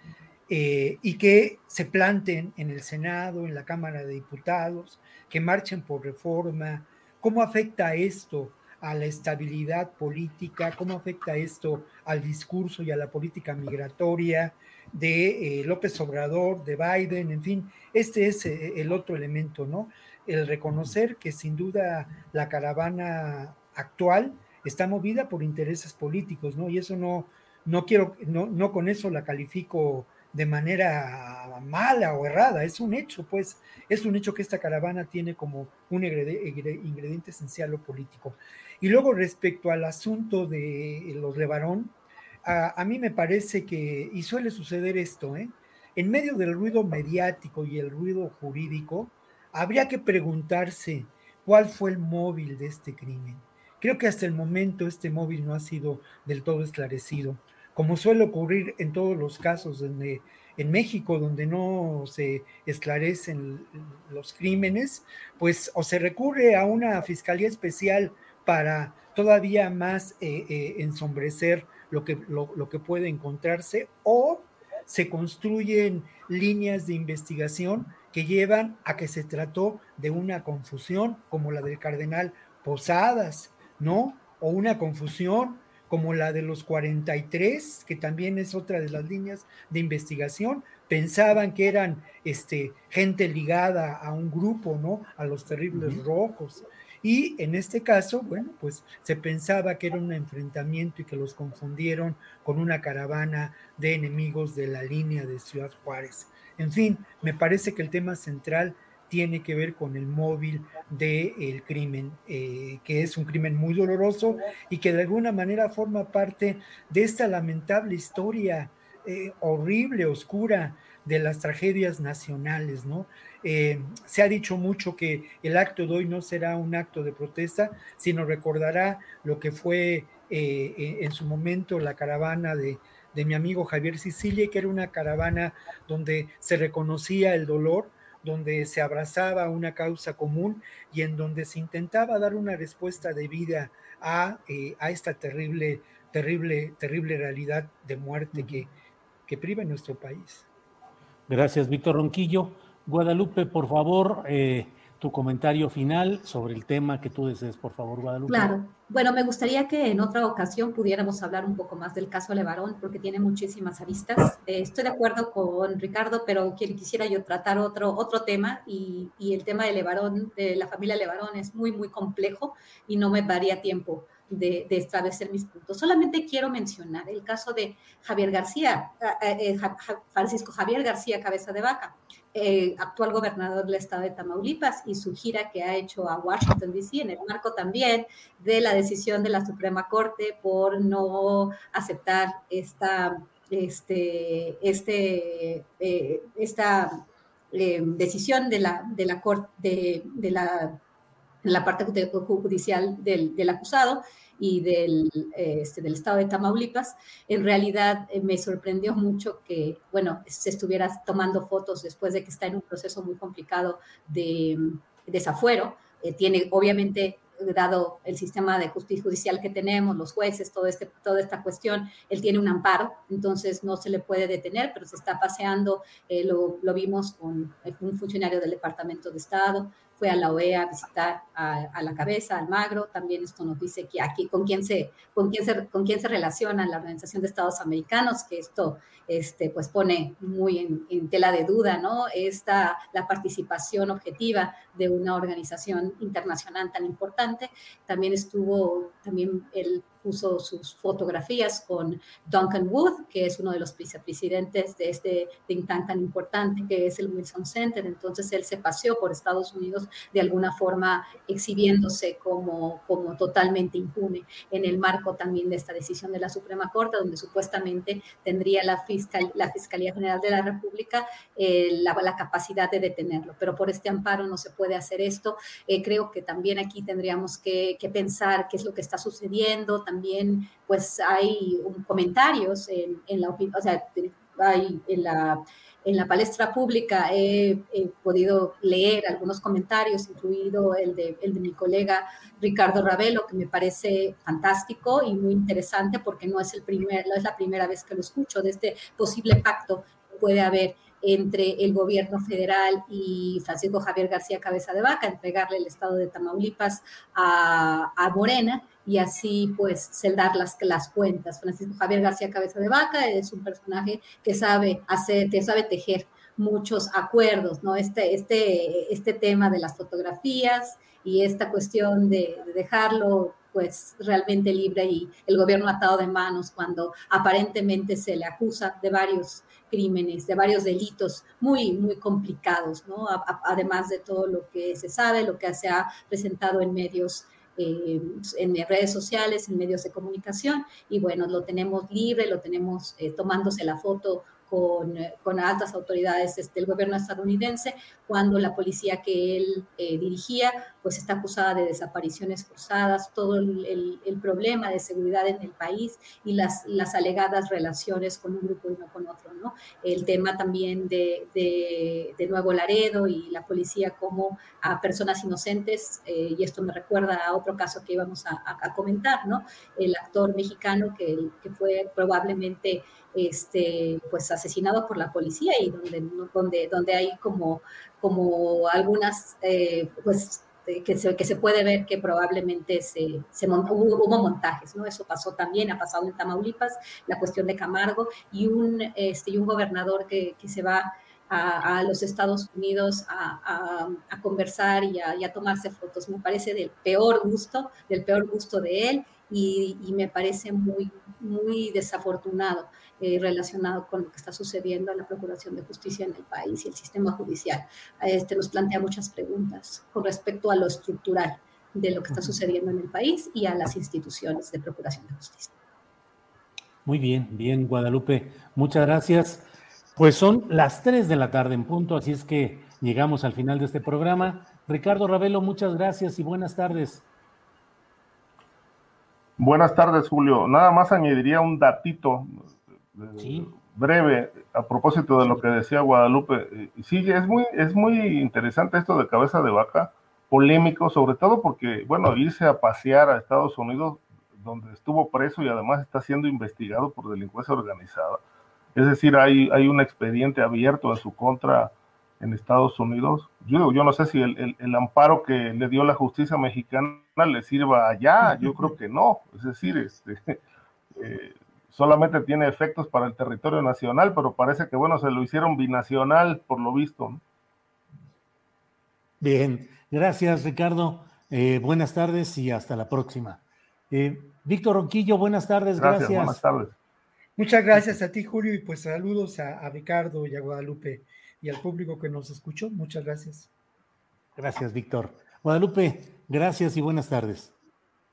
eh, y que se planten en el Senado, en la Cámara de Diputados, que marchen por reforma. ¿Cómo afecta esto a la estabilidad política? ¿Cómo afecta esto al discurso y a la política migratoria de eh, López Obrador, de Biden? En fin, este es el otro elemento, ¿no? el reconocer que sin duda la caravana actual está movida por intereses políticos, ¿no? Y eso no, no quiero, no, no con eso la califico de manera mala o errada, es un hecho, pues, es un hecho que esta caravana tiene como un ingrediente esencial lo político. Y luego respecto al asunto de los Levarón, a, a mí me parece que, y suele suceder esto, ¿eh? en medio del ruido mediático y el ruido jurídico, habría que preguntarse cuál fue el móvil de este crimen. Creo que hasta el momento este móvil no ha sido del todo esclarecido, como suele ocurrir en todos los casos en México donde no se esclarecen los crímenes, pues o se recurre a una fiscalía especial para todavía más eh, eh, ensombrecer lo que, lo que puede encontrarse, o se construyen líneas de investigación que llevan a que se trató de una confusión como la del cardenal Posadas, ¿no? O una confusión como la de los 43, que también es otra de las líneas de investigación, pensaban que eran este, gente ligada a un grupo, ¿no? A los terribles rojos. Y en este caso, bueno, pues se pensaba que era un enfrentamiento y que los confundieron con una caravana de enemigos de la línea de Ciudad Juárez. En fin, me parece que el tema central tiene que ver con el móvil del crimen, eh, que es un crimen muy doloroso y que de alguna manera forma parte de esta lamentable historia eh, horrible, oscura de las tragedias nacionales, ¿no? Eh, se ha dicho mucho que el acto de hoy no será un acto de protesta, sino recordará lo que fue en su momento la caravana de, de mi amigo Javier Sicilia, que era una caravana donde se reconocía el dolor, donde se abrazaba una causa común y en donde se intentaba dar una respuesta de vida a, eh, a esta terrible, terrible, terrible realidad de muerte que, que priva en nuestro país. Gracias, Víctor Ronquillo. Guadalupe, por favor, eh, tu comentario final sobre el tema que tú desees, por favor, Guadalupe. Claro. Bueno, me gustaría que en otra ocasión pudiéramos hablar un poco más del caso Levarón, porque tiene muchísimas aristas. Eh, estoy de acuerdo con Ricardo, pero quisiera yo tratar otro, otro tema, y, el tema de Levarón, de la familia Levarón, es muy, muy complejo y no me daría tiempo de, establecer mis puntos. Solamente quiero mencionar el caso de Javier García, eh, eh, Francisco Javier García Cabeza de Vaca. Actual gobernador del estado de Tamaulipas y su gira que ha hecho a Washington, D.C., en el marco también de la decisión de la Suprema Corte por no aceptar esta, este, este, eh, esta eh, decisión de la, de la Corte, de, de la, la parte judicial del, del acusado y del, este, del estado de Tamaulipas, en realidad eh, me sorprendió mucho que, bueno, se estuviera tomando fotos después de que está en un proceso muy complicado de, desafuero. Eh, tiene, obviamente, dado el sistema de justicia judicial que tenemos, los jueces, todo este, toda esta cuestión, él tiene un amparo, entonces no se le puede detener, pero se está paseando, eh, lo, lo, vimos con un funcionario del Departamento de Estado, fue a la OEA a visitar a, la cabeza, Almagro. También esto nos dice que aquí con quién se, con quién se, con quién se relaciona la Organización de Estados Americanos, que esto este, pues pone muy en, en, tela de duda, ¿no? Esta, la participación objetiva de una organización internacional tan importante. También estuvo, también el puso sus fotografías con Duncan Wood, que es uno de los vicepresidentes de este think tank tan importante que es el Wilson Center. Entonces él se paseó por Estados Unidos de alguna forma exhibiéndose como, como totalmente impune en el marco también de esta decisión de la Suprema Corte, donde supuestamente tendría la, fiscal, la Fiscalía General de la República eh, la, la, capacidad de detenerlo. Pero por este amparo no se puede hacer esto. Eh, creo que también aquí tendríamos que, que pensar qué es lo que está sucediendo también pues hay comentarios en, la opinión, o sea, hay en la, en la palestra pública he, podido leer algunos comentarios, incluido el de, el de mi colega Ricardo Ravelo, que me parece fantástico y muy interesante porque no es, el primer, no es la primera vez que lo escucho de este posible pacto que puede haber entre el gobierno federal y Francisco Javier García Cabeza de Vaca, entregarle el estado de Tamaulipas a, a Morena y así pues celdar las, las cuentas. Francisco Javier García Cabeza de Vaca es un personaje que sabe hacer, que sabe tejer muchos acuerdos, ¿no? Este, este, este tema de las fotografías y esta cuestión de, de dejarlo pues realmente libre y el gobierno atado de manos cuando aparentemente se le acusa de varios crímenes, de varios delitos muy, muy complicados, ¿no? además de todo lo que se sabe, lo que se ha presentado en medios eh, en redes sociales, en medios de comunicación, y bueno, lo tenemos libre, lo tenemos eh, tomándose la foto con, eh, con, altas autoridades del este, gobierno estadounidense, cuando la policía que él dirigía pues está acusada de desapariciones forzadas, todo el, el, problema de seguridad en el país y las, las alegadas relaciones con un grupo y no con otro, ¿no? El tema también de, de, de Nuevo Laredo y la policía como a personas inocentes, eh, y esto me recuerda a otro caso que íbamos a, a, comentar, ¿no? El actor mexicano que, que fue probablemente este, pues asesinado por la policía y donde, donde, donde hay como, como algunas, eh, pues este, que, se, que se puede ver que probablemente se, se hubo, montajes, ¿no? Eso pasó también, ha pasado en Tamaulipas, la cuestión de Camargo, y un, este, y un gobernador que, que se va a, los Estados Unidos a, conversar y, y a, tomarse fotos. Me parece del peor gusto, del peor gusto de él, y, y me parece muy, muy desafortunado. Eh, relacionado con lo que está sucediendo en la Procuración de Justicia en el país y el sistema judicial. Este nos plantea muchas preguntas con respecto a lo estructural de lo que está sucediendo en el país y a las instituciones de Procuración de Justicia. Muy bien, bien, Guadalupe. Muchas gracias. Pues son las 3 de la tarde en punto, así es que llegamos al final de este programa. Ricardo Ravelo, muchas gracias y buenas tardes. Buenas tardes, Julio. Nada más añadiría un datito breve a propósito de lo que decía Guadalupe. Sí, es muy, es muy interesante esto de cabeza de vaca, polémico, sobre todo porque, bueno, irse a pasear a Estados Unidos, donde estuvo preso y además está siendo investigado por delincuencia organizada. Es decir, hay, hay un expediente abierto en su contra en Estados Unidos. Yo, yo no sé si el, el, amparo que le dio la justicia mexicana le sirva allá, yo creo que no. Es decir, este, (laughs) eh, solamente tiene efectos para el territorio nacional, pero parece que, bueno, se lo hicieron binacional, por lo visto. Bien, gracias, Ricardo. Eh, buenas tardes y hasta la próxima. Eh, Víctor Ronquillo, buenas tardes, gracias, Buenas tardes. Muchas gracias a ti, Julio, y pues saludos a, a Ricardo y a Guadalupe y al público que nos escuchó. Muchas gracias. Gracias, Víctor. Guadalupe, gracias y buenas tardes.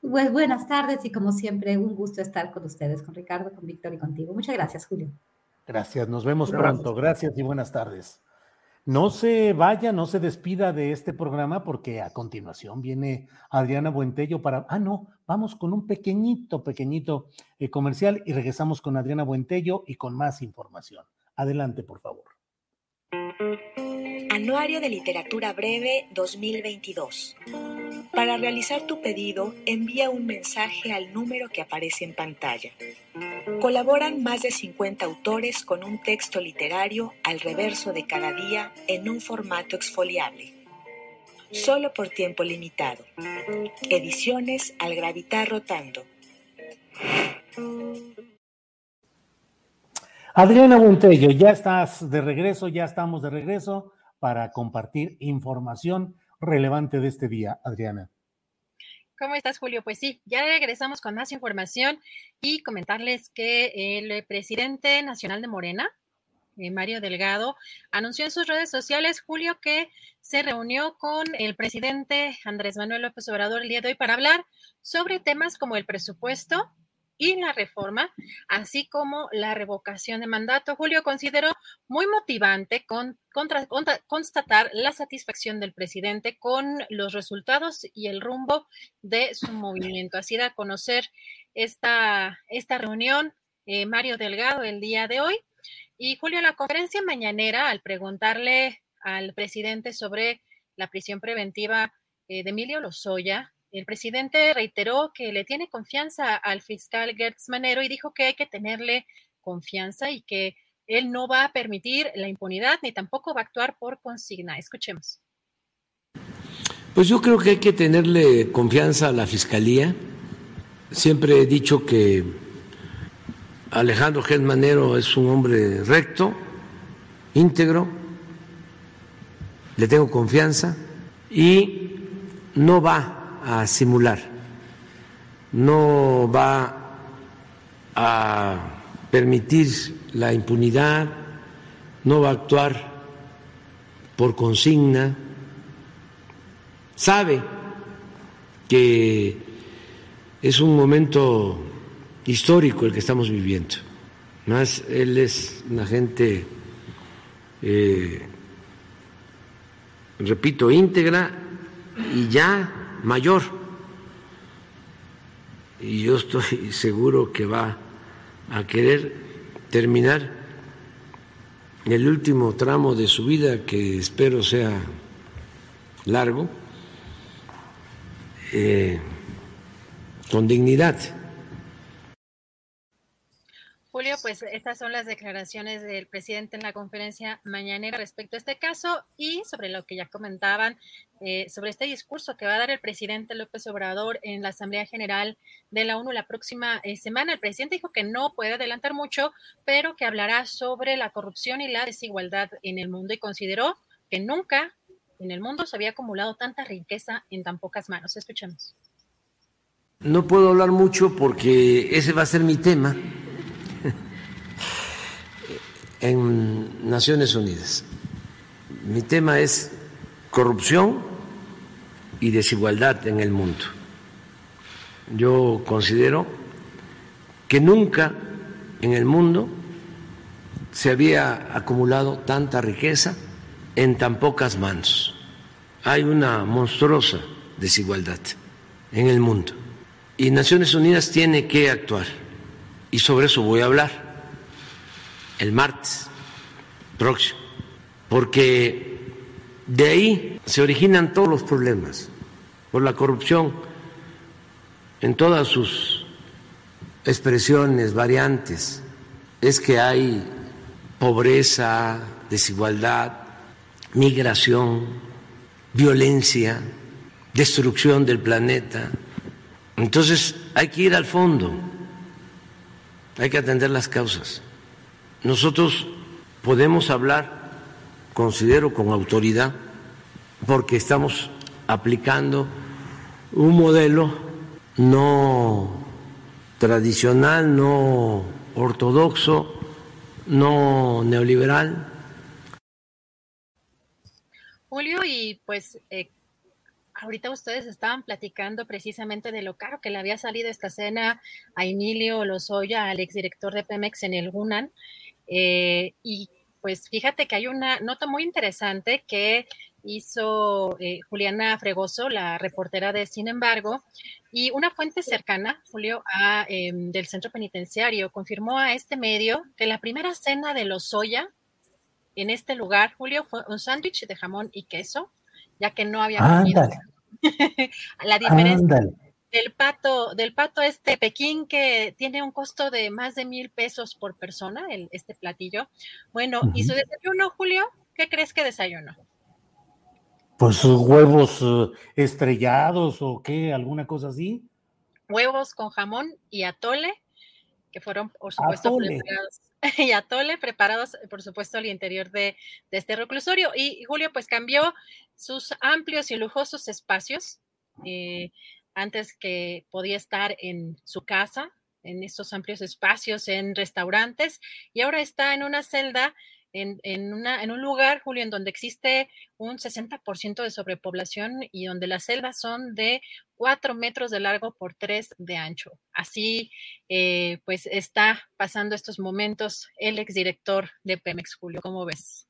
Pues buenas tardes y como siempre, un gusto estar con ustedes, con Ricardo, con Víctor y contigo. Muchas gracias, Julio. Gracias, nos vemos pronto. Gracias y buenas tardes. No se vaya, no se despida de este programa porque a continuación viene Adriana Buentello para... Ah, no, vamos con un pequeñito, pequeñito eh, comercial y regresamos con Adriana Buentello y con más información. Adelante, por favor. Anuario de Literatura Breve 2022. Para realizar tu pedido, envía un mensaje al número que aparece en pantalla. Colaboran más de 50 autores con un texto literario al reverso de cada día en un formato exfoliable. solo por tiempo limitado. Ediciones al gravitar rotando. Adriana Montello, ya estás de regreso, ya estamos de regreso para compartir información relevante de este día, Adriana. ¿Cómo estás, Julio? Pues sí, ya regresamos con más información y comentarles que el presidente nacional de Morena, eh, Mario Delgado, anunció en sus redes sociales, Julio, que se reunió con el presidente Andrés Manuel López Obrador el día de hoy para hablar sobre temas como el presupuesto, y la reforma, así como la revocación de mandato. Julio consideró muy motivante con, constatar la satisfacción del presidente con los resultados y el rumbo de su movimiento. Así da a conocer esta, esta reunión eh, Mario Delgado el día de hoy. Y Julio, la conferencia mañanera, al preguntarle al presidente sobre la prisión preventiva eh, de Emilio Lozoya, el presidente reiteró que le tiene confianza al fiscal Gertz Manero y dijo que hay que tenerle confianza y que él no va a permitir la impunidad ni tampoco va a actuar por consigna. Escuchemos. Pues yo creo que hay que tenerle confianza a la fiscalía. Siempre he dicho que Alejandro Gertz Manero es un hombre recto, íntegro, le tengo confianza y no va a simular, no va a permitir la impunidad, no va a actuar por consigna, sabe que es un momento histórico el que estamos viviendo. Más él es una gente, eh, repito, íntegra y ya mayor. Y yo estoy (laughs) seguro que va a querer terminar el último tramo de su vida, que espero sea largo, eh, con dignidad. Julio, pues estas son las declaraciones del presidente en la conferencia mañanera respecto a este caso y sobre lo que ya comentaban, eh, sobre este discurso que va a dar el presidente López Obrador en la Asamblea General de la ONU la próxima eh, semana. El presidente dijo que no puede adelantar mucho, pero que hablará sobre la corrupción y la desigualdad en el mundo y consideró que nunca en el mundo se había acumulado tanta riqueza en tan pocas manos. Escuchemos. No puedo hablar mucho porque ese va a ser mi tema en Naciones Unidas. Mi tema es corrupción y desigualdad en el mundo. Yo considero que nunca en el mundo se había acumulado tanta riqueza en tan pocas manos. Hay una monstruosa desigualdad en el mundo y Naciones Unidas tiene que actuar y sobre eso voy a hablar el martes próximo, porque de ahí se originan todos los problemas, por la corrupción en todas sus expresiones, variantes, es que hay pobreza, desigualdad, migración, violencia, destrucción del planeta. Entonces hay que ir al fondo, hay que atender las causas. Nosotros podemos hablar, considero, con autoridad, porque estamos aplicando un modelo no tradicional, no ortodoxo, no neoliberal. Julio, y pues eh, ahorita ustedes estaban platicando precisamente de lo caro que le había salido esta cena a Emilio Lozoya, al exdirector de Pemex en el Hunan. Eh, y pues fíjate que hay una nota muy interesante que hizo eh, Juliana Fregoso, la reportera de Sin embargo, y una fuente cercana, Julio, a, em, del centro penitenciario, confirmó a este medio que la primera cena de los Lozoya en este lugar, Julio, fue un sándwich de jamón y queso, ya que no había comido. (laughs) la diferencia del pato, del pato este Pekín que tiene un costo de más de mil pesos por persona, el, este platillo. Bueno, ¿y su desayuno, Julio? ¿Qué crees que desayuno? Pues huevos eh, estrellados o qué, alguna cosa así. Huevos con jamón y atole, que fueron, por supuesto, preparados. (laughs) Y atole preparados, por supuesto, al interior de, este reclusorio. Y, Julio, pues cambió sus amplios y lujosos espacios. Eh, antes que podía estar en su casa, en estos amplios espacios, en restaurantes, y ahora está en una celda en, una, en un lugar, Julio, en donde existe un 60% de sobrepoblación y donde las celdas son de 4 metros de largo por 3 de ancho. Así, eh, pues está pasando estos momentos el exdirector de Pemex, Julio. ¿Cómo ves?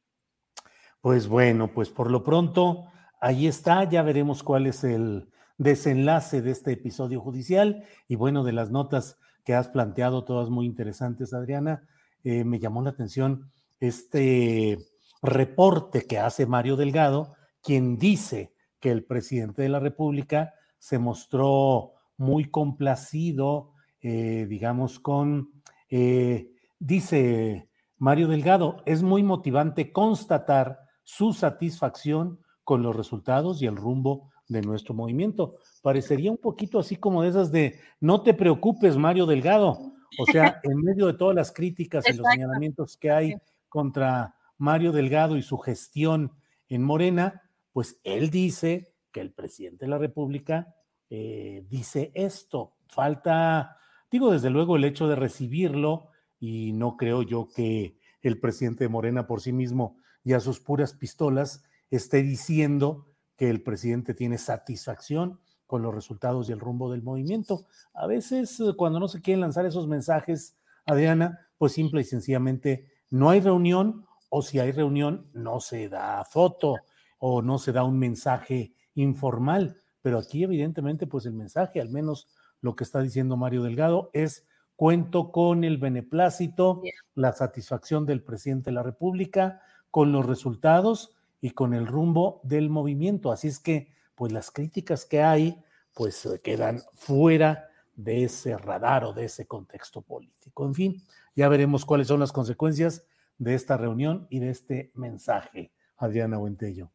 Pues bueno, pues por lo pronto, ahí está, ya veremos cuál es el desenlace de este episodio judicial. Y bueno, de las notas que has planteado, todas muy interesantes, Adriana, eh, me llamó la atención este reporte que hace Mario Delgado, quien dice que el presidente de la República se mostró muy complacido, eh, digamos, con, eh, dice Mario Delgado, es muy motivante constatar su satisfacción con los resultados y el rumbo de nuestro movimiento. Parecería un poquito así como de esas de, no te preocupes, Mario Delgado. O sea, (laughs) en medio de todas las críticas y los señalamientos que hay contra Mario Delgado y su gestión en Morena, pues él dice que el presidente de la República eh, dice esto. Falta, digo, desde luego el hecho de recibirlo y no creo yo que el presidente de Morena por sí mismo y a sus puras pistolas esté diciendo que el presidente tiene satisfacción con los resultados y el rumbo del movimiento. A veces eh, cuando no se quieren lanzar esos mensajes, Adriana, pues simple y sencillamente no hay reunión o si hay reunión no se da foto o no se da un mensaje informal. Pero aquí evidentemente pues el mensaje, al menos lo que está diciendo Mario Delgado, es cuento con el beneplácito, la satisfacción del presidente de la República, con los resultados y con el rumbo del movimiento. Así es que pues las críticas que hay pues quedan fuera de ese radar o de ese contexto político. En fin, ya veremos cuáles son las consecuencias de esta reunión y de este mensaje, Adriana Buentello.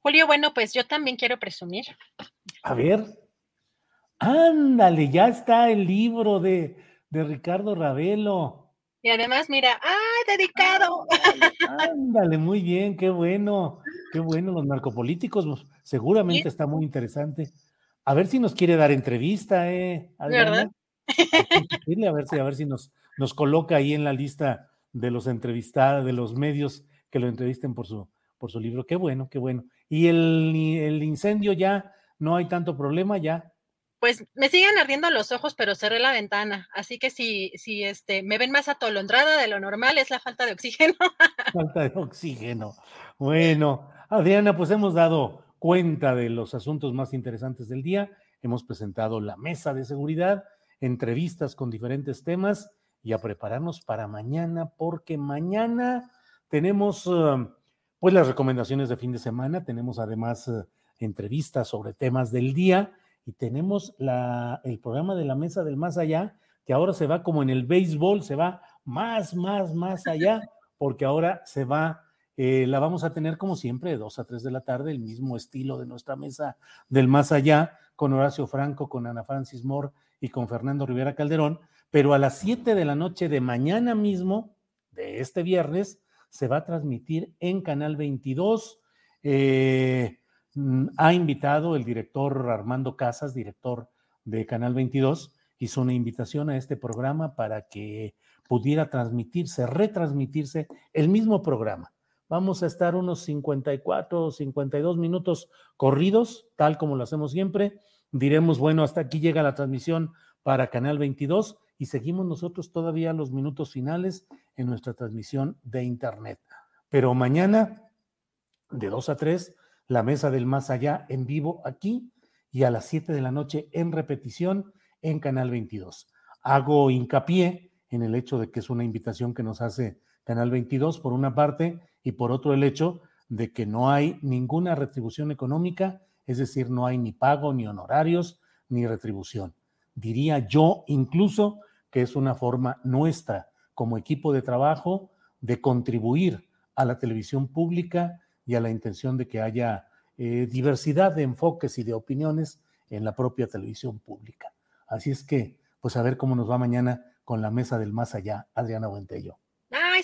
Julio, bueno, pues yo también quiero presumir. A ver, ándale, ya está el libro de, de Ricardo Ravelo. Y además, mira, ¡ah, dedicado! Ándale, muy bien, qué bueno, qué bueno, los narcopolíticos, pues, seguramente está muy interesante. A ver si nos quiere dar entrevista, ¿eh? ¿Verdad? A ver si, a ver si nos, nos coloca ahí en la lista de los entrevistados, de los medios que lo entrevisten por su, por su libro. Qué bueno, qué bueno. Y el, el incendio ya, no hay tanto problema ya. Pues me siguen ardiendo los ojos, pero cerré la ventana. Así que si, si este, me ven más atolondrada de lo normal, es la falta de oxígeno. (laughs) Falta de oxígeno. Bueno, Adriana, pues hemos dado cuenta de los asuntos más interesantes del día. Hemos presentado la mesa de seguridad, entrevistas con diferentes temas y a prepararnos para mañana, porque mañana tenemos um, pues las recomendaciones de fin de semana, tenemos además uh, entrevistas sobre temas del día y tenemos la, el programa de la mesa del más allá, que ahora se va como en el béisbol, se va más, más, más allá, (laughs) porque ahora se va, eh, la vamos a tener como siempre de 2 a 3 de la tarde, el mismo estilo de nuestra mesa del más allá, con Horacio Franco, con Ana Francis Moore y con Fernando Rivera Calderón, pero a las 7 de la noche de mañana mismo, de este viernes, se va a transmitir en Canal 22. Eh, ha invitado el director Armando Casas, director de Canal 22, hizo una invitación a este programa para que pudiera transmitirse, retransmitirse el mismo programa. Vamos a estar unos 54 o 52 minutos corridos, tal como lo hacemos siempre. Diremos, bueno, hasta aquí llega la transmisión para Canal 22 y seguimos nosotros todavía los minutos finales en nuestra transmisión de Internet. Pero mañana, de 2 a 3, la mesa del más allá en vivo aquí y a las 7 de la noche en repetición en Canal 22. Hago hincapié en el hecho de que es una invitación que nos hace Canal 22 por una parte y por otro el hecho de que no hay ninguna retribución económica, es decir, no hay ni pago, ni honorarios, ni retribución diría yo incluso que es una forma nuestra como equipo de trabajo de contribuir a la televisión pública y a la intención de que haya eh, diversidad de enfoques y de opiniones en la propia televisión pública. Así es que, pues a ver cómo nos va mañana con la mesa del más allá, Adriana Buentello.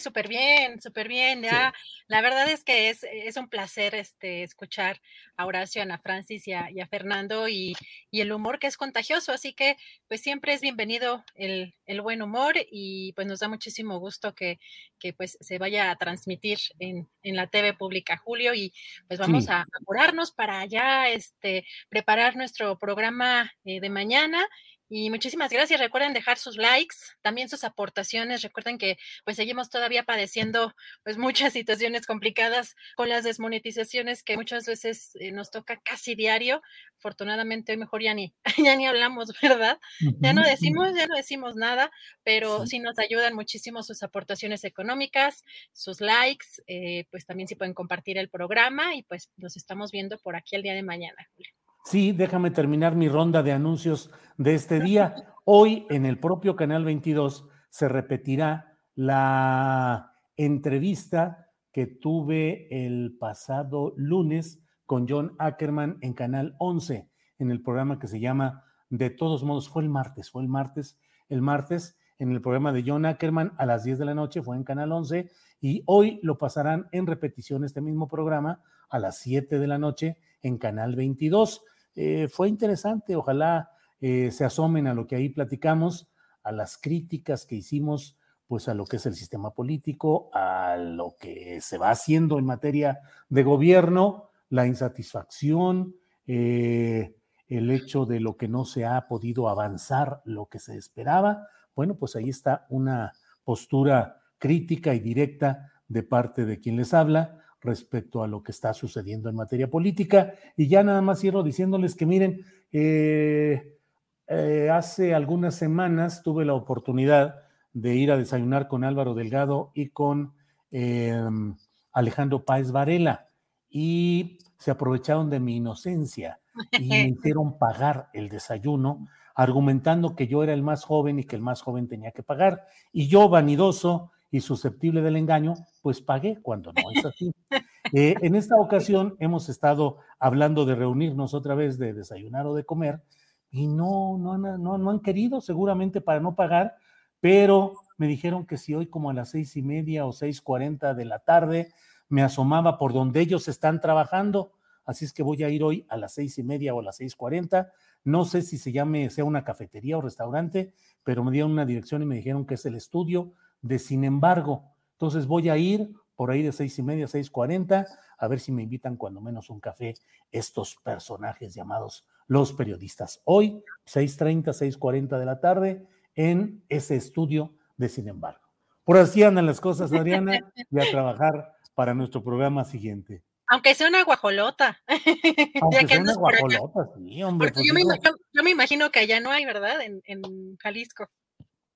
Súper bien, súper bien. Ya, la verdad es que es, es, un placer este, escuchar a Horacio, a Ana Francis y a, Fernando y, y, el humor que es contagioso. Así que, pues siempre es bienvenido el, el buen humor y pues nos da muchísimo gusto que, que pues se vaya a transmitir en, en, la TV pública, Julio. Y pues vamos a apurarnos para ya este, preparar nuestro programa eh, de mañana y muchísimas gracias. Recuerden dejar sus likes, también sus aportaciones. Recuerden que pues seguimos todavía padeciendo pues muchas (laughs) situaciones complicadas con las desmonetizaciones que muchas veces eh, nos toca casi diario. Afortunadamente hoy mejor ya ni, (laughs) ya ni hablamos, ¿verdad? Ya no decimos, ya no decimos nada, pero sí, nos ayudan muchísimo sus aportaciones económicas, sus likes, eh, pues también si pueden compartir el programa y pues nos estamos viendo por aquí el día de mañana, Julio. Sí, déjame terminar mi ronda de anuncios de este día. Hoy en el propio Canal 22 se repetirá la entrevista que tuve el pasado lunes con John Ackerman en Canal 11, en el programa que se llama De todos modos, fue el martes, fue el martes, el martes en el programa de John Ackerman a las 10 de la noche, fue en Canal 11, y hoy lo pasarán en repetición este mismo programa a las 7 de la noche en Canal 22. Eh, fue interesante, ojalá eh, se asomen a lo que ahí platicamos, a las críticas que hicimos, pues a lo que es el sistema político, a lo que se va haciendo en materia de gobierno, la insatisfacción, eh, el hecho de lo que no se ha podido avanzar, lo que se esperaba. Bueno, pues ahí está una postura crítica y directa de parte de quien les habla respecto a lo que está sucediendo en materia política. Y ya nada más cierro diciéndoles que miren, eh, eh, hace algunas semanas tuve la oportunidad de ir a desayunar con Álvaro Delgado y con em, Alejandro Páez Varela y se aprovecharon de mi inocencia y me (laughs) hicieron pagar el desayuno argumentando que yo era el más joven y que el más joven tenía que pagar. Y yo, vanidoso, y susceptible del engaño, pues pagué cuando no es así. (laughs) Eh, en esta ocasión hemos estado hablando de reunirnos otra vez, de desayunar o de comer, y no, no, no, no han querido, seguramente para no pagar, pero me dijeron que si hoy como a las seis y media o seis cuarenta de la tarde me asomaba por donde ellos están trabajando, así es que voy a ir hoy a las seis y media o a las seis cuarenta. No sé si se llame, sea una cafetería o restaurante, pero me dieron una dirección y me dijeron que es el estudio de sin embargo. Entonces voy a ir por ahí de seis y media, seis cuarenta, a ver si me invitan cuando menos un café estos personajes llamados los periodistas. Hoy, seis treinta, seis cuarenta de la tarde, en ese estudio de Sin embargo. Por así andan las cosas, Adriana, y a trabajar para nuestro programa siguiente. Aunque sea una guajolota. (laughs) Aunque sea una guajolota, sí, hombre. Pues yo, me imagino, yo, me imagino, que allá no hay, ¿verdad? En, en Jalisco.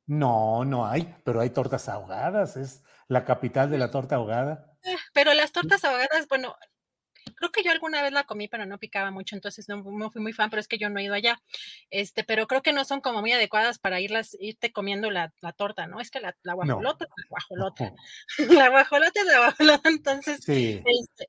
No, no hay, pero hay tortas ahogadas, es la capital de la torta ahogada. Eh, pero las tortas ahogadas, bueno, creo que yo alguna vez la comí, pero no picaba mucho, entonces no, fui muy fan, pero es que yo no he ido allá. Este, pero creo que no son como muy adecuadas para irlas, irte comiendo la, torta, ¿no? Es que la, la guajolota, la guajolota, (laughs) la guajolota es la guajolota, entonces sí.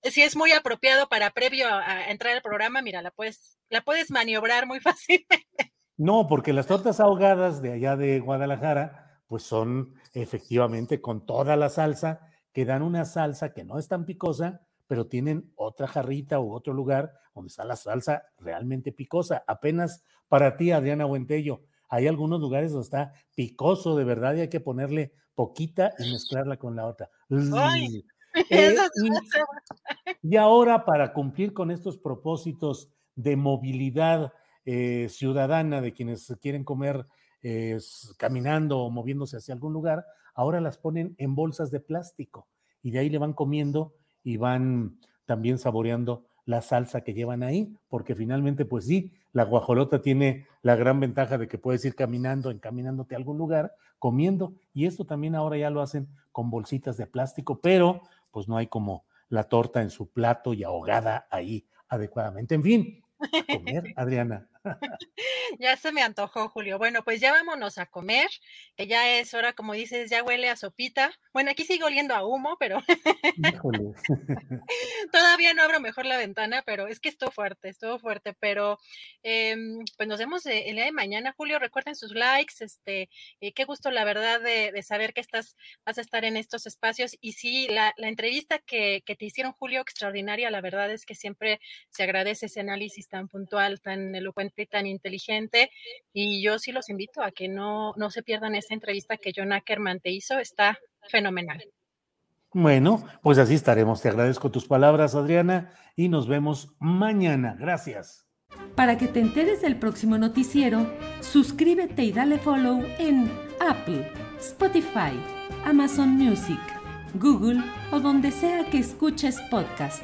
si es muy apropiado para previo a, a, entrar al programa, mira, la puedes, la puedes maniobrar muy (laughs) fácilmente. No, porque las tortas ahogadas de allá de Guadalajara, pues son efectivamente con toda la salsa, que dan una salsa que no es tan picosa, pero tienen otra jarrita u otro lugar donde está la salsa realmente picosa. Apenas para ti, Adriana Buentello, hay algunos lugares donde está picoso de verdad y hay que ponerle poquita y mezclarla con la otra. (laughs) Eh, y ahora, para cumplir con estos propósitos de movilidad, eh, ciudadana de quienes quieren comer eh, caminando o moviéndose hacia algún lugar, ahora las ponen en bolsas de plástico y de ahí le van comiendo y van también saboreando la salsa que llevan ahí, porque finalmente, pues sí, la guajolota tiene la gran ventaja de que puedes ir caminando, encaminándote a algún lugar, comiendo, y esto también ahora ya lo hacen con bolsitas de plástico, pero pues no hay como la torta en su plato y ahogada ahí adecuadamente. En fin, comer, (laughs) Adriana. Ya se me antojó, Julio. Bueno, pues ya vámonos a comer, que ya es hora, como dices, ya huele a sopita. Bueno, aquí sigo oliendo a humo, pero (laughs) todavía no abro mejor la ventana, pero es que estuvo fuerte, estuvo fuerte. Pero em, pues nos vemos eh, el día de mañana, Julio. Recuerden sus likes, este, eh, qué gusto, la verdad, de, saber que estás, vas a estar en estos espacios. Y sí, la, entrevista que, que te hicieron, Julio, extraordinaria, la verdad es que siempre se agradece ese análisis tan puntual, tan elocuente y tan inteligente. Y yo sí los invito a que no, no se pierdan esta entrevista que John Ackerman te hizo. Está fenomenal. Bueno, pues así estaremos. Te agradezco tus palabras, Adriana, y nos vemos mañana. Gracias. Para que te enteres del próximo noticiero, suscríbete y dale follow en Apple, Spotify, Amazon Music, Google o donde sea que escuches podcast